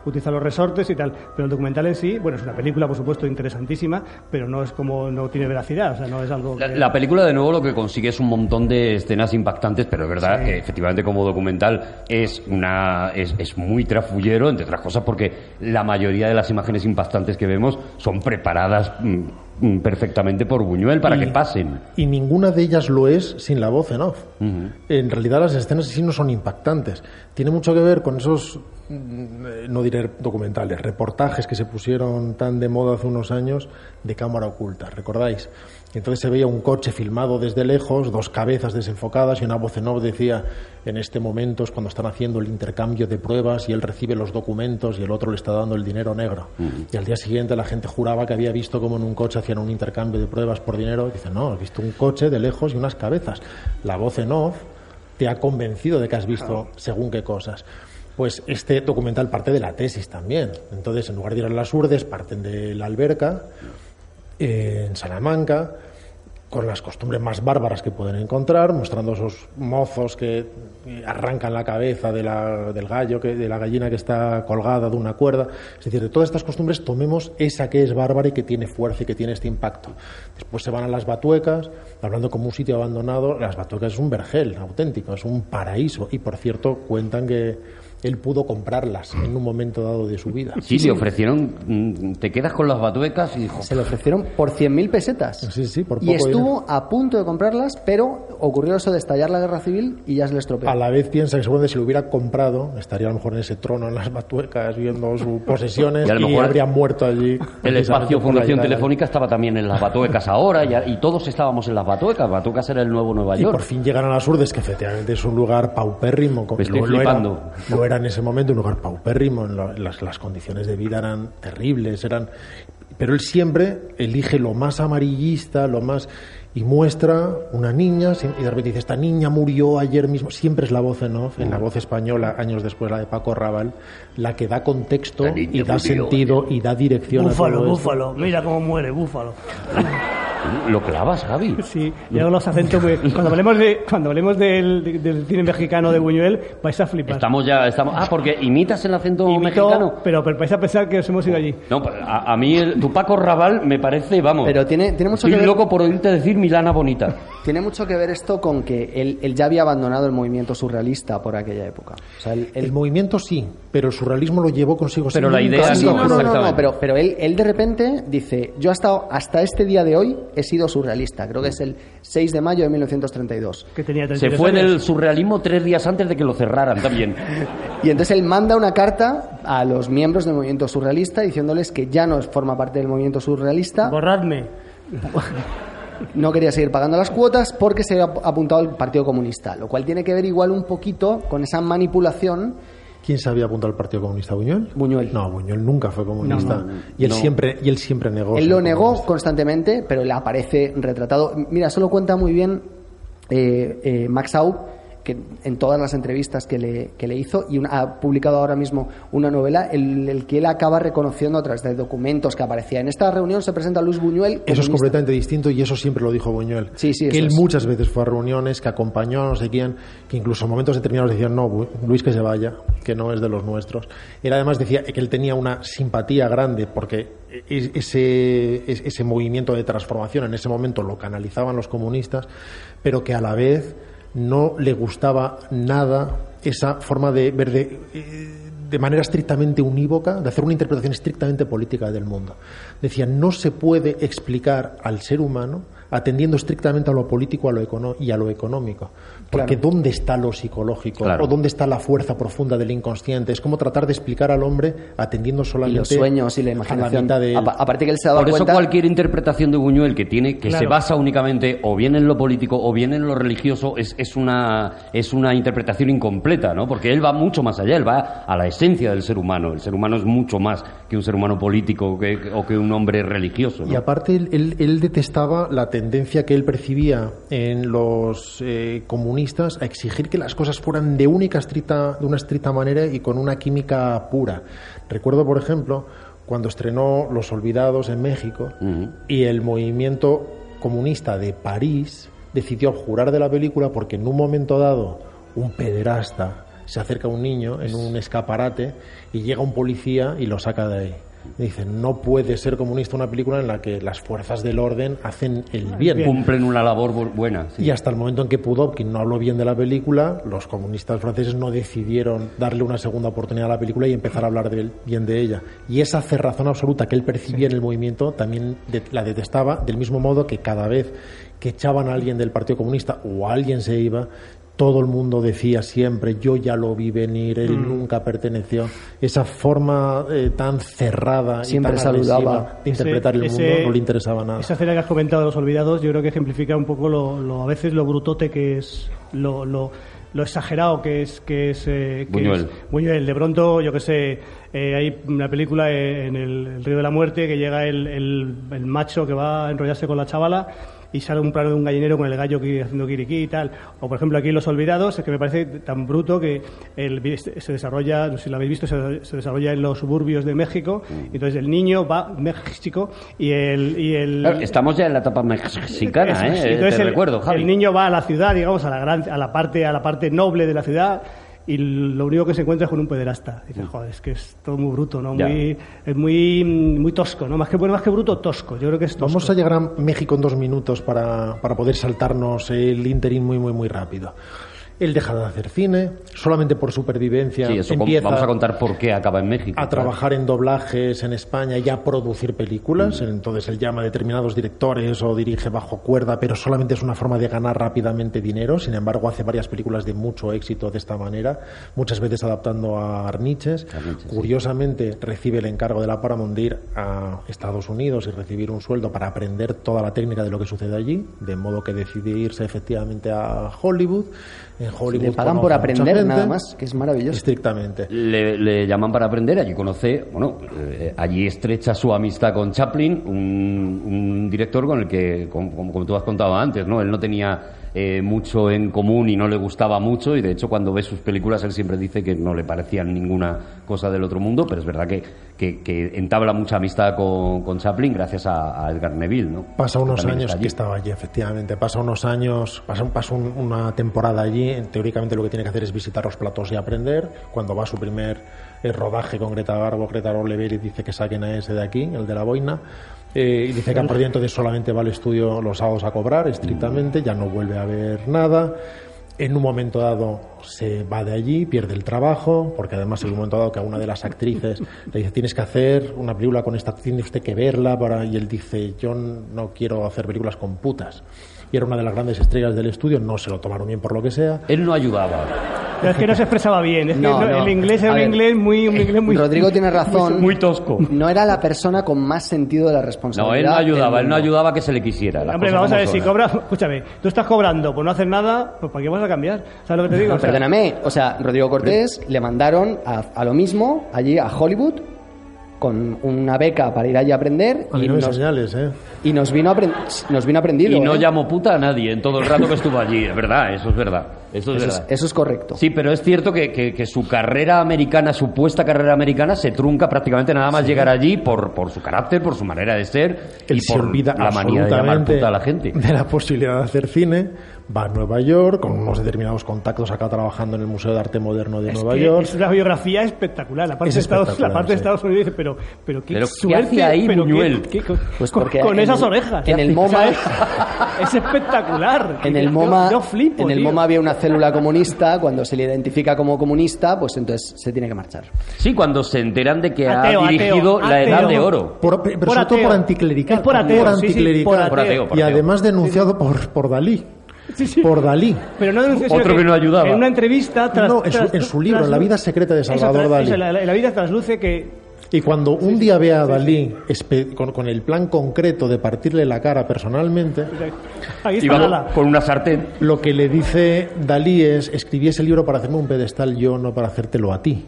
utilizar los resortes y tal. Pero el documental en sí, bueno, es una película, por supuesto, interesantísima, pero no es como, no tiene veracidad. O sea, no es algo... La, película, de nuevo, lo que consigue es un montón de escenas impactantes, pero es verdad que efectivamente como documental es una es, es muy trafullero, entre otras cosas porque la mayoría de las imágenes impactantes que vemos son preparadas mm, mm, perfectamente por Buñuel para que pasen. Y ninguna de ellas lo es sin la voz en off. En realidad las escenas sí no son impactantes. Tiene mucho que ver con esos, mm, no diré documentales, reportajes que se pusieron tan de moda hace unos años de cámara oculta. ¿Recordáis? Entonces se veía un coche filmado desde lejos, dos cabezas desenfocadas y una voz en off decía, en este momento es cuando están haciendo el intercambio de pruebas y él recibe los documentos y el otro le está dando el dinero negro. Y al día siguiente la gente juraba que había visto cómo en un coche hacían un intercambio de pruebas por dinero. Y dice, no, has visto un coche de lejos y unas cabezas. La voz en off te ha convencido de que has visto según qué cosas. Pues este documental parte de la tesis también. Entonces, en lugar de ir a las urdes, parten de la alberca en Salamanca, con las costumbres más bárbaras que pueden encontrar, mostrando esos mozos que arrancan la cabeza de la, del gallo, que, de la gallina que está colgada de una cuerda. Es decir, de todas estas costumbres tomemos esa que es bárbara y que tiene fuerza y que tiene este impacto. Después se van a las batuecas, hablando como un sitio abandonado. Las batuecas es un vergel auténtico, es un paraíso. Y por cierto, cuentan que él pudo comprarlas en un momento dado de su vida. Sí, le ofrecieron, mm, te quedas con las batuecas y dijo... Se le ofrecieron por 100.000 pesetas. Sí, sí, por poco Y estuvo a punto de comprarlas, pero ocurrió eso de estallar la guerra civil y ya se le estropeó. A la vez piensa que seguramente si lo hubiera comprado, estaría a lo mejor en ese trono en las batuecas viendo sus posesiones y, habría muerto allí. El espacio Fundación Telefónica estaba también en las batuecas ahora y, todos estábamos en las batuecas. Batuecas era el nuevo Nueva York. Y por fin llegan a las Urdes, que efectivamente es un lugar paupérrimo. Me estoy flipando era en ese momento un lugar paupérrimo, las, las condiciones de vida eran terribles, eran pero él siempre elige lo más amarillista, lo más y muestra una niña y de repente dice esta niña murió ayer mismo siempre es la voz en off en la voz española años después la de Paco Raval la que da contexto y da sentido y da dirección búfalo a todo búfalo mira cómo muere búfalo Lo clavas, Javi. Sí, y hago los acentos muy... Cuando hablemos, de, cuando hablemos del, del cine mexicano de Buñuel, vais a flipar. Estamos ya, estamos... Ah, porque imitas el acento Imito, mexicano. Pero, pero vais a pensar que os hemos ido allí. No, a, a mí el, tu Paco Raval me parece, vamos... Pero tiene, tiene mucho Estoy que ver... loco por oírte decir Milana Bonita. Tiene mucho que ver esto con que él, él ya había abandonado el movimiento surrealista por aquella época. O sea, él, él- El movimiento sí, pero el surrealismo lo llevó consigo. Pero sin la idea sido no, no, no, no, pero, pero él, él de repente dice, yo hasta, hasta este día de hoy he sido surrealista, creo que es el 6 de mayo de 1932. Que tenía Se 32 fue años. del surrealismo tres días antes de que lo cerraran también. Y entonces él manda una carta a los miembros del movimiento surrealista diciéndoles que ya no forma parte del movimiento surrealista, Borradme. no quería seguir pagando las cuotas porque se había apuntado al Partido Comunista, lo cual tiene que ver igual un poquito con esa manipulación ¿Quién se había apuntado al Partido Comunista? ¿Buñuel? Buñuel. No, Buñuel nunca fue comunista. No, no, y, él siempre, y él siempre negó. Él lo negó comunista. constantemente, pero él aparece retratado. Mira, eso lo cuenta muy bien eh, eh, Max Aub, que en todas las entrevistas que le, que le hizo, y una- ha publicado ahora mismo una novela, el, el que él acaba reconociendo a través de documentos que aparecía. En esta reunión se presenta Luis Buñuel. Eso es completamente distinto y eso siempre lo dijo Buñuel. Sí, sí, que él es. muchas veces fue a reuniones, que acompañó a no sé quién, que incluso en momentos determinados decían, no, Luis que se vaya, que no es de los nuestros. Él además decía que él tenía una simpatía grande porque e- ese, es- ese movimiento de transformación en ese momento lo canalizaban los comunistas, pero que a la vez no le gustaba nada esa forma de ver de, eh, de manera estrictamente unívoca, de hacer una interpretación estrictamente política del mundo. Decía, no se puede explicar al ser humano atendiendo estrictamente a lo político a lo y a lo económico. Porque ¿dónde está lo psicológico? Claro. ¿O dónde está la fuerza profunda del inconsciente? Es como tratar de explicar al hombre atendiendo Y solamente los sueños y la la imaginación. mitad de Aparte que él se daba Por eso cuenta. cualquier interpretación de Buñuel que tiene que se Claro. basa únicamente o bien en lo político o bien en lo religioso es, es una es una interpretación incompleta, ¿no? Porque él va mucho más allá, él va a la esencia del ser humano. El ser humano es mucho más que un ser humano político que- o que un hombre religioso. ¿no? Y aparte, él, él- él detestaba la tendencia que él percibía en los eh, a exigir que las cosas fueran de, única estricta, de una estricta manera y con una química pura. Recuerdo, por ejemplo, cuando estrenó Los Olvidados en México y el movimiento comunista de París decidió jurar de la película porque en un momento dado un pederasta se acerca a un niño en un escaparate y llega un policía y lo saca de ahí. Y dice, no puede ser comunista una película en la que las fuerzas del orden hacen el bien. Cumplen una labor bu- buena. sí. Y hasta el momento en que Pudovkin no habló bien de la película, los comunistas franceses no decidieron darle una segunda oportunidad a la película y empezar a hablar de- bien de ella. Y esa cerrazón absoluta que él percibía en el movimiento también de- la detestaba, del mismo modo que cada vez que echaban a alguien del Partido Comunista o alguien se iba, todo el mundo decía siempre, yo ya lo vi venir, él Mm. nunca perteneció. Esa forma eh, tan cerrada Siempre y tan saludaba. de interpretar Ese- el mundo ese- no le interesaba nada. Esa escena que has comentado de los olvidados, yo creo que ejemplifica un poco lo, lo- a veces lo brutote que es, lo, lo, lo exagerado que es que es, eh, que Buñuel. es Buñuel. De pronto, yo que sé, eh, hay una película en el, el Río de la Muerte que llega el, el- el macho que va a enrollarse con la chavala y sale un plano de un gallinero con el gallo que haciendo kiriquí y tal. O por ejemplo aquí Los Olvidados, es que me parece tan bruto que el, se desarrolla, no sé si lo habéis visto, se, se desarrolla en los suburbios de México. Y entonces el niño va a México y el, y el Claro, estamos ya en la etapa mexicana, sí. Eh, Entonces Te el, recuerdo, Javi. el niño va a la ciudad, digamos, a la gran, a la parte, a la parte noble de la ciudad y lo único que se encuentra es con un pederasta. Dice, joder, es que es todo muy bruto, ¿no? Mm. Muy, es muy, muy tosco, ¿no? Más que bueno, más que bruto, tosco. Yo creo que es tosco. Vamos a llegar a México en dos minutos para, para poder saltarnos el interín muy, muy, muy rápido. Él deja de hacer cine, solamente por supervivencia Sí, eso empieza vamos a contar por qué acaba en México. a trabajar en doblajes en España y a producir películas. Entonces él llama a determinados directores o dirige bajo cuerda, pero solamente es una forma de ganar rápidamente dinero. Sin embargo, hace varias películas de mucho éxito de esta manera, muchas veces adaptando a Arniches. Arniches, sí. Curiosamente, recibe el encargo de la Paramount de ir a Estados Unidos y recibir un sueldo para aprender toda la técnica de lo que sucede allí, de modo que decide irse efectivamente a Hollywood. En Hollywood Le pagan por aprender gente. nada más, que es maravilloso. Estrictamente. Le, le llaman para aprender, allí conoce, bueno, eh, allí estrecha su amistad con Chaplin, un, un director con el que, como, como- como tú has contado antes, ¿no? Él no tenía eh, mucho en común y no le gustaba mucho y de hecho cuando ve sus películas él siempre dice que no le parecían ninguna cosa del otro mundo, pero es verdad que, que, que entabla mucha amistad con, con Chaplin gracias a, a Edgar Neville, ¿no? Pasa unos años allí. que estaba allí, efectivamente. Pasa unos años, pasa, pasa un- una temporada allí. Teóricamente lo que tiene que hacer es visitar los platos y aprender. Cuando va a su primer eh, rodaje con Greta Garbo, Greta Garbo le dice que saquen a ese de aquí, el de la boina. Eh, y dice que a partir entonces solamente va al estudio los sábados a cobrar estrictamente, ya no vuelve a ver nada. En un momento dado se va de allí, pierde el trabajo, porque además en un momento dado que a una de las actrices le dice tienes que hacer una película con esta, tiene usted que verla, para... y él dice yo no quiero hacer películas con putas. Y era una de las grandes estrellas del estudio, no se lo tomaron bien por lo que sea. Él no ayudaba. Pero es que no se expresaba bien. Es que No, no- no. el inglés era un ver, inglés muy, un inglés muy. Rodrigo tiene razón. Muy tosco. No era la persona con más sentido de la No, responsabilidad. él no ayudaba, él no ayudaba que se le quisiera. Hombre, vamos a ver, si cobras, escúchame, tú estás cobrando por no hacer nada, pues ¿para qué vas a cambiar? ¿Sabes lo que te digo? No, O sea, perdóname, o sea, Rodrigo Cortés le mandaron a, a lo mismo allí a Hollywood con una beca para ir allí a aprender A y no nos, señales, ¿eh? y nos vino nos vino aprendido. Y no ¿eh? llamó puta a nadie en todo el rato que estuvo allí, es verdad, eso es verdad. Eso es eso, es, verdad. eso es correcto. Sí, pero es cierto que, que- que su carrera americana, supuesta carrera americana, se trunca prácticamente nada más llegar allí por, por su carácter, por su manera de ser Él y se por olvida la manía de llamar puta a la gente. de la posibilidad de hacer cine. Va a Nueva York con unos determinados contactos acá trabajando en el Museo de Arte Moderno de es Nueva que York. Es una biografía espectacular. La parte, Es de Estados, la espectacular, parte de sí. Estados Unidos dice, pero, pero qué Pero ¿qué suerte. hace ahí pero qué- Buñuel? qué- con, Pues con- porque con en esas el- orejas. en el MoMA- es, es espectacular. En el Yo- MoMA, yo, flipo, en el. MoMA había una célula comunista, cuando se le identifica como comunista, pues entonces se tiene que marchar. Sí, cuando se enteran de que Ateo, ha dirigido ateo, la ateo. Edad de Oro. Por- pero Por sobre todo por anticlerical. Es por ateo, sí, sí, anticlerical. por Por ateo, por y además denunciado por, por Dalí. Sí, sí. Por Dalí. Pero no denunció, Otro que no ayudaba. En una entrevista. tras- No, en su- tras- en su libro, en La vida secreta de Salvador tras- Dalí. eso, la, la vida trasluce que. Y cuando un día ve a Dalí con, con el plan concreto de partirle la cara personalmente, Ahí está Iba con una sartén. lo que le dice Dalí es, escribí ese libro para hacerme un pedestal yo, no para hacértelo a ti.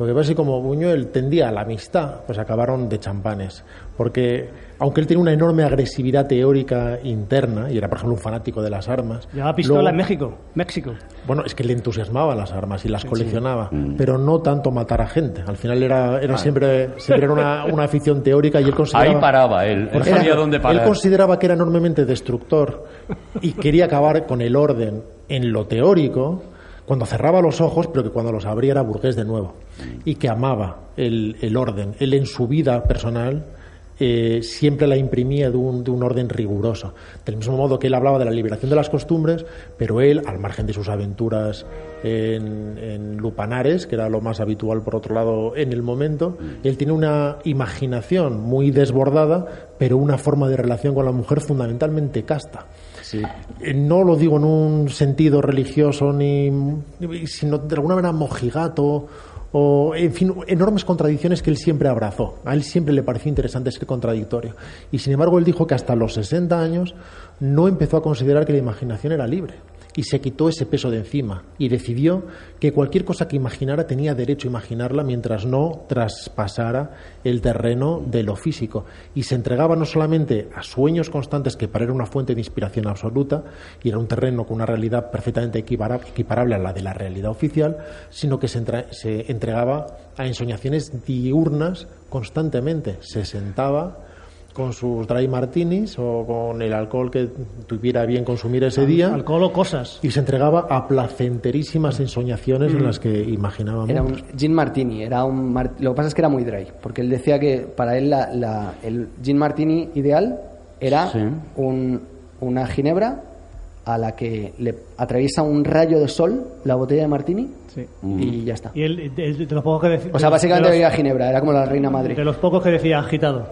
Lo que pasa es que como Buñuel tendía a la amistad, pues acabaron de champanes. Porque aunque él tenía una enorme agresividad teórica interna, y era por ejemplo un fanático de las armas, Llevaba pistola luego- en México. México. bueno, es que le entusiasmaban las armas y las coleccionaba, pero no tanto matar a gente. Al final era, era siempre, siempre era una, una afición teórica y él consideraba... Ahí paraba él. Él Por sabía dónde Él parar. consideraba que era enormemente destructor y quería acabar con el orden en lo teórico cuando cerraba los ojos, pero que cuando los abría era burgués de nuevo. Y que amaba el, el orden. Él en su vida personal eh, siempre la imprimía de un, de un orden riguroso. Del mismo modo que él hablaba de la liberación de las costumbres, pero él, al margen de sus aventuras en, en Lupanares, que era lo más habitual por otro lado en el momento, él tiene una imaginación muy desbordada, pero una forma de relación con la mujer fundamentalmente casta. Eh, No lo digo en un sentido religioso, ni, sino de alguna manera mojigato o, en fin, enormes contradicciones que él siempre abrazó. A él siempre le pareció interesante ser contradictorio. Y sin embargo, él dijo que hasta los 60 años no empezó a considerar que la imaginación era libre. Y se quitó ese peso de encima y decidió que cualquier cosa que imaginara tenía derecho a imaginarla mientras no traspasara el terreno de lo físico. Y se entregaba no solamente a sueños constantes, que para él era una fuente de inspiración absoluta, y era un terreno con una realidad perfectamente equipara- equiparable a la de la realidad oficial, sino que se, se entregaba a ensoñaciones diurnas constantemente. Se sentaba con sus dry martinis o con el alcohol que tuviera bien consumir ese día Alcohol o cosas. y se entregaba a placenterísimas ensoñaciones en las que imaginaba Era un gin martini, era un mar- lo que pasa es que era muy dry, porque él decía que para él la- la- el gin martini ideal era Sí. un- una ginebra a la que le atraviesa un rayo de sol la botella de martini Sí. y ya está. Y él, de, de los pocos que decía. O sea, básicamente bebía ginebra, era como la reina madre. De los pocos que decía agitado.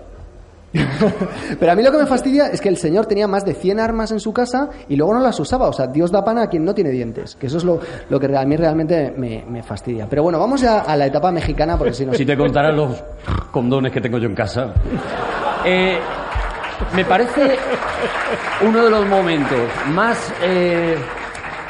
Pero a mí lo que me fastidia es que el señor tenía más de 100 armas en su casa y luego no las usaba. O sea, Dios da pana a quien no tiene dientes. Que eso es lo, lo que a mí realmente me, me fastidia. Pero bueno, vamos ya a la etapa mexicana porque si no... Si te contara los condones que tengo yo en casa. Eh, me parece uno de los momentos más, eh,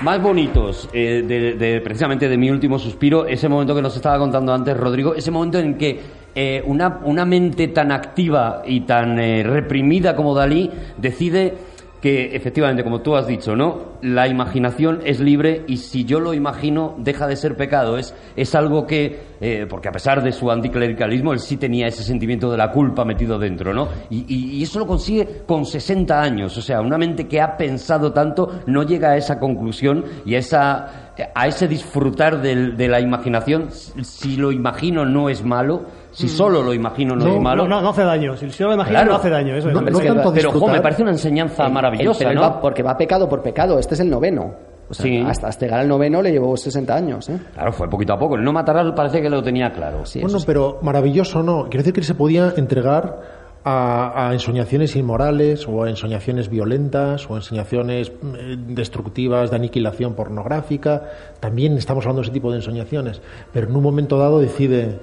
más bonitos eh, de, de- precisamente de mi último suspiro, ese momento que nos estaba contando antes Rodrigo, ese momento en que eh, una, una mente tan activa y tan eh, reprimida como Dalí decide que efectivamente, como tú has dicho, ¿no? La imaginación es libre y si yo lo imagino, deja de ser pecado. Es, es algo que, eh, porque a pesar de su anticlericalismo, él sí tenía ese sentimiento de la culpa metido dentro, ¿no? Y, eso lo consigue con 60 años. O sea, una mente que ha pensado tanto no llega a esa conclusión y a esa a ese disfrutar de la imaginación. Si lo imagino no es malo, si solo lo imagino no, No, es malo. no, no, no hace daño. Si yo lo imagino, Claro. no hace daño. Eso es. No, Pero es que tanto me parece una enseñanza El- maravillosa, el- porque va pecado por pecado. Este es el noveno. O sea, Sí. hasta, hasta llegar al noveno le llevó 60 años. ¿eh? Claro, fue poquito a poco. El no matarás parece que lo tenía claro. Sí, Bueno, sí. pero maravilloso no. Quiero decir que él se podía entregar a, a ensoñaciones inmorales o a ensoñaciones violentas o a ensoñaciones eh, destructivas de aniquilación pornográfica. También estamos hablando de ese tipo de ensoñaciones. Pero en un momento dado decide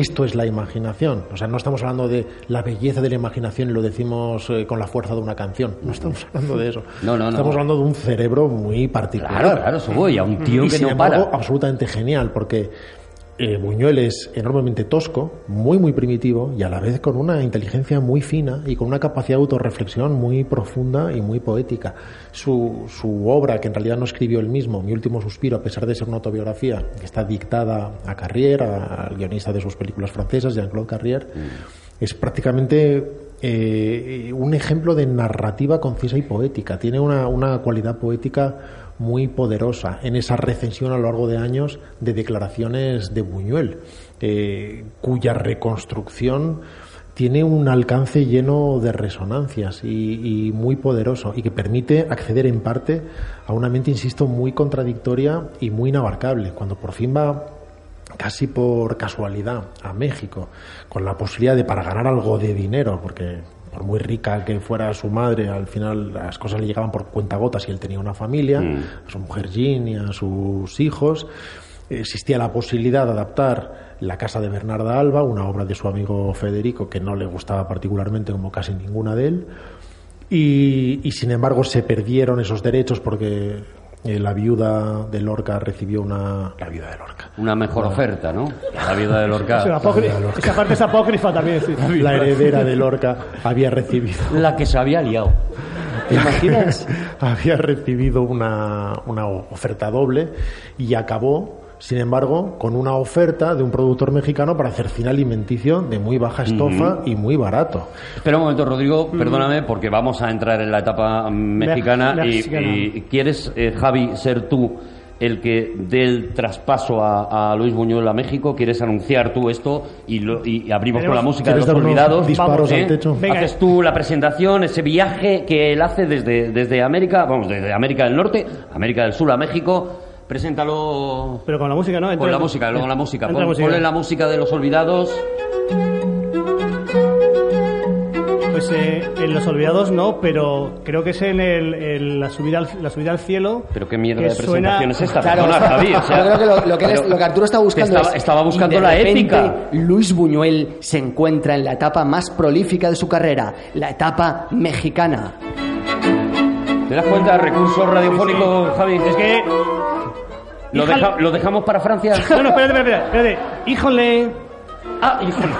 esto es la imaginación. O sea, no estamos hablando de la belleza de la imaginación y lo decimos eh, con la fuerza de una canción. No estamos hablando de eso. No, no, no. Estamos hablando de un cerebro muy particular. Claro, claro, eso voy, a un tío y que sin no embargo, para. absolutamente genial, porque eh, Buñuel es enormemente tosco, muy, muy primitivo y a la vez con una inteligencia muy fina y con una capacidad de autorreflexión muy profunda y muy poética. Su, su obra, que en realidad no escribió él mismo, Mi último suspiro, a pesar de ser una autobiografía, que está dictada a Carrier, a- al guionista de sus películas francesas, Jean-Claude Carrier, es prácticamente eh, un ejemplo de narrativa concisa y poética. Tiene una, una cualidad poética muy poderosa en esa recensión a lo largo de años de declaraciones de Buñuel, eh, cuya reconstrucción tiene un alcance lleno de resonancias y, y muy poderoso y que permite acceder en parte a una mente, insisto, muy contradictoria y muy inabarcable. Cuando por fin va casi por casualidad a México con la posibilidad de para ganar algo de dinero porque por muy rica que fuera su madre al final las cosas le llegaban por cuentagotas y él tenía una familia a su mujer Jean y a sus hijos. Existía la posibilidad de adaptar La casa de Bernarda Alba una obra de su amigo Federico que no le gustaba particularmente como casi ninguna de él y, y, sin embargo se perdieron esos derechos porque eh, la viuda de Lorca recibió una la viuda de Lorca Una mejor oferta, ¿no? La vida de Lorca. Esa parte es apócrifa también, sí. la heredera de Lorca había recibido La que se había liado. ¿Te imaginas? había recibido una, una oferta doble y acabó sin embargo, con una oferta de un productor mexicano para hacer cine alimenticio de muy baja estofa y muy barato. Espera un momento, Rodrigo, perdóname, porque vamos a entrar en la etapa mexicana. Me- y, ¿Quieres, eh, Javi, ser tú el que dé el traspaso a, a Luis Buñuel a México? ¿Quieres anunciar tú esto y, lo- y abrimos con la música de ¿Quieres los olvidados? disparos ¿eh? al techo? Venga. Haces tú la presentación, ese viaje que él hace desde, desde América, vamos, desde América del Norte, América del Sur a México. Preséntalo Pero con la música, ¿no? Entra- con la música, luego la música. Pon- música. Ponle la música de los olvidados. Pues eh, en Los Olvidados no, pero creo que es en el, la, subida al, la subida al cielo. Pero qué mierda que de presentación es esta, Claro, perdona, Javi. o sea, yo creo que lo, lo que, lo Arturo está buscando estaba, es... estaba buscando y de la repente, épica. Luis Buñuel se encuentra en la etapa más prolífica de su carrera, la etapa mexicana. ¿Te das cuenta? Recursos radiofónicos, Javi. Es que. ¿Lo, Híjole- deja- ¿Lo dejamos para Francia? No, no, espérate, espérate, espérate. Híjole. Ah, híjole.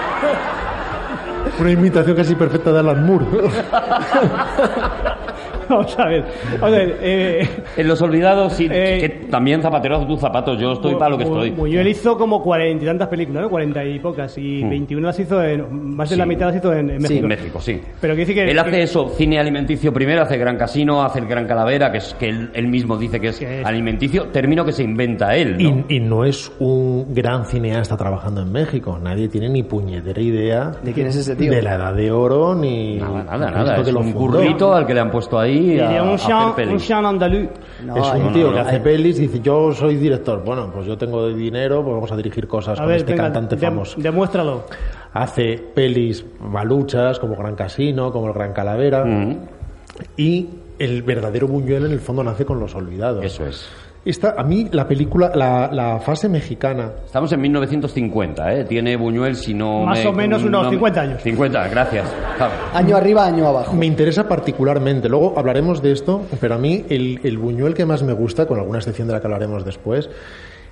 Una imitación casi perfecta de Alan Moore. Vamos a ver. Vamos a ver. Eh, En los olvidados, sí, Eh, que también zapatero a tus zapatos. Yo estoy para lo que estoy. Buñuel hizo como cuarenta y tantas películas, ¿no? Cuarenta y pocas. Y 21 las hizo en. Más de. Sí. la mitad las hizo en, en Sí, México. En México, sí. Pero que dice que. Él hace que- eso, cine alimenticio primero, hace Gran Casino, hace el Gran Calavera, que es que él, él mismo dice que es Que es- alimenticio, término que se inventa él, ¿no? Y, y no es un gran cineasta trabajando en México. Nadie tiene ni puñetera idea ¿De quién es ese tío? de la edad de oro ni Nada, nada, nada. Es que lo un fundó. currito al que le han puesto ahí a, un a hacer un pelis. Jean andaluz. No, es un tío no, que no. hace pelis y dice yo soy director. Bueno, pues yo tengo dinero, pues vamos a dirigir cosas A con ver, este venga, cantante de- famoso. demuéstralo. Hace pelis maluchas como Gran Casino, como El Gran Calavera. Mm, Y el verdadero Buñuel en el fondo nace con Los Olvidados. eso es. Esta, a mí la película, la, la fase mexicana Estamos en 1950, ¿eh? Tiene Buñuel, si no. Más me- o menos unos no me- 50 años. 50, gracias. Año arriba, año abajo. Me interesa particularmente, luego hablaremos de esto, pero a mí el, el Buñuel que más me gusta, con alguna excepción de la que hablaremos después,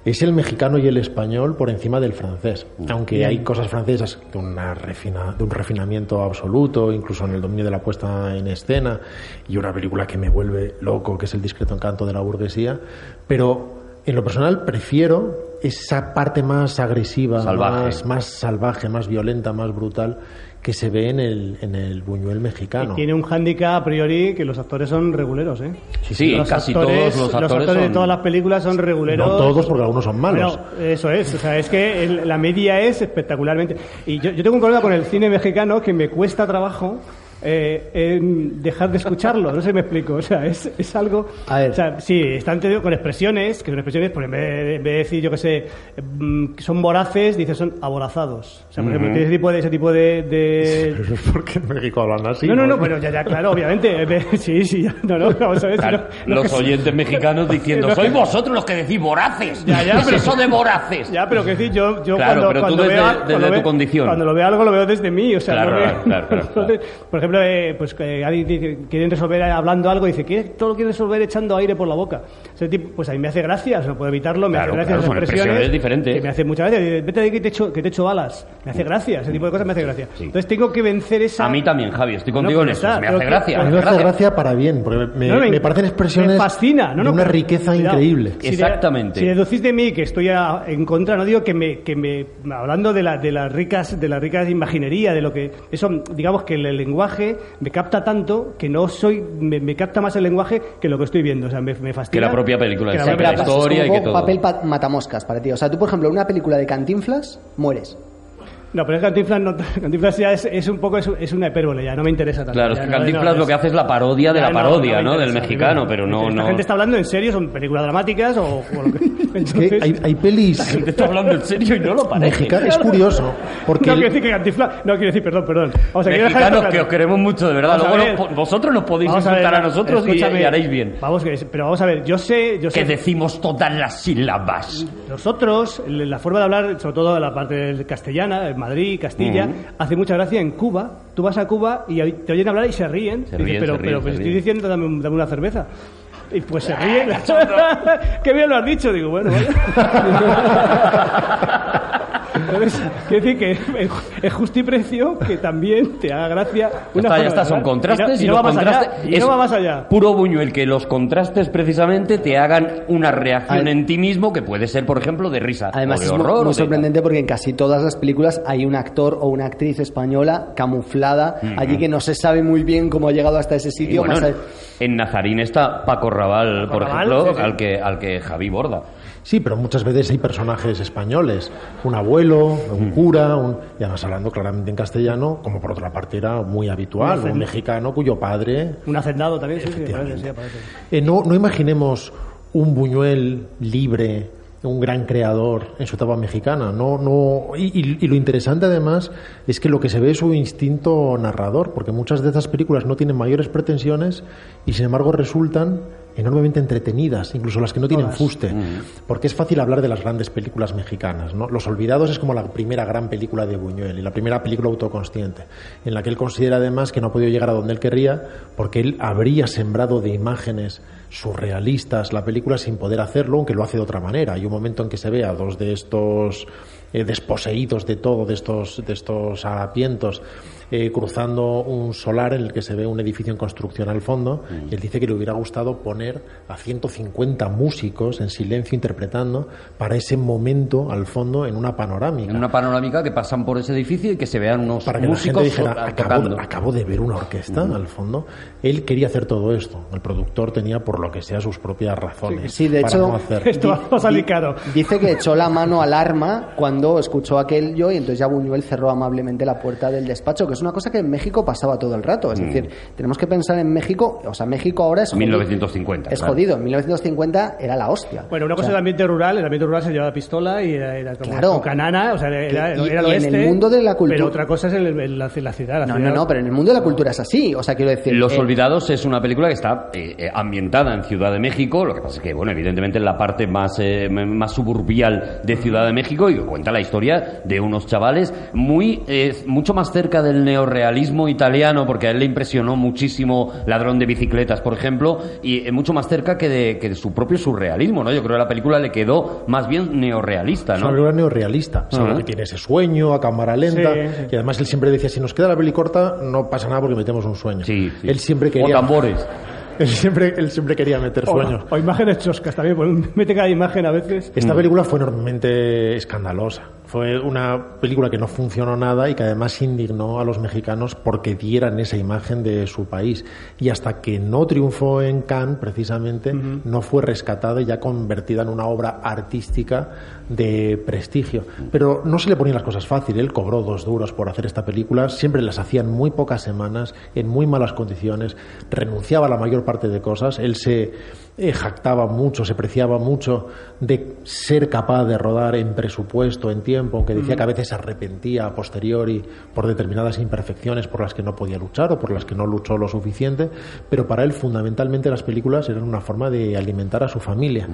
es el mexicano y el español por encima del francés. Mm. Aunque hay cosas francesas de, una refina, de un refinamiento absoluto, incluso en el dominio de la puesta en escena, y una película que me vuelve loco, que es El discreto encanto de la burguesía, pero en lo personal prefiero esa parte más agresiva, Salvaje. Más, más salvaje, más violenta, más brutal que se ve en el, en el Buñuel mexicano. Tiene un hándicap a priori que los actores son reguleros, ¿eh? Sí, los casi actores, todos los actores, de son- todas las películas son reguleros. No todos, porque algunos son malos. Eso es, o sea, es que el- la media es espectacularmente. Y yo, yo tengo un problema con el cine mexicano que me cuesta trabajo eh, en dejar de escucharlo, no sé si me explico, o sea, es, es algo... A ver. O sea, sí, están te digo, con expresiones, que son expresiones, pues en vez de, en vez de decir, yo que sé, mm, que son voraces, dices son aborazados. O sea, por ejemplo, tiene ese tipo de... Ese tipo de, de- Pero es porque en México hablan así. no, no, no, pero ya, ya, claro, obviamente. Sí, sí, ya, no, no, vamos a ver. Claro, no los oyentes mexicanos diciendo, sois vosotros los que decís voraces. Ya, ya, ¿Qué es pero- eso de voraces? Ya, pero que decir, yo, yo Claro, cuando, pero tú cuando desde- veo, desde cuando tu ve- condición. Cuando lo veo algo, lo veo desde mí. O sea, Claro, no me- claro, claro, claro. Por ejemplo, eh, pues que alguien dice, quieren resolver hablando algo, dice, ¿qué? Todo lo quiere resolver echando aire por la boca. Ese tipo, pues a mí me hace gracia, no puedo evitarlo, me Claro, hace gracia claro, esas expresiones. expresiones diferentes. Que me hace mucha gracia. Dice, Vete de aquí que te echo, que te echo balas. Me hace gracia, ese tipo de cosas me hace gracia. Entonces tengo que vencer esa... A mí también, Javi, estoy No, contigo en pues eso. Me hace que- gracia. A mí me me hace gracia. para bien, porque me, No, me parecen expresiones me fascina, no, de no, una riqueza cuidado. increíble. Si de- Exactamente. si deducís de mí que estoy a- en contra, no digo que me, que me hablando de, la, de las ricas, de las ricas imaginería, de lo que eso, digamos que el, lenguaje me capta tanto que no soy, me, me capta más el lenguaje que lo que estoy viendo, o sea, me, me fascina. Que la propia película que la sí, propia la historia es y como que todo. papel pa- matamoscas para ti. O sea, tú, por ejemplo, en una película de Cantinflas, mueres. No, pero es que Cantinflas, no, Cantinflas ya es, es un poco, es, es una hipérbole, ya no me interesa tanto. Claro, es que Cantinflas no, lo que hace es la parodia de la parodia, ¿no? Del mexicano, me pero no... no... La gente está hablando en serio, son películas dramáticas o, o lo que... Es que Entonces- hay, hay pelis La gente está hablando en serio y no lo parece. mexicanas. Es curioso, porque no el- quiero decir que Cantinflas... No quiero decir, perdón, perdón. A dejar esto Mexicanos claro. que os queremos mucho, de verdad. A Luego nos vosotros nos podéis Vamos a insultar ver, a nosotros y, y haréis bien. Vamos, pero vamos a ver, yo sé... Yo sé Que decimos todas las sílabas. Nosotros, la forma de hablar, sobre todo la parte del castellana, Madrid, Castilla, hace mucha gracia en Cuba. Tú vas a Cuba y te oyen hablar y se ríen. Se Dices, ríen, pero, se ríen, pero pues estoy diciendo, dame, un- dame una cerveza. Y pues se ríen. Qué bien lo has dicho. Digo, bueno, vaya. Entonces, quiero decir que es- justo y precio que también te haga gracia. Ya una está, ya está, son contrastes y y, no, y no los va más contrastes. allá. Y es no va más allá. Puro Buñuel, que los contrastes precisamente te hagan una reacción Ay. en ti mismo que puede ser, por ejemplo, de risa Además, o de es muy- horror. sorprendente porque en casi todas las películas hay un actor o una actriz española camuflada allí que no se sabe muy bien cómo ha llegado hasta ese Y sitio. bueno, más en Nazarín está Paco Raval, por Raval, ejemplo, sí, sí. al que al que Javi borda. Sí, pero muchas veces hay personajes españoles, un abuelo, un cura, un, y además hablando claramente en castellano, como por otra parte era muy habitual, un mexicano cuyo padre... Un hacendado también, sí, sí, sí, aparece. Eh, no, no imaginemos un Buñuel libre, un gran creador en su etapa mexicana. No, no, y, y- y lo interesante además es que lo que se ve es su instinto narrador, porque muchas de estas películas no tienen mayores pretensiones y sin embargo resultan enormemente entretenidas, incluso las que no tienen fuste, porque es fácil hablar de las grandes películas mexicanas. ¿no? Los Olvidados es como la primera gran película de Buñuel y la primera película autoconsciente, en la que él considera además que no ha podido llegar a donde él querría porque él habría sembrado de imágenes surrealistas la película sin poder hacerlo, aunque lo hace de otra manera. Hay un momento en que se ve a dos de estos eh, desposeídos de todo, de estos, de estos harapientos, eh, cruzando un solar en el que se ve un edificio en construcción al fondo. Y él dice que le hubiera gustado poner a 150 músicos en silencio interpretando para ese momento al fondo en una panorámica. En una panorámica que pasan por ese edificio y que se vean unos para que la gente músicos dijera, so- acabo, de ver una orquesta al fondo. Él quería hacer todo esto. El productor tenía, por lo que sea, sus propias razones Sí, de para hecho, no hacer. Esto va a salir caro. Dice que echó la mano al arma cuando escuchó aquello y entonces ya Buñuel cerró amablemente la puerta del despacho, que es una cosa que en México pasaba todo el rato. Mm. Es decir, tenemos que pensar en México, o sea, México ahora es jodido. 1950, Es claro. jodido, en 1950 era la hostia. Bueno, una O cosa sea, del ambiente rural, el ambiente rural se llevaba pistola y era, era como Claro. canana, o sea, era, Que- y- era el y en oeste. el mundo de la cultura- Pero otra cosa es el- el- la, la ciudad. la No, ciudad. no, no, pero en el mundo de la cultura es así. O sea, quiero decir. Los eh, Olvidados es una película que está eh, eh, ambientada en Ciudad de México, lo que pasa es que, bueno, evidentemente en la parte más, eh, más suburbial de Ciudad de México y que cuenta cuenta la historia de unos chavales muy eh, mucho más cerca del neorrealismo italiano, porque a él le impresionó muchísimo Ladrón de bicicletas, por ejemplo, y mucho más cerca que de, que de su propio surrealismo, ¿no? Yo creo que la película le quedó más bien neorrealista, Es ¿no? una película neorrealista, sabe Ajá. que tiene ese sueño a cámara lenta Sí, sí. y además él siempre decía si nos queda la peli corta no pasa nada porque metemos un sueño. Sí, sí. Él siempre O quería tambores. él siempre él siempre quería meter O, sueños. o imágenes choscas también, pues, mete cada imagen a veces. Esta Mm. película fue enormemente escandalosa. Fue una película que no funcionó nada y que además indignó a los mexicanos porque dieran esa imagen de su país. Y hasta que no triunfó en Cannes, precisamente, no fue rescatada y ya convertida en una obra artística de prestigio. Pero no se le ponían las cosas fácil. Él cobró dos duros por hacer esta película. Siempre las hacía en muy pocas semanas, en muy malas condiciones. Renunciaba a la mayor parte de cosas. Él se eh, jactaba mucho, se preciaba mucho de ser capaz de rodar en presupuesto, en tiempo, aunque decía que a veces se arrepentía a posteriori por determinadas imperfecciones por las que no podía luchar o por las que no luchó lo suficiente, pero para él fundamentalmente las películas eran una forma de alimentar a su familia.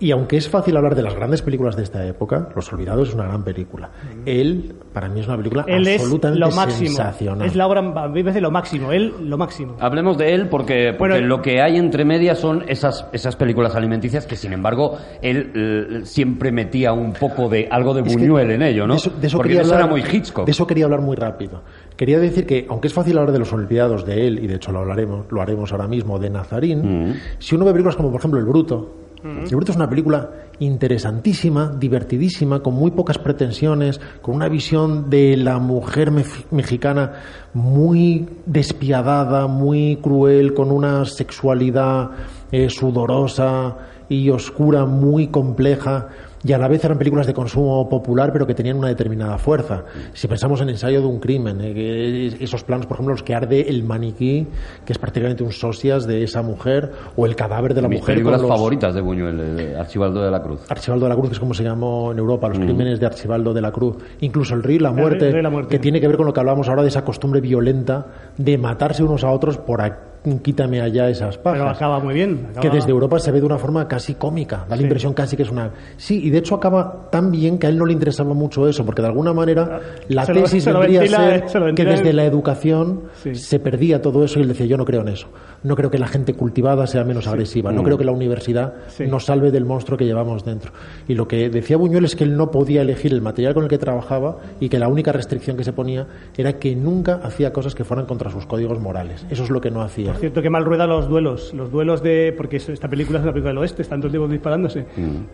Y aunque es fácil hablar de las grandes películas de esta época, Los Olvidados es una gran película. Él, para mí, es una película Él es absolutamente lo máximo. sensacional. Es la obra, a mí me parece lo máximo. Él, lo máximo. Hablemos de él porque, porque Bueno, lo que hay entre medias son esas, esas películas alimenticias que, sin embargo, él eh, siempre metía un poco de algo de Buñuel en ello, ¿no? De eso, de eso porque quería eso hablar, era muy Hitchcock. De eso quería hablar muy rápido. Quería decir que, aunque es fácil hablar de los olvidados de él, y de hecho lo hablaremos, lo haremos ahora mismo, de Nazarín, Mm. si uno ve películas como, por ejemplo, El Bruto, El Bruto es una película interesantísima, divertidísima, con muy pocas pretensiones, con una visión de la mujer mexicana muy despiadada, muy cruel, con una sexualidad eh, sudorosa y oscura, muy compleja y a la vez eran películas de consumo popular pero que tenían una determinada fuerza. Si pensamos en Ensayo de un crimen, eh, esos planos, por ejemplo, los que arde el maniquí, que es prácticamente un socias de esa mujer, o el cadáver de la Mis mujer. películas con los- favoritas de Buñuel, eh, Archibaldo de la Cruz. Archibaldo de la Cruz, que es como se llamó en Europa, los crímenes de Archibaldo de la Cruz. Incluso el río y la El muerte, Río y la Muerte. que tiene que ver con lo que hablábamos ahora de esa costumbre violenta de matarse unos a otros por a- quítame allá esas pajas. Pero acaba muy bien. que desde Europa se ve de una forma casi cómica, da la Sí. impresión casi que es una... Sí, y de hecho acaba tan bien que a él no le interesaba mucho eso, porque de alguna manera la Se lo- tesis se lo vendría ventila, a ser se que desde la educación Sí. se perdía todo eso y él decía, yo no creo en eso. No creo que la gente cultivada sea menos agresiva, no creo que la universidad Sí. nos salve del monstruo que llevamos dentro. Y lo que decía Buñuel es que él no podía elegir el material con el que trabajaba y que la única restricción que se ponía era que nunca hacía cosas que fueran contra sus códigos morales. Eso es lo que no hacía. Por cierto, que mal rueda los duelos. Los duelos de. Porque es- esta película es una película del oeste, están dos tipos disparándose.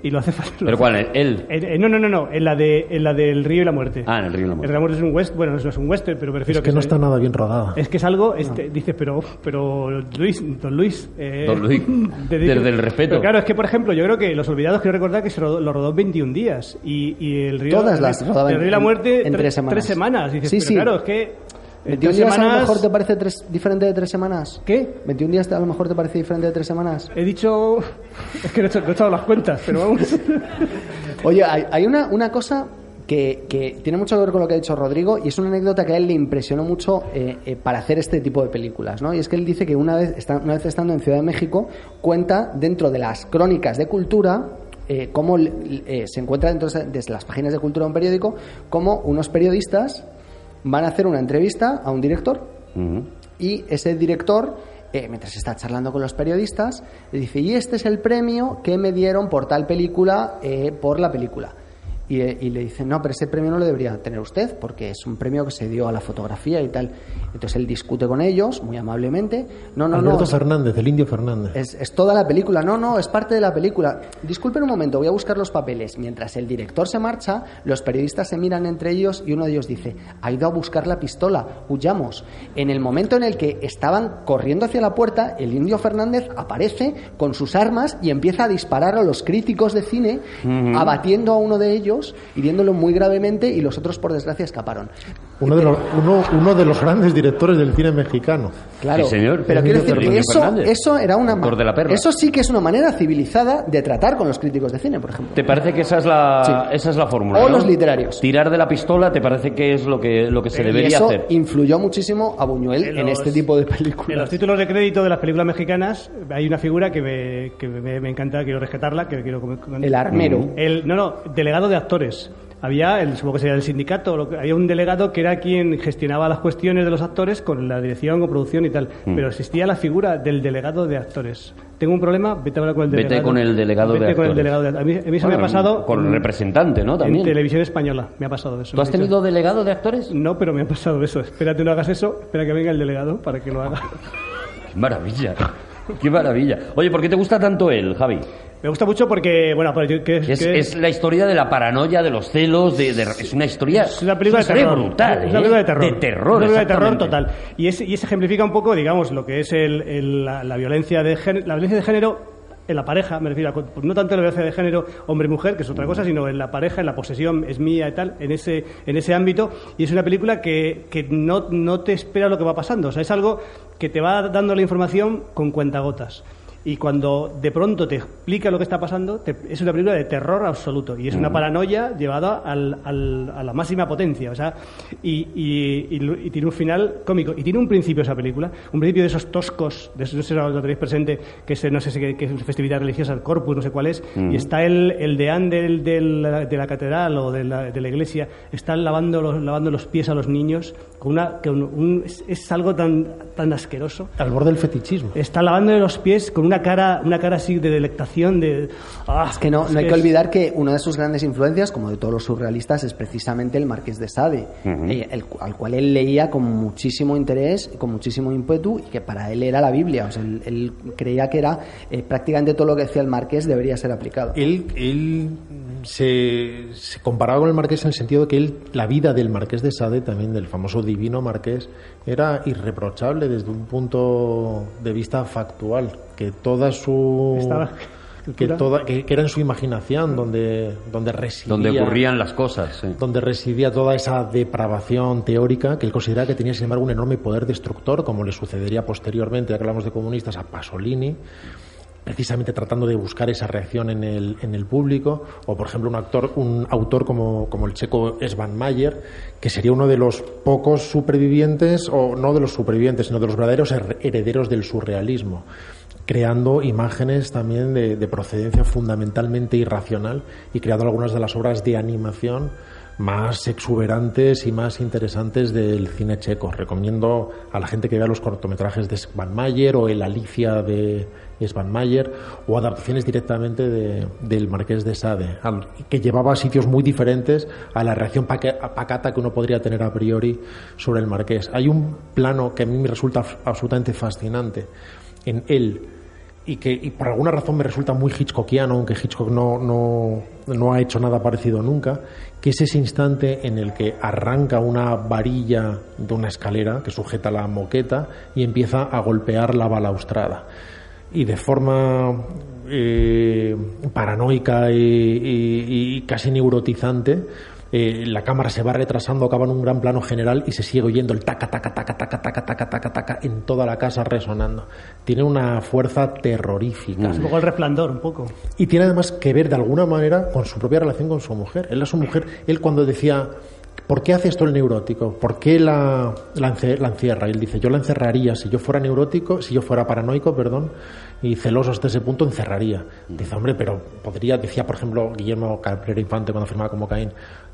Y lo hace fácil. ¿Pero cuál? ¿Él? Eh, no, no, no, no. En la, de, en la del río y la muerte. Ah, en el río y la El muerte. río y la muerte es un west. Bueno, no es un western, pero prefiero Es que no está nada bien rodada. Es que es algo, este, dices, pero, pero Luis, don Luis. eh, Don Luis, te desde el respeto. Pero claro, es que por ejemplo, yo creo que Los Olvidados, quiero recordar que se rodó, lo rodó en 21 días. Y, y el río. Todas las el, rodaban el río y la muerte, en tre- tres semanas. Tres semanas. Dices, Sí, pero sí. claro, es que. En 21 tres días a lo semanas- mejor te parece tres- diferente de tres semanas. ¿Qué? 21 días a lo mejor te parece diferente de tres semanas. He dicho. Es que no he, hecho- no he echado las cuentas, pero vamos. Oye, hay, hay una, una cosa que, que tiene mucho que ver con lo que ha dicho Rodrigo y es una anécdota que a él le impresionó mucho eh, eh, para hacer este tipo de películas, ¿no? Y es que él dice que una vez, está- una vez estando en Ciudad de México, cuenta dentro de las crónicas de cultura eh, cómo eh, se encuentra dentro de las páginas de cultura de un periódico, cómo unos periodistas van a hacer una entrevista a un director y ese director, eh, mientras está charlando con los periodistas, le dice, y este es el premio que me dieron por tal película, eh, por la película. Y, y le dice, no, pero ese premio no lo debería tener usted, porque es un premio que se dio a la fotografía y tal. Entonces él discute con ellos, muy amablemente. No, no, Alberto no. Fernández, el indio Fernández. es, es toda la película. No, no, es parte de la película. Disculpen un momento, voy a buscar los papeles. Mientras el director se marcha, los periodistas se miran entre ellos y uno de ellos dice, ha ido a buscar la pistola, huyamos. En el momento en el que estaban corriendo hacia la puerta, el indio Fernández aparece con sus armas y empieza a disparar a los críticos de cine, abatiendo a uno de ellos, hiriéndolo muy gravemente y los otros, por desgracia, escaparon. Uno de, los, uno, uno de los grandes directores del cine mexicano. Claro, Sí, señor. pero quiero decir que eso, eso era una de La Perla. eso sí que es una manera civilizada de tratar con los críticos de cine, por ejemplo. ¿Te parece que esa es la, Sí. esa es la fórmula? O ¿no? los literarios. Tirar de la pistola, ¿te parece que es lo que, lo que se y debería eso hacer? influyó muchísimo a Buñuel en, En los- este tipo de En películas. los títulos de crédito de las películas mexicanas hay una figura que me, que me, me encanta, quiero rescatarla, que quiero. El armero. El, no, no, delegado de actores. Había, el, supongo que sería el sindicato, lo que- había un delegado que era quien gestionaba las cuestiones de los actores con la dirección, con producción y tal. Mm. Pero existía la figura del delegado de actores. Tengo un problema, vete a hablar con el Vete delegado. con el delegado de Vete con el actores. delegado de A mí, a mí eso me ha pasado. Con el en- representante, ¿no? En También. televisión española me ha pasado eso. ¿Tú has tenido delegado de actores? No, pero me ha pasado eso. Espérate, no hagas eso. Espera que venga el delegado para que lo haga. Qué maravilla. Qué maravilla. Oye, ¿por qué te gusta tanto él, Javi? Me gusta mucho porque, bueno, que, Es, que- es la historia de la paranoia, de los celos, de, de- es una historia, Es una película es de una terror. brutal. Es una ¿eh? película de terror. De terror, Es una película de terror total. Y, es, y se ejemplifica un poco, digamos, lo que es el- el- la, la violencia de género, la violencia de género en la pareja, me refiero, a, no tanto en la violencia de género hombre-mujer, que es otra cosa, sino en la pareja, en la posesión es mía y tal, en ese, en ese ámbito. Y es una película que, que no, no te espera lo que va pasando. O sea, es algo que te va dando la información con cuentagotas. Y cuando de pronto te explica lo que está pasando, te- es una película de terror absoluto. Y es una paranoia llevada al- al- a la máxima potencia. O sea, y, y- y lo- y tiene un final cómico. Y tiene un principio esa película. Un principio de esos toscos, de esos, no sé si lo tenéis presente, que es, no sé si que, que es festividad religiosa, el Corpus, no sé cuál es. Y está el, el deán del, del- de la catedral o de la, de la iglesia, están lavando los, lavando los pies a los niños. Con una, con un- es, es algo tan, tan asqueroso Al borde del fetichismo. está lavándole los pies con una cara una cara así de delectación de ah, Es que no, no hay es- que olvidar que una de sus grandes influencias, como de todos los surrealistas, es precisamente el Marqués de Sade, eh, el cu- al cual él leía con muchísimo interés, con muchísimo ímpetu, y que para él era la Biblia. O sea, él, él creía que era eh, prácticamente todo lo que decía el Marqués debería ser aplicado. Él, él se, se comparaba con el Marqués en el sentido de que él, la vida del Marqués de Sade, también del famoso divino Marqués, era irreprochable desde un punto de vista factual, que toda su... Estaba- que, toda, que, que era en su imaginación donde, donde residía... Donde ocurrían las cosas. sí. donde residía toda esa depravación teórica que él consideraba que tenía, sin embargo, un enorme poder destructor, como le sucedería posteriormente, ya que hablamos de comunistas, a Pasolini, precisamente tratando de buscar esa reacción en el, en el público, o por ejemplo un actor, un autor como, como el checo Svan Mayer, que sería uno de los pocos supervivientes, o no de los supervivientes, sino de los verdaderos her- herederos del surrealismo creando imágenes también de, de procedencia fundamentalmente irracional y creando algunas de las obras de animación más exuberantes y más interesantes del cine checo. Recomiendo a la gente que vea los cortometrajes de Svan Mayer o el Alicia de Svan Mayer o adaptaciones directamente de- del Marqués de Sade, que llevaba a sitios muy diferentes a la reacción paca- pacata que uno podría tener a priori sobre el Marqués. Hay un plano que a mí me resulta abs- absolutamente fascinante en él y que y por alguna razón me resulta muy Hitchcockiano, aunque Hitchcock no, no ha hecho nada parecido nunca, que es ese instante en el que arranca una varilla de una escalera que sujeta la moqueta y empieza a golpear la balaustrada. Y de forma eh, paranoica y, y- y casi neurotizante, eh, la cámara se va retrasando, acaba en un gran plano general y se sigue oyendo el taca, taca, taca, taca, taca, taca, taca, taca en toda la casa resonando. Tiene una fuerza terrorífica. es un poco el resplandor un poco Y tiene además que ver de alguna manera con su propia relación con su mujer. Él a su mujer, él cuando decía, ¿por qué hace esto el neurótico? ¿Por qué la, la, la encierra? Y él dice, yo la encerraría si yo fuera neurótico, si yo fuera paranoico, perdón, y celoso hasta ese punto, encerraría. Dice, hombre, pero podría, decía por ejemplo Guillermo Cabrera Infante cuando firmaba como Caín,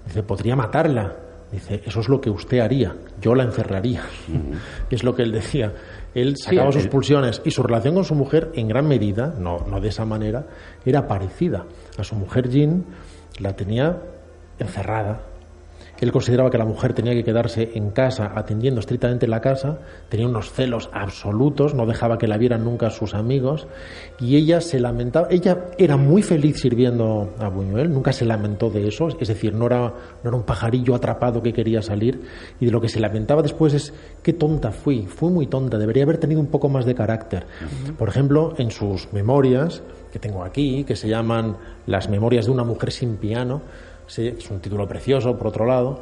dice, podría matarla. Dice, eso es lo que usted haría, yo la encerraría. es lo que él decía. Él sacaba Sí, sus él- pulsiones y su relación con su mujer, en gran medida, no, no de esa manera, era parecida. A su mujer Jean la tenía encerrada. Él consideraba que la mujer tenía que quedarse en casa atendiendo estrictamente la casa, tenía unos celos absolutos, no dejaba que la vieran nunca sus amigos y ella se lamentaba, ella era muy feliz sirviendo a Buñuel, nunca se lamentó de eso, es decir, no era, no era un pajarillo atrapado que quería salir y de lo que se lamentaba después es qué tonta fui, fui muy tonta, debería haber tenido un poco más de carácter. Por ejemplo, en sus memorias, que tengo aquí, que se llaman Las memorias de una mujer sin piano, es un título precioso, por otro lado.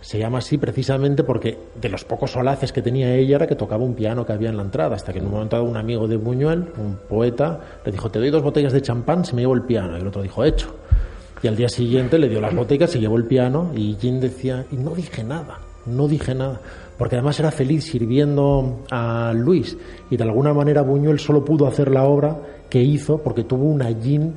Se llama así precisamente porque de los pocos solaces que tenía ella era que tocaba un piano que había en la entrada, hasta que en un momento dado un amigo de Buñuel, un poeta, le dijo, te doy dos botellas de champán si me llevo el piano. Y el otro dijo, hecho. Y al día siguiente le dio las botellas, se llevó el piano y Jean decía, y no dije nada, no dije nada. Porque además era feliz sirviendo a Luis y de alguna manera Buñuel solo pudo hacer la obra que hizo porque tuvo una Jean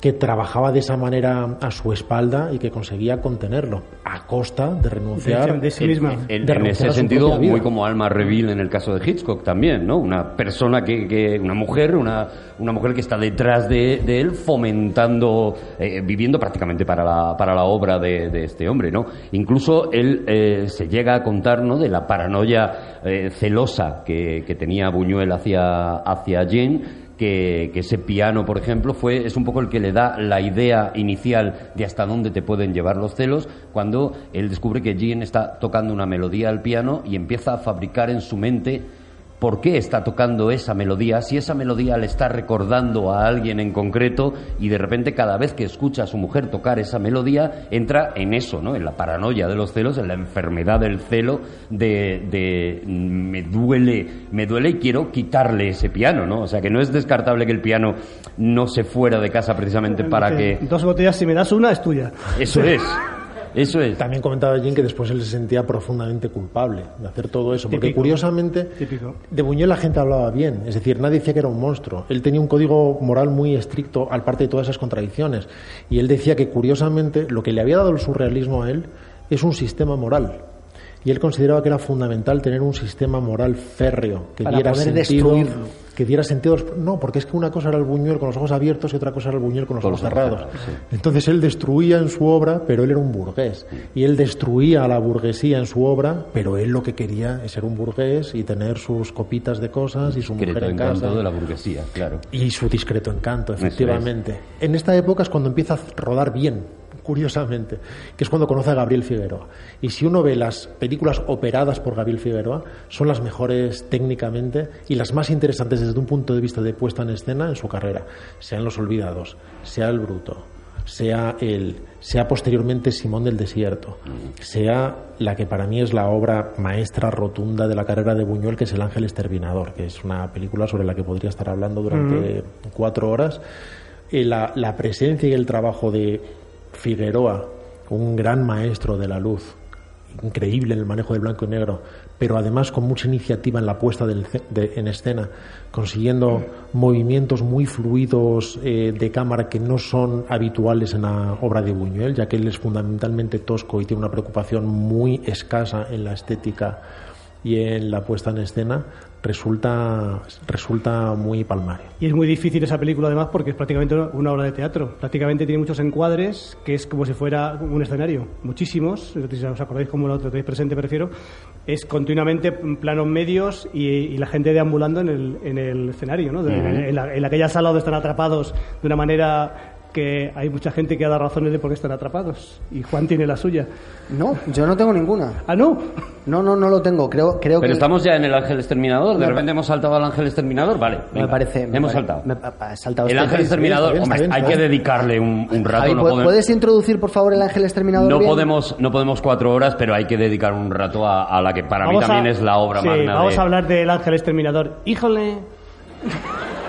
que trabajaba de esa manera a su espalda y que conseguía contenerlo a costa de renunciar de sí misma. En, de en renunciar ese sentido, muy como Alma Reville en el caso de Hitchcock también, ¿no? Una persona que, que- una mujer, una, una mujer que está detrás de, de él fomentando, eh, viviendo prácticamente para la, para la obra de, de este hombre, ¿no? Incluso él eh, se llega a contar, ¿no? De la paranoia eh, celosa que, que tenía Buñuel hacia, hacia Jane, que, ese piano, por ejemplo, fue, es un poco el que le da la idea inicial de hasta dónde te pueden llevar los celos, cuando él descubre que Jean está tocando una melodía al piano y empieza a fabricar en su mente por qué está tocando esa melodía, si esa melodía le está recordando a alguien en concreto y de repente cada vez que escucha a su mujer tocar esa melodía entra en eso, ¿no? En la paranoia de los celos, en la enfermedad del celo de, de mm, me duele, me duele y quiero quitarle ese piano, ¿no? O sea que no es descartable que el piano no se fuera de casa precisamente para que Dos botellas, si me das una, es tuya. eso es. Eso es. También comentaba Jim que después él se sentía profundamente culpable de hacer todo eso, porque Típico. curiosamente Típico. de Buñuel la gente hablaba bien, es decir, nadie decía que era un monstruo. Él tenía un código moral muy estricto al parte de todas esas contradicciones y él decía que curiosamente lo que le había dado el surrealismo a él es un sistema moral. Y él consideraba que era fundamental tener un sistema moral férreo que Para diera poder sentido, destruirlo. que diera sentido. No, porque es que una cosa era el Buñuel con los ojos abiertos y otra cosa era el Buñuel con los Con ojos los ojos cerrados. cerrados, sí. Entonces él destruía en su obra, pero él era un burgués. Y él destruía a la burguesía en su obra, pero él lo que quería es ser un burgués y tener sus copitas de cosas y su mujer Secreto en encanto casa. de la burguesía, claro. Y su discreto encanto, es. efectivamente. En esta época es cuando empieza a rodar bien, curiosamente, que es cuando conoce a Gabriel Figueroa. Y si uno ve las películas operadas por Gabriel Figueroa, son las mejores técnicamente y las más interesantes desde un punto de vista de puesta en escena en su carrera. Sean Los Olvidados, sea El Bruto, sea él, sea posteriormente Simón del Desierto, sea la que para mí es la obra maestra rotunda de la carrera de Buñuel, que es El Ángel Exterminador, que es una película sobre la que podría estar hablando durante cuatro horas. Eh, la, la presencia y el trabajo de Figueroa, un gran maestro de la luz, increíble en el manejo del blanco y negro, pero además con mucha iniciativa en la puesta de- en escena, consiguiendo movimientos muy fluidos eh, de cámara que no son habituales en la obra de Buñuel, ya que él es fundamentalmente tosco y tiene una preocupación muy escasa en la estética y en la puesta en escena, resulta, resulta muy palmario. Y es muy difícil esa película además porque es prácticamente una obra de teatro. Prácticamente tiene muchos encuadres que es como si fuera un escenario. Muchísimos, si os acordáis como lo tenéis presente, prefiero. Es continuamente planos medios y, y la gente deambulando en el, en el escenario, ¿no? De- en, la- en aquella sala donde están atrapados de una manera que hay mucha gente que ha dado razones de por qué están atrapados. Y Juan tiene la suya. No, yo no tengo ninguna. Ah, no. No, no, no lo tengo. Creo, creo Pero que estamos ya en el ángel exterminador. De Me repente hemos saltado al ángel exterminador. Vale. me venga. parece. me Hemos pare- saltado. me saltado El este- ángel exterminador, está bien, bien, hay está que bien. dedicarle un, un rato. Javi, no ¿pu- podemos, ¿Puedes introducir, por favor, el ángel exterminador? no bien? podemos, no podemos cuatro horas, pero hay que dedicar un rato a, a la que para mí Vamos también a- es la obra sí, magna Vamos de- a hablar del ángel exterminador. Híjole.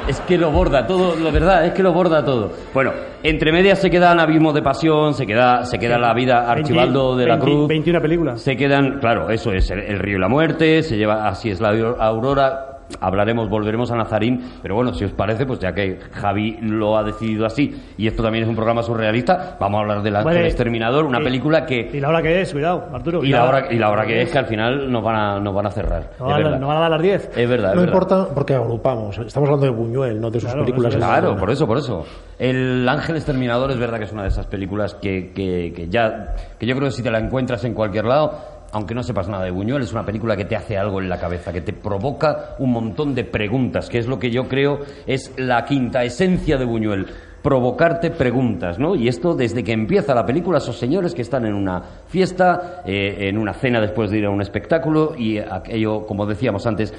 Es que lo borda todo, la verdad, es que lo borda todo. Bueno, entre medias se quedan Abismo de Pasión, se queda, se queda la vida Archibaldo de la 20 Cruz. 21 películas. Se quedan, claro, eso es el, el río y la muerte, se lleva así es la aurora. Hablaremos, volveremos a Nazarín, pero bueno, si os parece, pues ya que Javi lo ha decidido así y esto también es un programa surrealista, vamos a hablar del Ángel Vale. Exterminador, una Y- película ¿Y que la hora que es? Cuidado, Arturo. y la hora y la hora que es que al final nos van a nos van a cerrar. No es van, a, verdad. no van a dar las 10. Es verdad, es No verdad. importa porque agrupamos. Estamos hablando de Buñuel, no de sus Claro, películas. Claro, por eso, por eso. El Ángel Exterminador es verdad que es una de esas películas que, que, que ya que yo creo que si te la encuentras en cualquier lado, aunque no sepas nada de Buñuel, es una película que te hace algo en la cabeza, que te provoca un montón de preguntas, que es lo que yo creo es la quinta esencia de Buñuel. Provocarte preguntas, ¿no? Y esto desde que empieza la película, esos señores que están en una fiesta, eh, en una cena después de ir a un espectáculo, y aquello, como decíamos antes,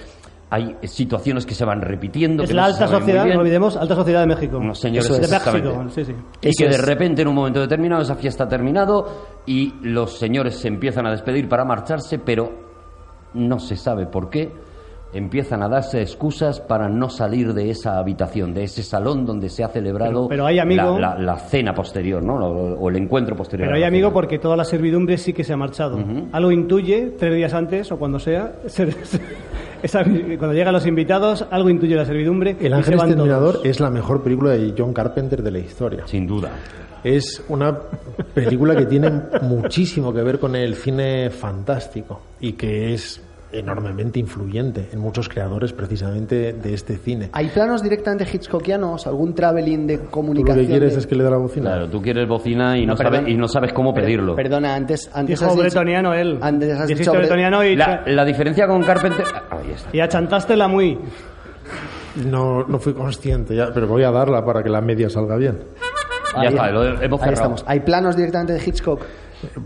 hay situaciones que se van repitiendo. Es que la no alta sociedad, no olvidemos, alta sociedad de México. Unos señores es. de. México, sí, sí. Y Eso que de repente en un momento determinado esa fiesta ha terminado y los señores se empiezan a despedir para marcharse, pero no se sabe por qué. Empiezan a darse excusas para no salir de esa habitación, de ese salón donde se ha celebrado Pero- pero hay, amigo- la, la- la cena posterior, ¿no? O, o el encuentro posterior. Pero hay amigo cena. porque toda la servidumbre sí que se ha marchado. Algo intuye, tres días antes o cuando sea, se- se- esa- cuando llegan los invitados, algo intuye la servidumbre. El Ángel Exterminador todos. es la mejor película de John Carpenter de la historia. Sin duda. Es una película que tiene muchísimo que ver con el cine fantástico y que es enormemente influyente en muchos creadores precisamente de este cine. ¿Hay planos directamente hitchcockianos? ¿Algún traveling de Tú lo comunicación? que quieres de- es que le dé la bocina. Claro, tú quieres bocina y no, No, sabes, y no sabes cómo Per- pedirlo. Perdona, antes, antes Dijo has dicho- bretoniano él. Antes has Dijiste dicho bre- bretoniano y, La, la diferencia con Carpenter... Ahí está. y achantaste la muy. No, no fui consciente, ya, pero voy a darla para que la media salga bien. Ya Ahí- está, lo hemos Ahí cerrado. estamos. ¿Hay planos directamente de Hitchcock?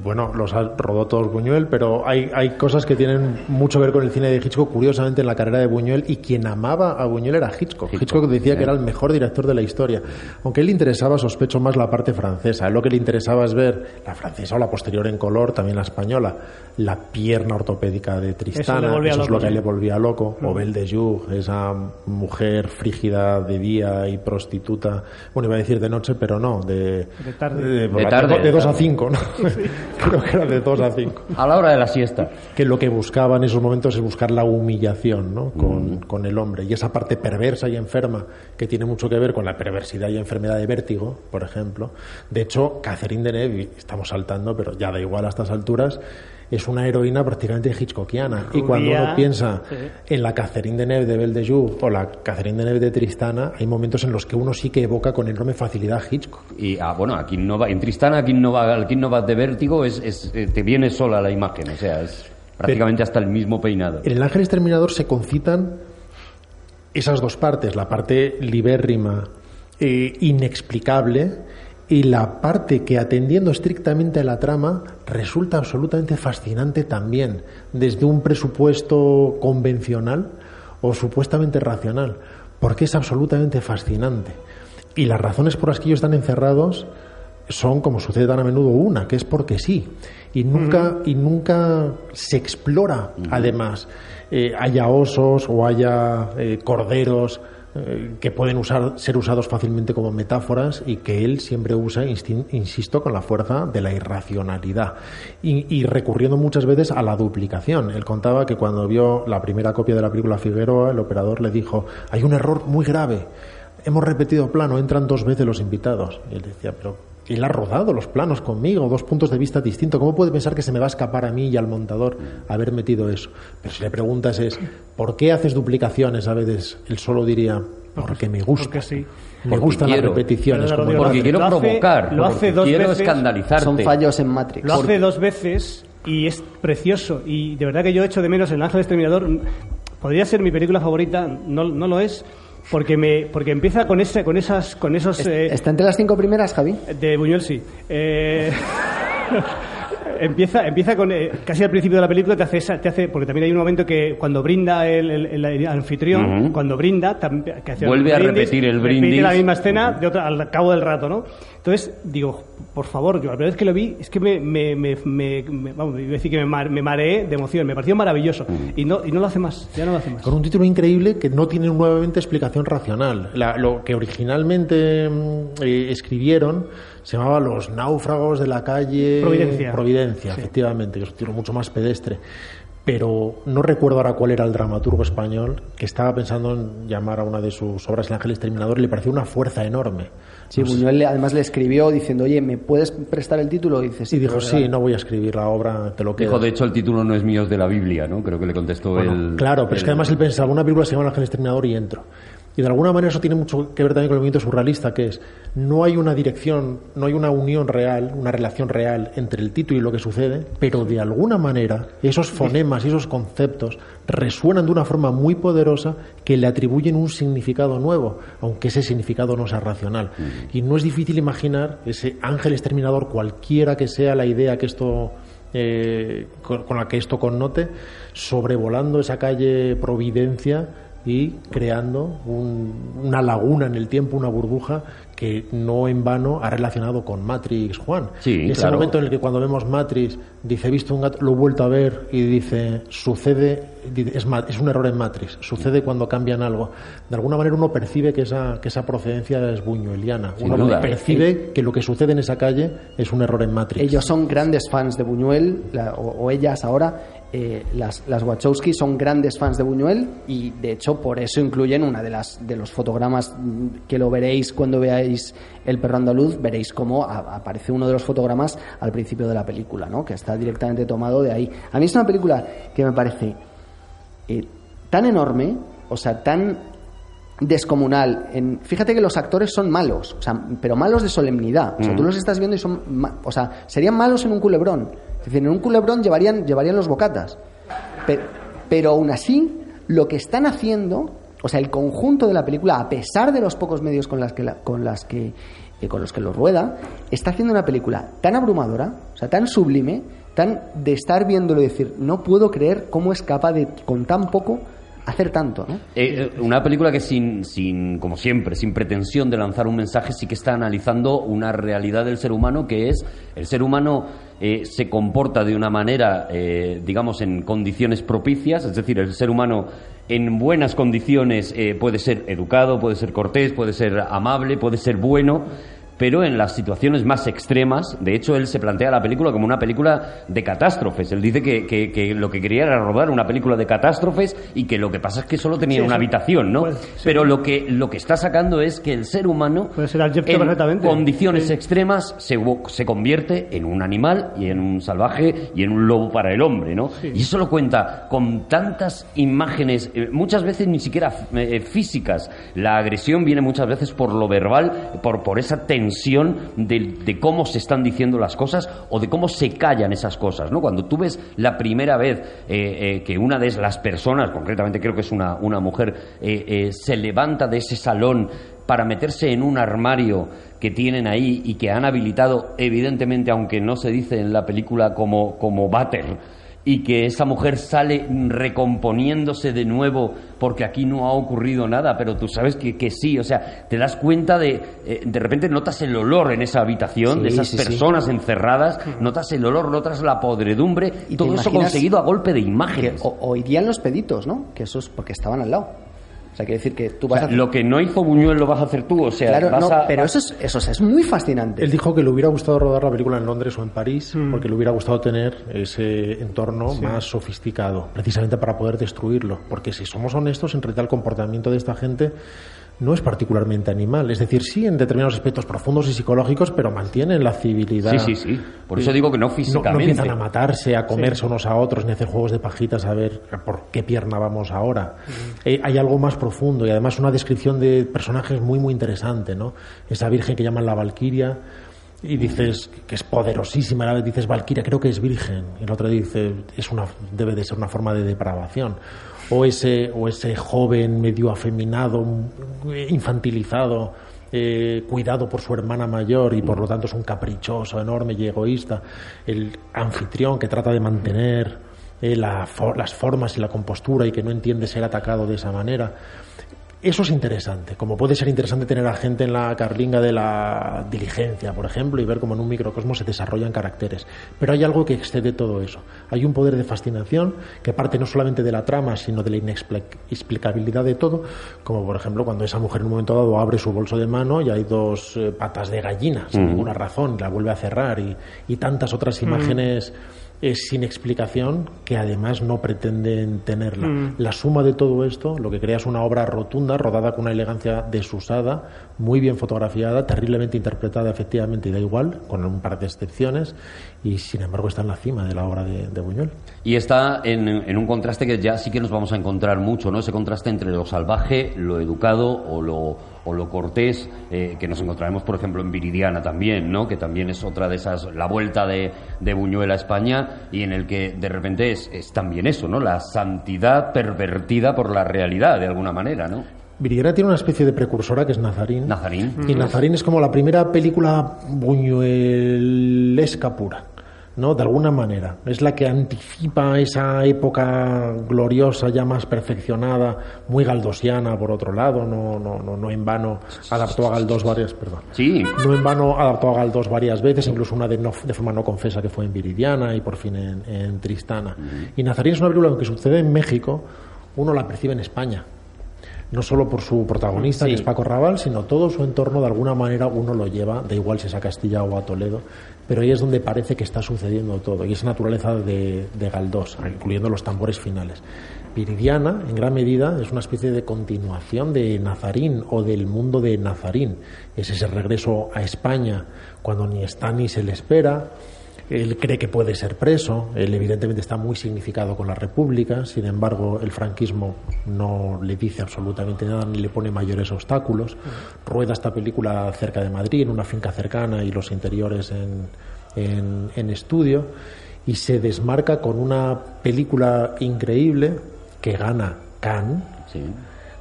Bueno, los ha rodó todos Buñuel, pero hay, hay cosas que tienen mucho que ver con el cine de Hitchcock, curiosamente en la carrera de Buñuel, y quien amaba a Buñuel era Hitchcock. Hitchcock, Hitchcock decía que era el mejor director de la historia. Aunque a él le interesaba, sospecho, más la parte francesa. A él lo que le interesaba es ver la francesa o la posterior en color, también la española, la pierna ortopédica de Tristana, eso es lo que le volvía loco, o Belle de Jour, esa mujer frígida de día y prostituta, bueno, iba a decir de noche, pero no, de, De tarde. De tarde. de 2 a 5, ¿no? Creo que era de 2 a 5. A la hora de la siesta. Que lo que buscaba en esos momentos es buscar la humillación ¿no? con, con el hombre. Y esa parte perversa y enferma que tiene mucho que ver con la perversidad y enfermedad de vértigo, por ejemplo. De hecho, Catherine Deneuve, estamos saltando, pero ya da igual a estas alturas, es una heroína prácticamente hitchcockiana. Y cuando uno piensa sí. en la Catherine Deneuve de Belle de Jour o la Catherine Deneuve de Tristana, hay momentos en los que uno sí que evoca con enorme facilidad Hitchcock. Y ah, bueno, aquí no va, en Tristana, aquí no va, aquí no va de vértigo, es, es, eh, te viene sola la imagen, o sea, es prácticamente hasta el mismo peinado. En el Ángel Exterminador se concitan esas dos partes, la parte libérrima, eh, inexplicable, y la parte que atendiendo estrictamente a la trama resulta absolutamente fascinante también, desde un presupuesto convencional o supuestamente racional, porque es absolutamente fascinante. Y las razones por las que ellos están encerrados son, como sucede tan a menudo, una, que es porque sí. Y nunca, y nunca se explora, además, eh, haya osos o haya eh, corderos eh, que pueden usar, ser usados fácilmente como metáforas y que él siempre usa, insisto, con la fuerza de la irracionalidad y, y recurriendo muchas veces a la duplicación. Él contaba que cuando vio la primera copia de la película Figueroa, el operador le dijo, hay un error muy grave, hemos repetido plano, entran dos veces los invitados. Y él decía, pero él ha rodado los planos conmigo, dos puntos de vista distintos. ¿Cómo puede pensar que se me va a escapar a mí y al montador haber metido eso? Pero si le preguntas es, ¿por qué haces duplicaciones a veces? Él solo diría, porque me gusta. Porque sí. Me Porque gustan quiero. las repeticiones. Como Porque lo quiero hace- provocar, lo hace porque dos quiero veces. escandalizarte. Son fallos en Matrix. Lo hace dos veces y es precioso. Y de verdad que yo echo de menos El Ángel Exterminador. Podría ser mi película favorita, no, no lo es, porque me porque empieza con ese con esas con esos eh, ¿Está entre las cinco primeras, Javi? de Buñuel sí. Eh, empieza empieza con eh, casi al principio de la película te hace esa- te hace porque también hay un momento que cuando brinda el, el- el anfitrión cuando brinda tam- que hace Vuelve a repetir el repite brindis. la misma escena de otra- al cabo del rato no entonces digo por favor yo la primera vez que lo vi es que me, me, me, me- vamos iba a decir que me, mar- me mareé de emoción me pareció maravilloso y no y no lo hace más ya no lo hace más Con un título increíble que no tiene nuevamente explicación racional. La- lo que originalmente mm, eh, escribieron se llamaba Los náufragos de la calle Providencia. Providencia, efectivamente, que es un título mucho más pedestre. Pero no recuerdo ahora cuál era el dramaturgo español que estaba pensando en llamar a una de sus obras El Ángel Exterminador y le pareció una fuerza enorme. Sí, Buñuel además le escribió diciendo, oye, ¿me puedes prestar el título? Y dice, Y dijo, sí, regalo". no voy a escribir la obra, te lo quedo. Dijo, de hecho, el título no es mío, es de la Biblia, ¿no? Creo que le contestó Bueno, el... claro, pero es que además él pensaba, una película se llama El Ángel Exterminador y entro. Y de alguna manera eso tiene mucho que ver también con el movimiento surrealista, que es, no hay una dirección, no hay una unión real, una relación real entre el título y lo que sucede, pero de alguna manera esos fonemas y esos conceptos resuenan de una forma muy poderosa que le atribuyen un significado nuevo, aunque ese significado no sea racional. Y no es difícil imaginar ese ángel exterminador, cualquiera que sea la idea que esto eh, con, con la que esto connote, sobrevolando esa calle Providencia y creando un- una laguna en el tiempo, una burbuja que no en vano ha relacionado con Matrix Juan. Sí, Ese claro. momento en el que cuando vemos Matrix dice he visto un gato, lo he vuelto a ver y dice sucede, es, es un error en Matrix, sucede cuando cambian algo. De alguna manera uno percibe que esa, que esa procedencia es buñueliana. Sin Uno duda. percibe que lo que sucede en esa calle es un error en Matrix. Ellos son grandes fans de Buñuel, la- o, o ellas ahora. Eh, las, las Wachowski son grandes fans de Buñuel y de hecho por eso incluyen una de las de los fotogramas mm, que lo veréis cuando veáis El perro andaluz, veréis cómo aparece uno de los fotogramas al principio de la película, ¿no? que está directamente tomado de ahí. A mí es una película que me parece eh, tan enorme, o sea, tan descomunal. En, fíjate que los actores son malos, o sea, pero malos de solemnidad. O sea, tú los estás viendo y son, o sea, serían malos en un culebrón. Es decir, en un culebrón llevarían, llevarían los bocatas. Pero, pero aún así, lo que están haciendo, o sea, el conjunto de la película, a pesar de los pocos medios con las que, la- con las que eh, con los que lo rueda, está haciendo una película tan abrumadora, o sea, tan sublime, tan de estar viéndolo y decir, no puedo creer cómo es capaz de, con tan poco, hacer tanto, ¿no? Eh, eh, una película que sin, sin, como siempre, sin pretensión de lanzar un mensaje, sí que está analizando una realidad del ser humano que es el ser humano eh, se comporta de una manera, digamos, en condiciones propicias, es decir, el ser humano en buenas condiciones puede ser educado, puede ser cortés, puede ser amable, puede ser bueno, pero en las situaciones más extremas, de hecho, él se plantea la película como una película de catástrofes. Él dice que, que- que lo que quería era rodar una película de catástrofes y que lo que pasa es que solo tenía Sí, una eso- habitación, ¿no? pues, sí. Pero lo que, lo que está sacando es que el ser humano, Puede ser en condiciones Sí. extremas, se, se convierte en un animal y en un salvaje y en un lobo para el hombre, ¿no? Y eso lo cuenta con tantas imágenes, eh, muchas veces ni siquiera eh, físicas. La agresión viene muchas veces por lo verbal, por, por esa tensión de, cómo se están diciendo las cosas o de cómo se callan esas cosas, ¿no? Cuando tú ves la primera vez eh, eh, que una de las personas, concretamente creo que es una, una mujer, eh, se levanta de ese salón para meterse en un armario que tienen ahí y que han habilitado, evidentemente, aunque no se dice en la película como, como váter, y que esa mujer sale recomponiéndose de nuevo porque aquí no ha ocurrido nada, pero tú sabes que, que sí, o sea, te das cuenta de, eh, de repente notas el olor en esa habitación, de esas sí, sí. personas encerradas, notas el olor, notas la podredumbre, Y todo eso conseguido a golpe de Que imágenes. o- oirían los peditos, ¿no? Que eso es porque estaban al lado. O sea, quiere decir que tú O vas sea, a hacer... lo que no hizo Buñuel lo vas a hacer tú, o sea, Claro, vas no, a- pero eso es, eso es muy fascinante. Él dijo que le hubiera gustado rodar la película en Londres o en París Mm. porque le hubiera gustado tener ese entorno más sofisticado, precisamente para poder destruirlo. Porque si somos honestos, en realidad el comportamiento de esta gente no es particularmente animal. Es decir, sí en determinados aspectos profundos y psicológicos, pero mantienen la civilidad. Sí, sí, sí. Por eso digo que no No, no físicamente. empiezan a matarse, a comerse unos a otros, ni a hacer juegos de pajitas a ver por qué pierna vamos ahora. Eh, hay algo más profundo y además una descripción de personajes muy, muy interesante, ¿no? Esa virgen que llaman la Valquiria y dices que es poderosísima, a la vez dices Valquiria, creo que es virgen, y el otro dice es una, debe de ser una forma de depravación. O ese, o ese joven medio afeminado, infantilizado, eh, cuidado por su hermana mayor y por lo tanto es un caprichoso, enorme y egoísta. El anfitrión que trata de mantener eh, la las formas y la compostura y que no entiende ser atacado de esa manera. Eso es interesante, como puede ser interesante tener a gente en la carlinga de la diligencia, por ejemplo, y ver cómo en un microcosmos se desarrollan caracteres. Pero hay algo que excede todo eso. Hay un poder de fascinación que parte no solamente de la trama, sino de la inexplicabilidad de todo, como por ejemplo cuando esa mujer en un momento dado abre su bolso de mano y hay dos eh, patas de gallina, sin ninguna razón, la vuelve a cerrar, y, y tantas otras imágenes eh, sin explicación que además no pretenden tenerla. La suma de todo esto lo que crea es una obra rotunda, rodada con una elegancia desusada, muy bien fotografiada, terriblemente interpretada efectivamente y da igual, con un par de excepciones, y sin embargo está en la cima de la obra de, de Buñuel. Y está en, en un contraste que ya sí que nos vamos a encontrar mucho, ¿no? Ese contraste entre lo salvaje, lo educado o lo, o lo cortés, eh, que nos encontraremos, por ejemplo, en Viridiana también, ¿no? Que también es otra de esas, la vuelta de, de Buñuel a España y en el que de repente es, es también eso, ¿no? La santidad pervertida por la realidad, de alguna manera, ¿no? Viridiana tiene una especie de precursora que es Nazarín. Nazarín. Y Nazarín es como la primera película buñuelesca pura, ¿no? De alguna manera. Es la que anticipa esa época gloriosa, ya más perfeccionada, muy galdosiana, por otro lado. No, no, no, no en vano adaptó a Galdós varias, perdón. Sí, No en vano adaptó a Galdós varias veces, incluso una de, no- de forma no confesa que fue en Viridiana y por fin en, en Tristana. Y Nazarín es una película que sucede en México, uno la percibe en España. no solo por su protagonista, que es Paco Raval, sino todo su entorno, de alguna manera uno lo lleva, da igual si es a Castilla o a Toledo, pero ahí es donde parece que está sucediendo todo, y es naturaleza de, de Galdós, incluyendo los tambores finales. Viridiana, en gran medida, es una especie de continuación de Nazarín o del mundo de Nazarín. Es ese regreso a España cuando ni está ni se le espera. Él cree que puede ser preso. Él, evidentemente, está muy significado con la República. Sin embargo, el franquismo no le dice absolutamente nada ni le pone mayores obstáculos. Rueda esta película cerca de Madrid, en una finca cercana y los interiores en, en, en estudio. Y se desmarca con una película increíble que gana Cannes,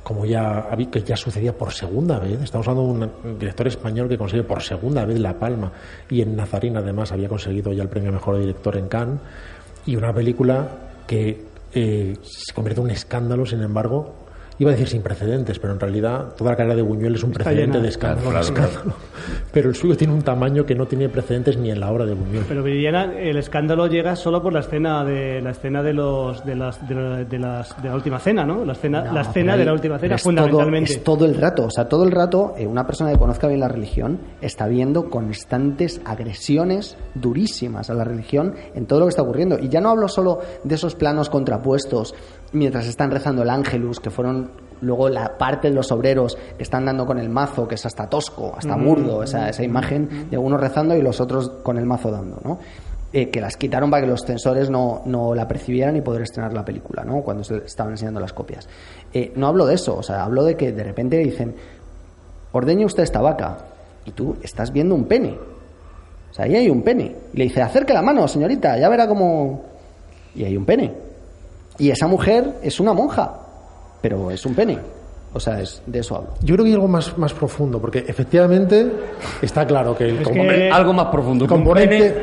como ya, que ya sucedía por segunda vez. Estamos hablando de un director español que consigue por segunda vez La Palma y en Nazarín además había conseguido ya el premio Mejor Director en Cannes. Y una película que eh, se convierte en un escándalo, sin embargo, iba a decir sin precedentes, pero en realidad toda la carrera de Buñuel es un precedente de escándalo, Pero el suyo tiene un tamaño que no tiene precedentes ni en la obra de Buñuel. Pero Viridiana, el escándalo llega solo por la escena de la escena de los de las de, las de la última cena, ¿no? La escena la escena de la última cena fundamentalmente. es todo el rato, o sea, todo el rato eh, una persona que conozca bien la religión está viendo constantes agresiones durísimas a la religión en todo lo que está ocurriendo y ya no hablo solo de esos planos contrapuestos mientras están rezando el ángelus, que fueron luego la parte de los obreros que están dando con el mazo, que es hasta tosco, hasta murdo, esa, esa imagen de uno rezando y los otros con el mazo dando, ¿no? Eh, que las quitaron para que los censores no, no, la percibieran y poder estrenar la película, ¿no? Cuando se estaban enseñando las copias. Eh, no hablo de eso, o sea, hablo de que de repente dicen, ordeñe usted esta vaca, y tú estás viendo un pene. O sea, ahí hay un pene. Y le dice, acerque la mano, señorita, ya verá cómo... Y hay un pene. Y esa mujer es una monja, pero es un pene. O sea, es, de eso hablo. Yo creo que hay algo más, más profundo, porque efectivamente está claro que el algo más profundo. componente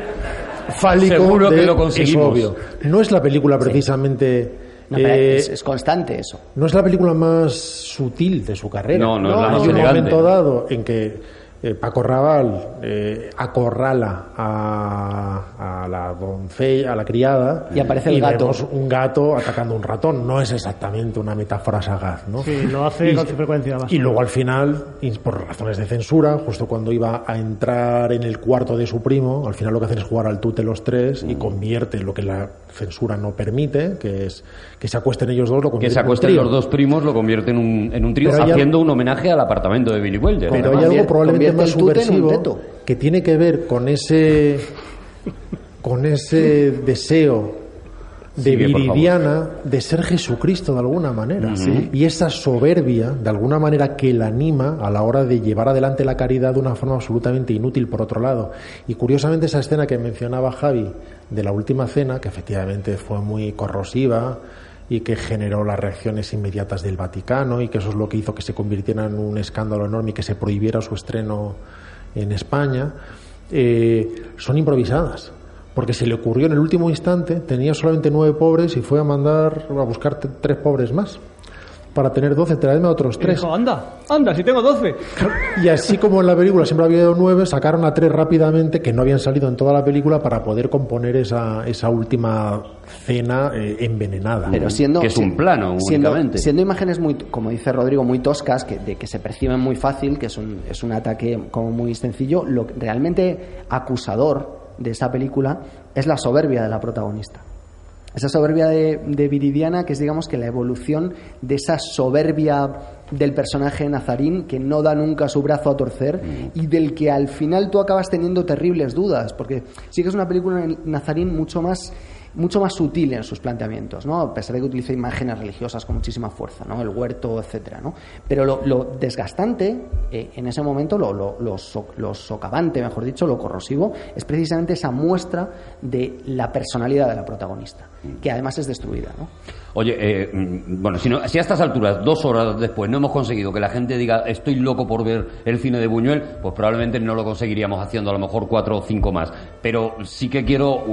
fálico Seguro que lo conseguimos. Es obvio. No es la película precisamente. Eh, es, constante eso. No es la película más sutil de su carrera. No, no, es la más Hay un momento dado en que eh, Paco Raval eh, acorrala a, la doncella, a la criada, y aparece el gato. Vemos un gato atacando un ratón. No es exactamente una metáfora sagaz, ¿no? Sí, lo hace con frecuencia. Y luego al final, por razones de censura, justo cuando iba a entrar en el cuarto de su primo, al final lo que hacen es jugar al tute los tres y mm. convierte lo que la censura no permite, que es que se acuesten ellos dos, lo Que se acuesten los dos primos lo convierte en un, en un trío, haciendo un homenaje al apartamento de Billy Wilder. Pero hay algo probablemente más subversivo que tiene que ver con ese con ese deseo de Viridiana de ser Jesucristo de alguna manera. Y esa soberbia de alguna manera que la anima a la hora de llevar adelante la caridad de una forma absolutamente inútil por otro lado. Y curiosamente esa escena que mencionaba Javi de la última cena que efectivamente fue muy corrosiva y que generó las reacciones inmediatas del Vaticano y que eso es lo que hizo que se convirtiera en un escándalo enorme y que se prohibiera su estreno en España, eh, son improvisadas. Porque se le ocurrió en el último instante, tenía solamente nueve pobres y fue a mandar a buscar tres pobres más para tener 12, traedme a otros tres. Dijo, anda, anda, si tengo 12. Y así como en la película siempre había habido nueve, sacaron a tres rápidamente que no habían salido en toda la película para poder componer esa, esa última cena eh, envenenada. Pero siendo, que es un plano, siendo, siendo, imágenes muy, como dice Rodrigo, muy toscas, que, de que se perciben muy fácil, que es un, es un ataque como muy sencillo, lo realmente acusador de esa película es la soberbia de la protagonista. Esa soberbia de, Viridiana, que es digamos que la evolución de esa soberbia del personaje Nazarín que no da nunca su brazo a torcer mm. y del que al final tú acabas teniendo terribles dudas, porque sí que es una película Nazarín mucho más mucho más sutil en sus planteamientos, ¿no? A pesar de que utiliza imágenes religiosas con muchísima fuerza, ¿no? El huerto, etcétera, ¿no? Pero lo, desgastante eh, en ese momento, lo, lo, socavante, mejor dicho, lo corrosivo, es precisamente esa muestra de la personalidad de la protagonista, que además es destruida, ¿no? Oye, eh, mm, bueno, si, no, si a estas alturas, dos horas después, no hemos conseguido que la gente diga estoy loco por ver el cine de Buñuel, pues probablemente no lo conseguiríamos haciendo a lo mejor cuatro o cinco más. Pero sí que quiero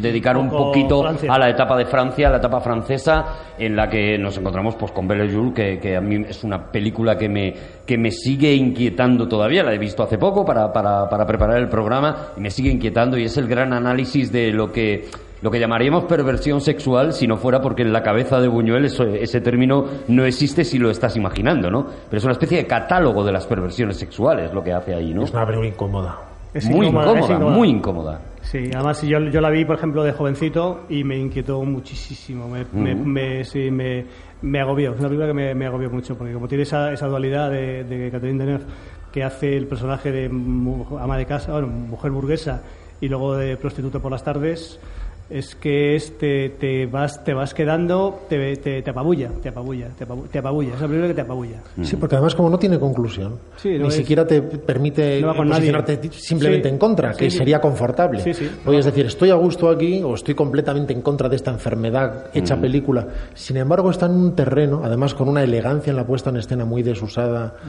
dedicar un, poquito a la etapa de Francia, a la etapa francesa, en la que nos encontramos pues con Belle Jour, que, que a mí es una película que me, que me sigue inquietando todavía. La he visto hace poco para, para, para preparar el programa y me sigue inquietando y es el gran análisis de lo que lo que llamaríamos perversión sexual si no fuera porque en la cabeza de Buñuel eso- ese término no existe si lo estás imaginando, ¿no? Pero es una especie de catálogo de las perversiones sexuales lo que hace ahí, ¿no? Es una película incómoda. Es muy incómoda, es incómoda, incómoda. muy incómoda. Sí, además yo, yo la vi, por ejemplo, de jovencito y me inquietó muchísimo. Me, me, me- sí, me, me agobió. Es una película que me, me agobió mucho, porque como tiene esa, esa dualidad de, de Catherine Deneuve que hace el personaje de ama de casa, bueno, mujer burguesa y luego de prostituta por las tardes, es que es, te, te vas te vas quedando, te, te, te apabulla, te apabulla, te apabulla, te apabulla. Es una película que te apabulla. Sí, porque además como no tiene conclusión, Sí, no ni es- siquiera te permite No nadie. posicionarte simplemente Sí, en contra, que sí, sería confortable. Sí, sí. Oye, es decir, estoy a gusto aquí o estoy completamente en contra de esta enfermedad hecha Mm. película. Sin embargo, está en un terreno, además con una elegancia en la puesta en escena muy desusada, Mm.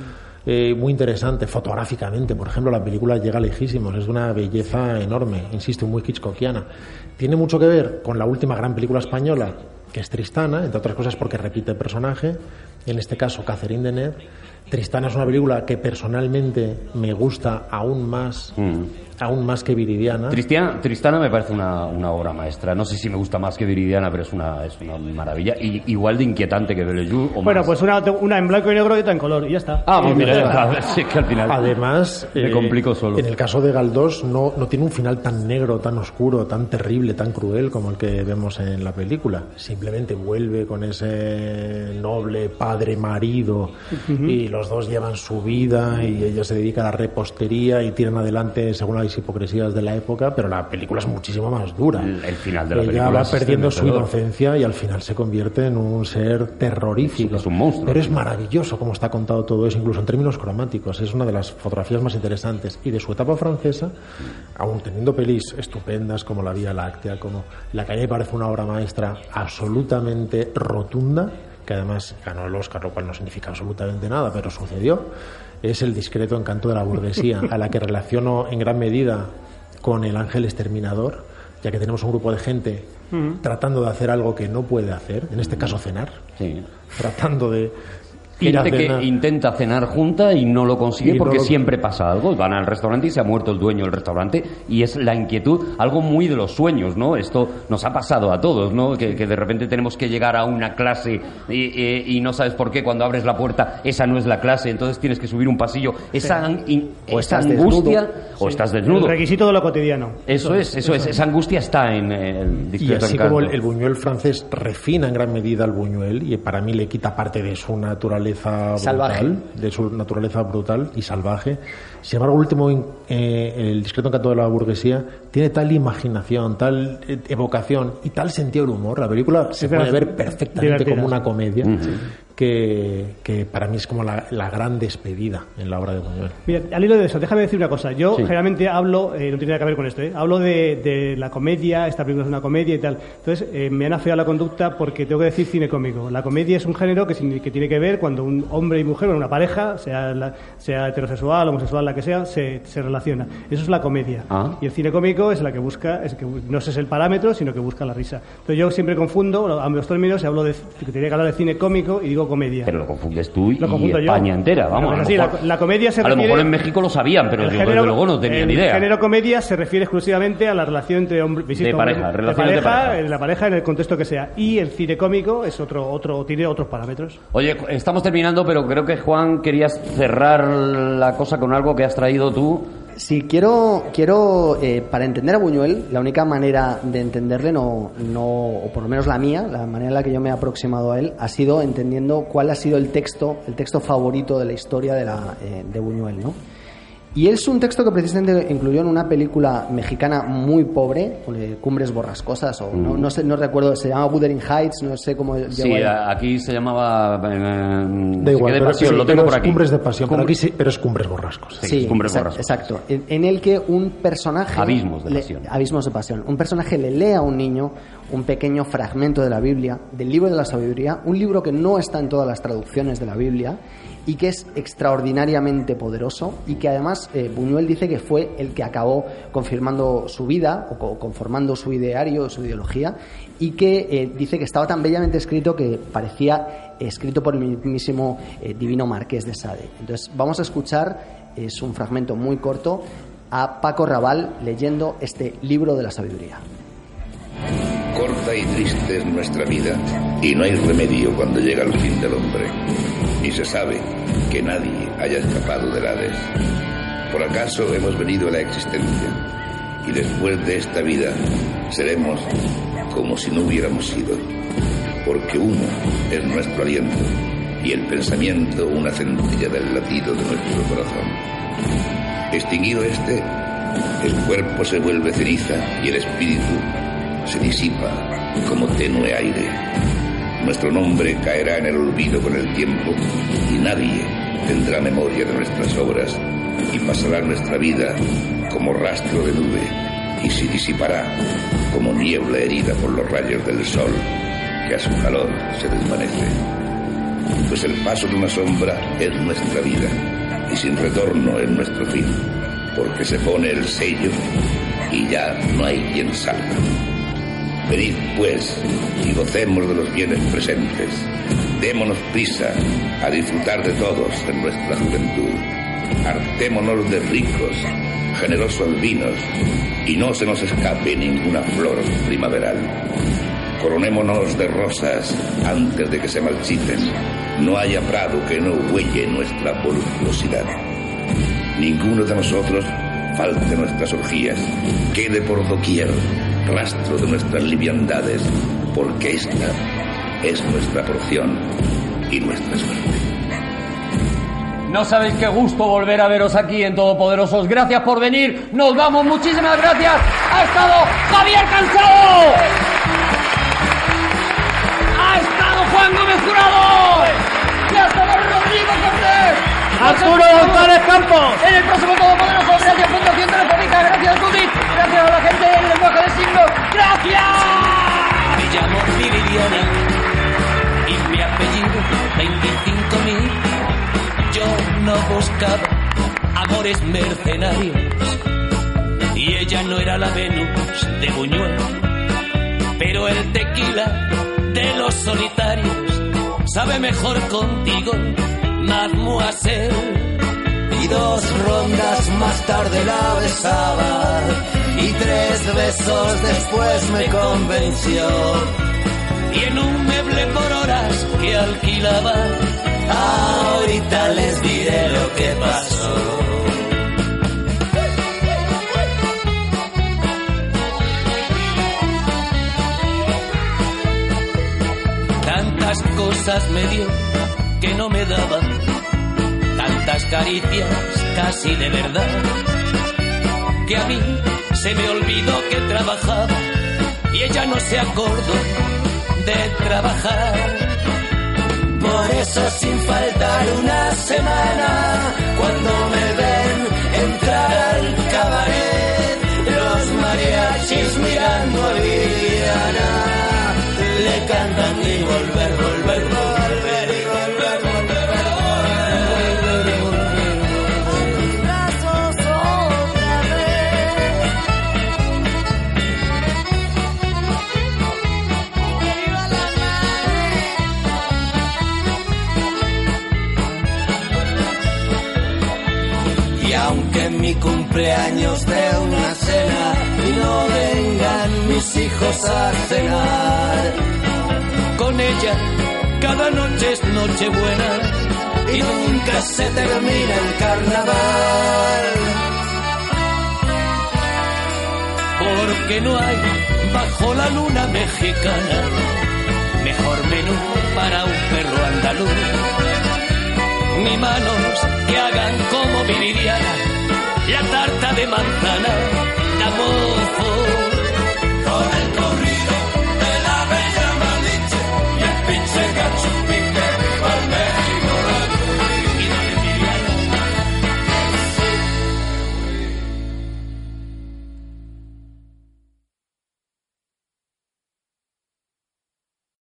eh, muy interesante, fotográficamente. Por ejemplo, la película llega lejísimos, es de una belleza enorme, insisto, muy hitchcockiana. Tiene mucho que ver con la última gran película española, que es Tristana, entre otras cosas porque repite personaje, en este caso Catherine Deneuve. Tristana es una película que personalmente me gusta aún más, Mm. Aún más que Viridiana. Tristia- Tristana me parece una, una obra maestra. No sé si me gusta más que Viridiana, pero es una, es una maravilla. Y, igual de inquietante que Bellevue o Bueno, más. pues una, una en blanco y negro y otra en color, y ya está. Ah, pues mira, ya está. Sí, que al final... Además, Me eh, complico solo. En el caso de Galdós no, no tiene un final tan negro, tan oscuro, tan terrible, tan cruel como el que vemos en la película. Simplemente vuelve con ese noble padre marido y los dos llevan su vida y ella se dedica a la repostería y tiran adelante según las hipocresías de la época, pero la película es muchísimo más dura. El- el final de la ella película va perdiendo su inocencia y al final se convierte en un ser terrorífico. Es un monstruo. Pero es maravilloso cómo está contado todo eso, incluso en términos cromáticos. Es una de las fotografías más interesantes. Y de su etapa francesa, aún teniendo pelis estupendas como La Vía Láctea, como La calle parece una obra maestra absolutamente rotunda, que además ganó el Oscar, lo cual no significa absolutamente nada, pero sucedió, es El discreto encanto de la burguesía, a la que relaciono en gran medida con El ángel exterminador, ya que tenemos un grupo de gente tratando de hacer algo que no puede hacer, en este caso cenar, Sí. tratando de Gente que intenta cenar junta y no lo consigue Y no porque lo- siempre pasa algo. Van al restaurante y se ha muerto el dueño del restaurante y es la inquietud, algo muy de los sueños, ¿no? Esto nos ha pasado a todos, ¿no? Que, que de repente tenemos que llegar a una clase y, y- y no sabes por qué cuando abres la puerta esa no es la clase, entonces tienes que subir un pasillo. Esa, an- in- O esa estás angustia desnudo. o estás El desnudo. requisito de lo cotidiano. Eso es, eso es. Esa angustia está en el Y así como el, el buñuel francés refina en gran medida al buñuel y para mí le quita parte de su naturaleza Salvaje. brutal, de su naturaleza brutal y salvaje. Sin embargo, el último, eh, el discreto encanto de la burguesía tiene tal imaginación, tal eh, evocación y tal sentido del humor. La película se puede ver perfectamente divertida, como una comedia que, que para mí es como la, la gran despedida en la obra de Buñuel. Mira, al hilo de eso, déjame decir una cosa. Yo Sí. generalmente hablo, eh, no tiene nada que ver con esto, ¿eh? hablo de, de la comedia, esta película es una comedia y tal. Entonces, eh, me han afeado la conducta porque tengo que decir cine cómico. La comedia es un género que, que tiene que ver cuando un hombre y mujer, o una pareja, sea, la- sea heterosexual, homosexual, la que sea, se, se relaciona. Eso es la comedia. Ah. Y el cine cómico es la que busca, es que no es el parámetro, sino que busca la risa. Entonces, yo siempre confundo ambos términos y hablo de, que tenía que hablar de cine cómico y digo comedia. Pero lo confundes tú y confundo yo. España entera, vamos. Pero a lo sí, la- mejor- la comedia se A lo mejor en México lo sabían, pero El yo género- desde luego no tenía el ni idea. género comedia se refiere exclusivamente a la relación entre hombre, insisto, De pareja, hombre- relaciones de pareja, pareja. en la pareja en el contexto que sea. Y el cine cómico es otro, otro, tiene otros parámetros. Oye, estamos terminando, pero creo que Juan querías cerrar la cosa con algo que has traído tú. Sí, quiero, quiero eh, para entender a Buñuel, la única manera de entenderle, no, no, o por lo menos la mía, la manera en la que yo me he aproximado a él, ha sido entendiendo cuál ha sido el texto, el texto favorito de la historia de, la, eh, de Buñuel, ¿no? Y es un texto que precisamente incluyó en una película mexicana muy pobre, eh, Cumbres Borrascosas, o no, no sé, no recuerdo, se llama Wuthering Heights, no sé cómo Sí, llegó ahí. a- aquí se llamaba. eh, Da igual, de pero, pasión, sí, lo pero tengo por es aquí. cumbres de pasión, pero aquí sí, pero es cumbres borrascos. Sí, Cumbres exact- Borrascosas. Exacto. En, en el que un personaje. Abismos de le- pasión. abismos de pasión. Un personaje le lee a un niño un pequeño fragmento de la Biblia, del libro de la sabiduría, un libro que no está en todas las traducciones de la Biblia y que es extraordinariamente poderoso y que además eh, Buñuel dice que fue el que acabó confirmando su vida o co- conformando su ideario, su ideología y que eh, dice que estaba tan bellamente escrito que parecía escrito por el mismísimo eh, divino Marqués de Sade. Entonces vamos a escuchar, es un fragmento muy corto, a Paco Raval leyendo este libro de la sabiduría. Corta y triste es nuestra vida y no hay remedio cuando llega el fin del hombre. Y se sabe que nadie haya escapado del Hades. Por acaso hemos venido a la existencia y después de esta vida seremos como si no hubiéramos sido. Porque uno es nuestro aliento y el pensamiento una centella del latido de nuestro corazón. Extinguido este, el cuerpo se vuelve ceniza y el espíritu se disipa como tenue aire. Nuestro nombre caerá en el olvido con el tiempo y nadie tendrá memoria de nuestras obras y pasará nuestra vida como rastro de nube y se disipará como niebla herida por los rayos del sol que a su calor se desvanece. Pues el paso de una sombra es nuestra vida y sin retorno es nuestro fin, porque se pone el sello y ya no hay quien salga. Venid, pues, y gocemos de los bienes presentes. Démonos prisa a disfrutar de todos en nuestra juventud. Hartémonos de ricos, generosos vinos, y no se nos escape ninguna flor primaveral. Coronémonos de rosas antes de que se marchiten. No haya prado que no huelle nuestra voluptuosidad. Ninguno de nosotros falte nuestras orgías. Quede por doquier rastro de nuestras liviandades, porque esta es nuestra porción y nuestra suerte. No sabéis qué gusto volver a veros aquí en Todopoderosos. Gracias por venir. Nos vamos. Muchísimas gracias. Ha estado Javier Cansado. Ha estado Juan Gómez Jurado. Y ha estado Rodrigo Cortés. Arturo González Campos. En el próximo Todopoderoso, gracias Fundación Telefónica, gracias Judith, gracias a la gente del lenguaje de signos. ¡Gracias! Me llamo Viridiana y mi apellido 25.000. Yo no buscaba amores mercenarios y ella no era la Venus de Buñuel, pero el tequila de los solitarios sabe mejor contigo, mademoiselle. Y dos rondas más tarde la besaba y tres besos después me convenció. Y en un mueble por horas que alquilaba, Ahorita les diré lo que pasó. tantas cosas me dio que no me daba, tantas caricias casi de verdad, que a mí se me olvidó que trabajaba y ella no se acordó de trabajar. Por eso sin faltar una semana, cuando me ven entrar al cabaret, los mariachis mirando a cumpleaños de una cena y no vengan mis hijos a cenar, Con ella cada noche es noche buena y nunca se termina el carnaval. porque no hay bajo la luna mexicana mejor menú para un perro andaluz. Ni manos que hagan como Viridiana la tarta de manzana, la mojo. Con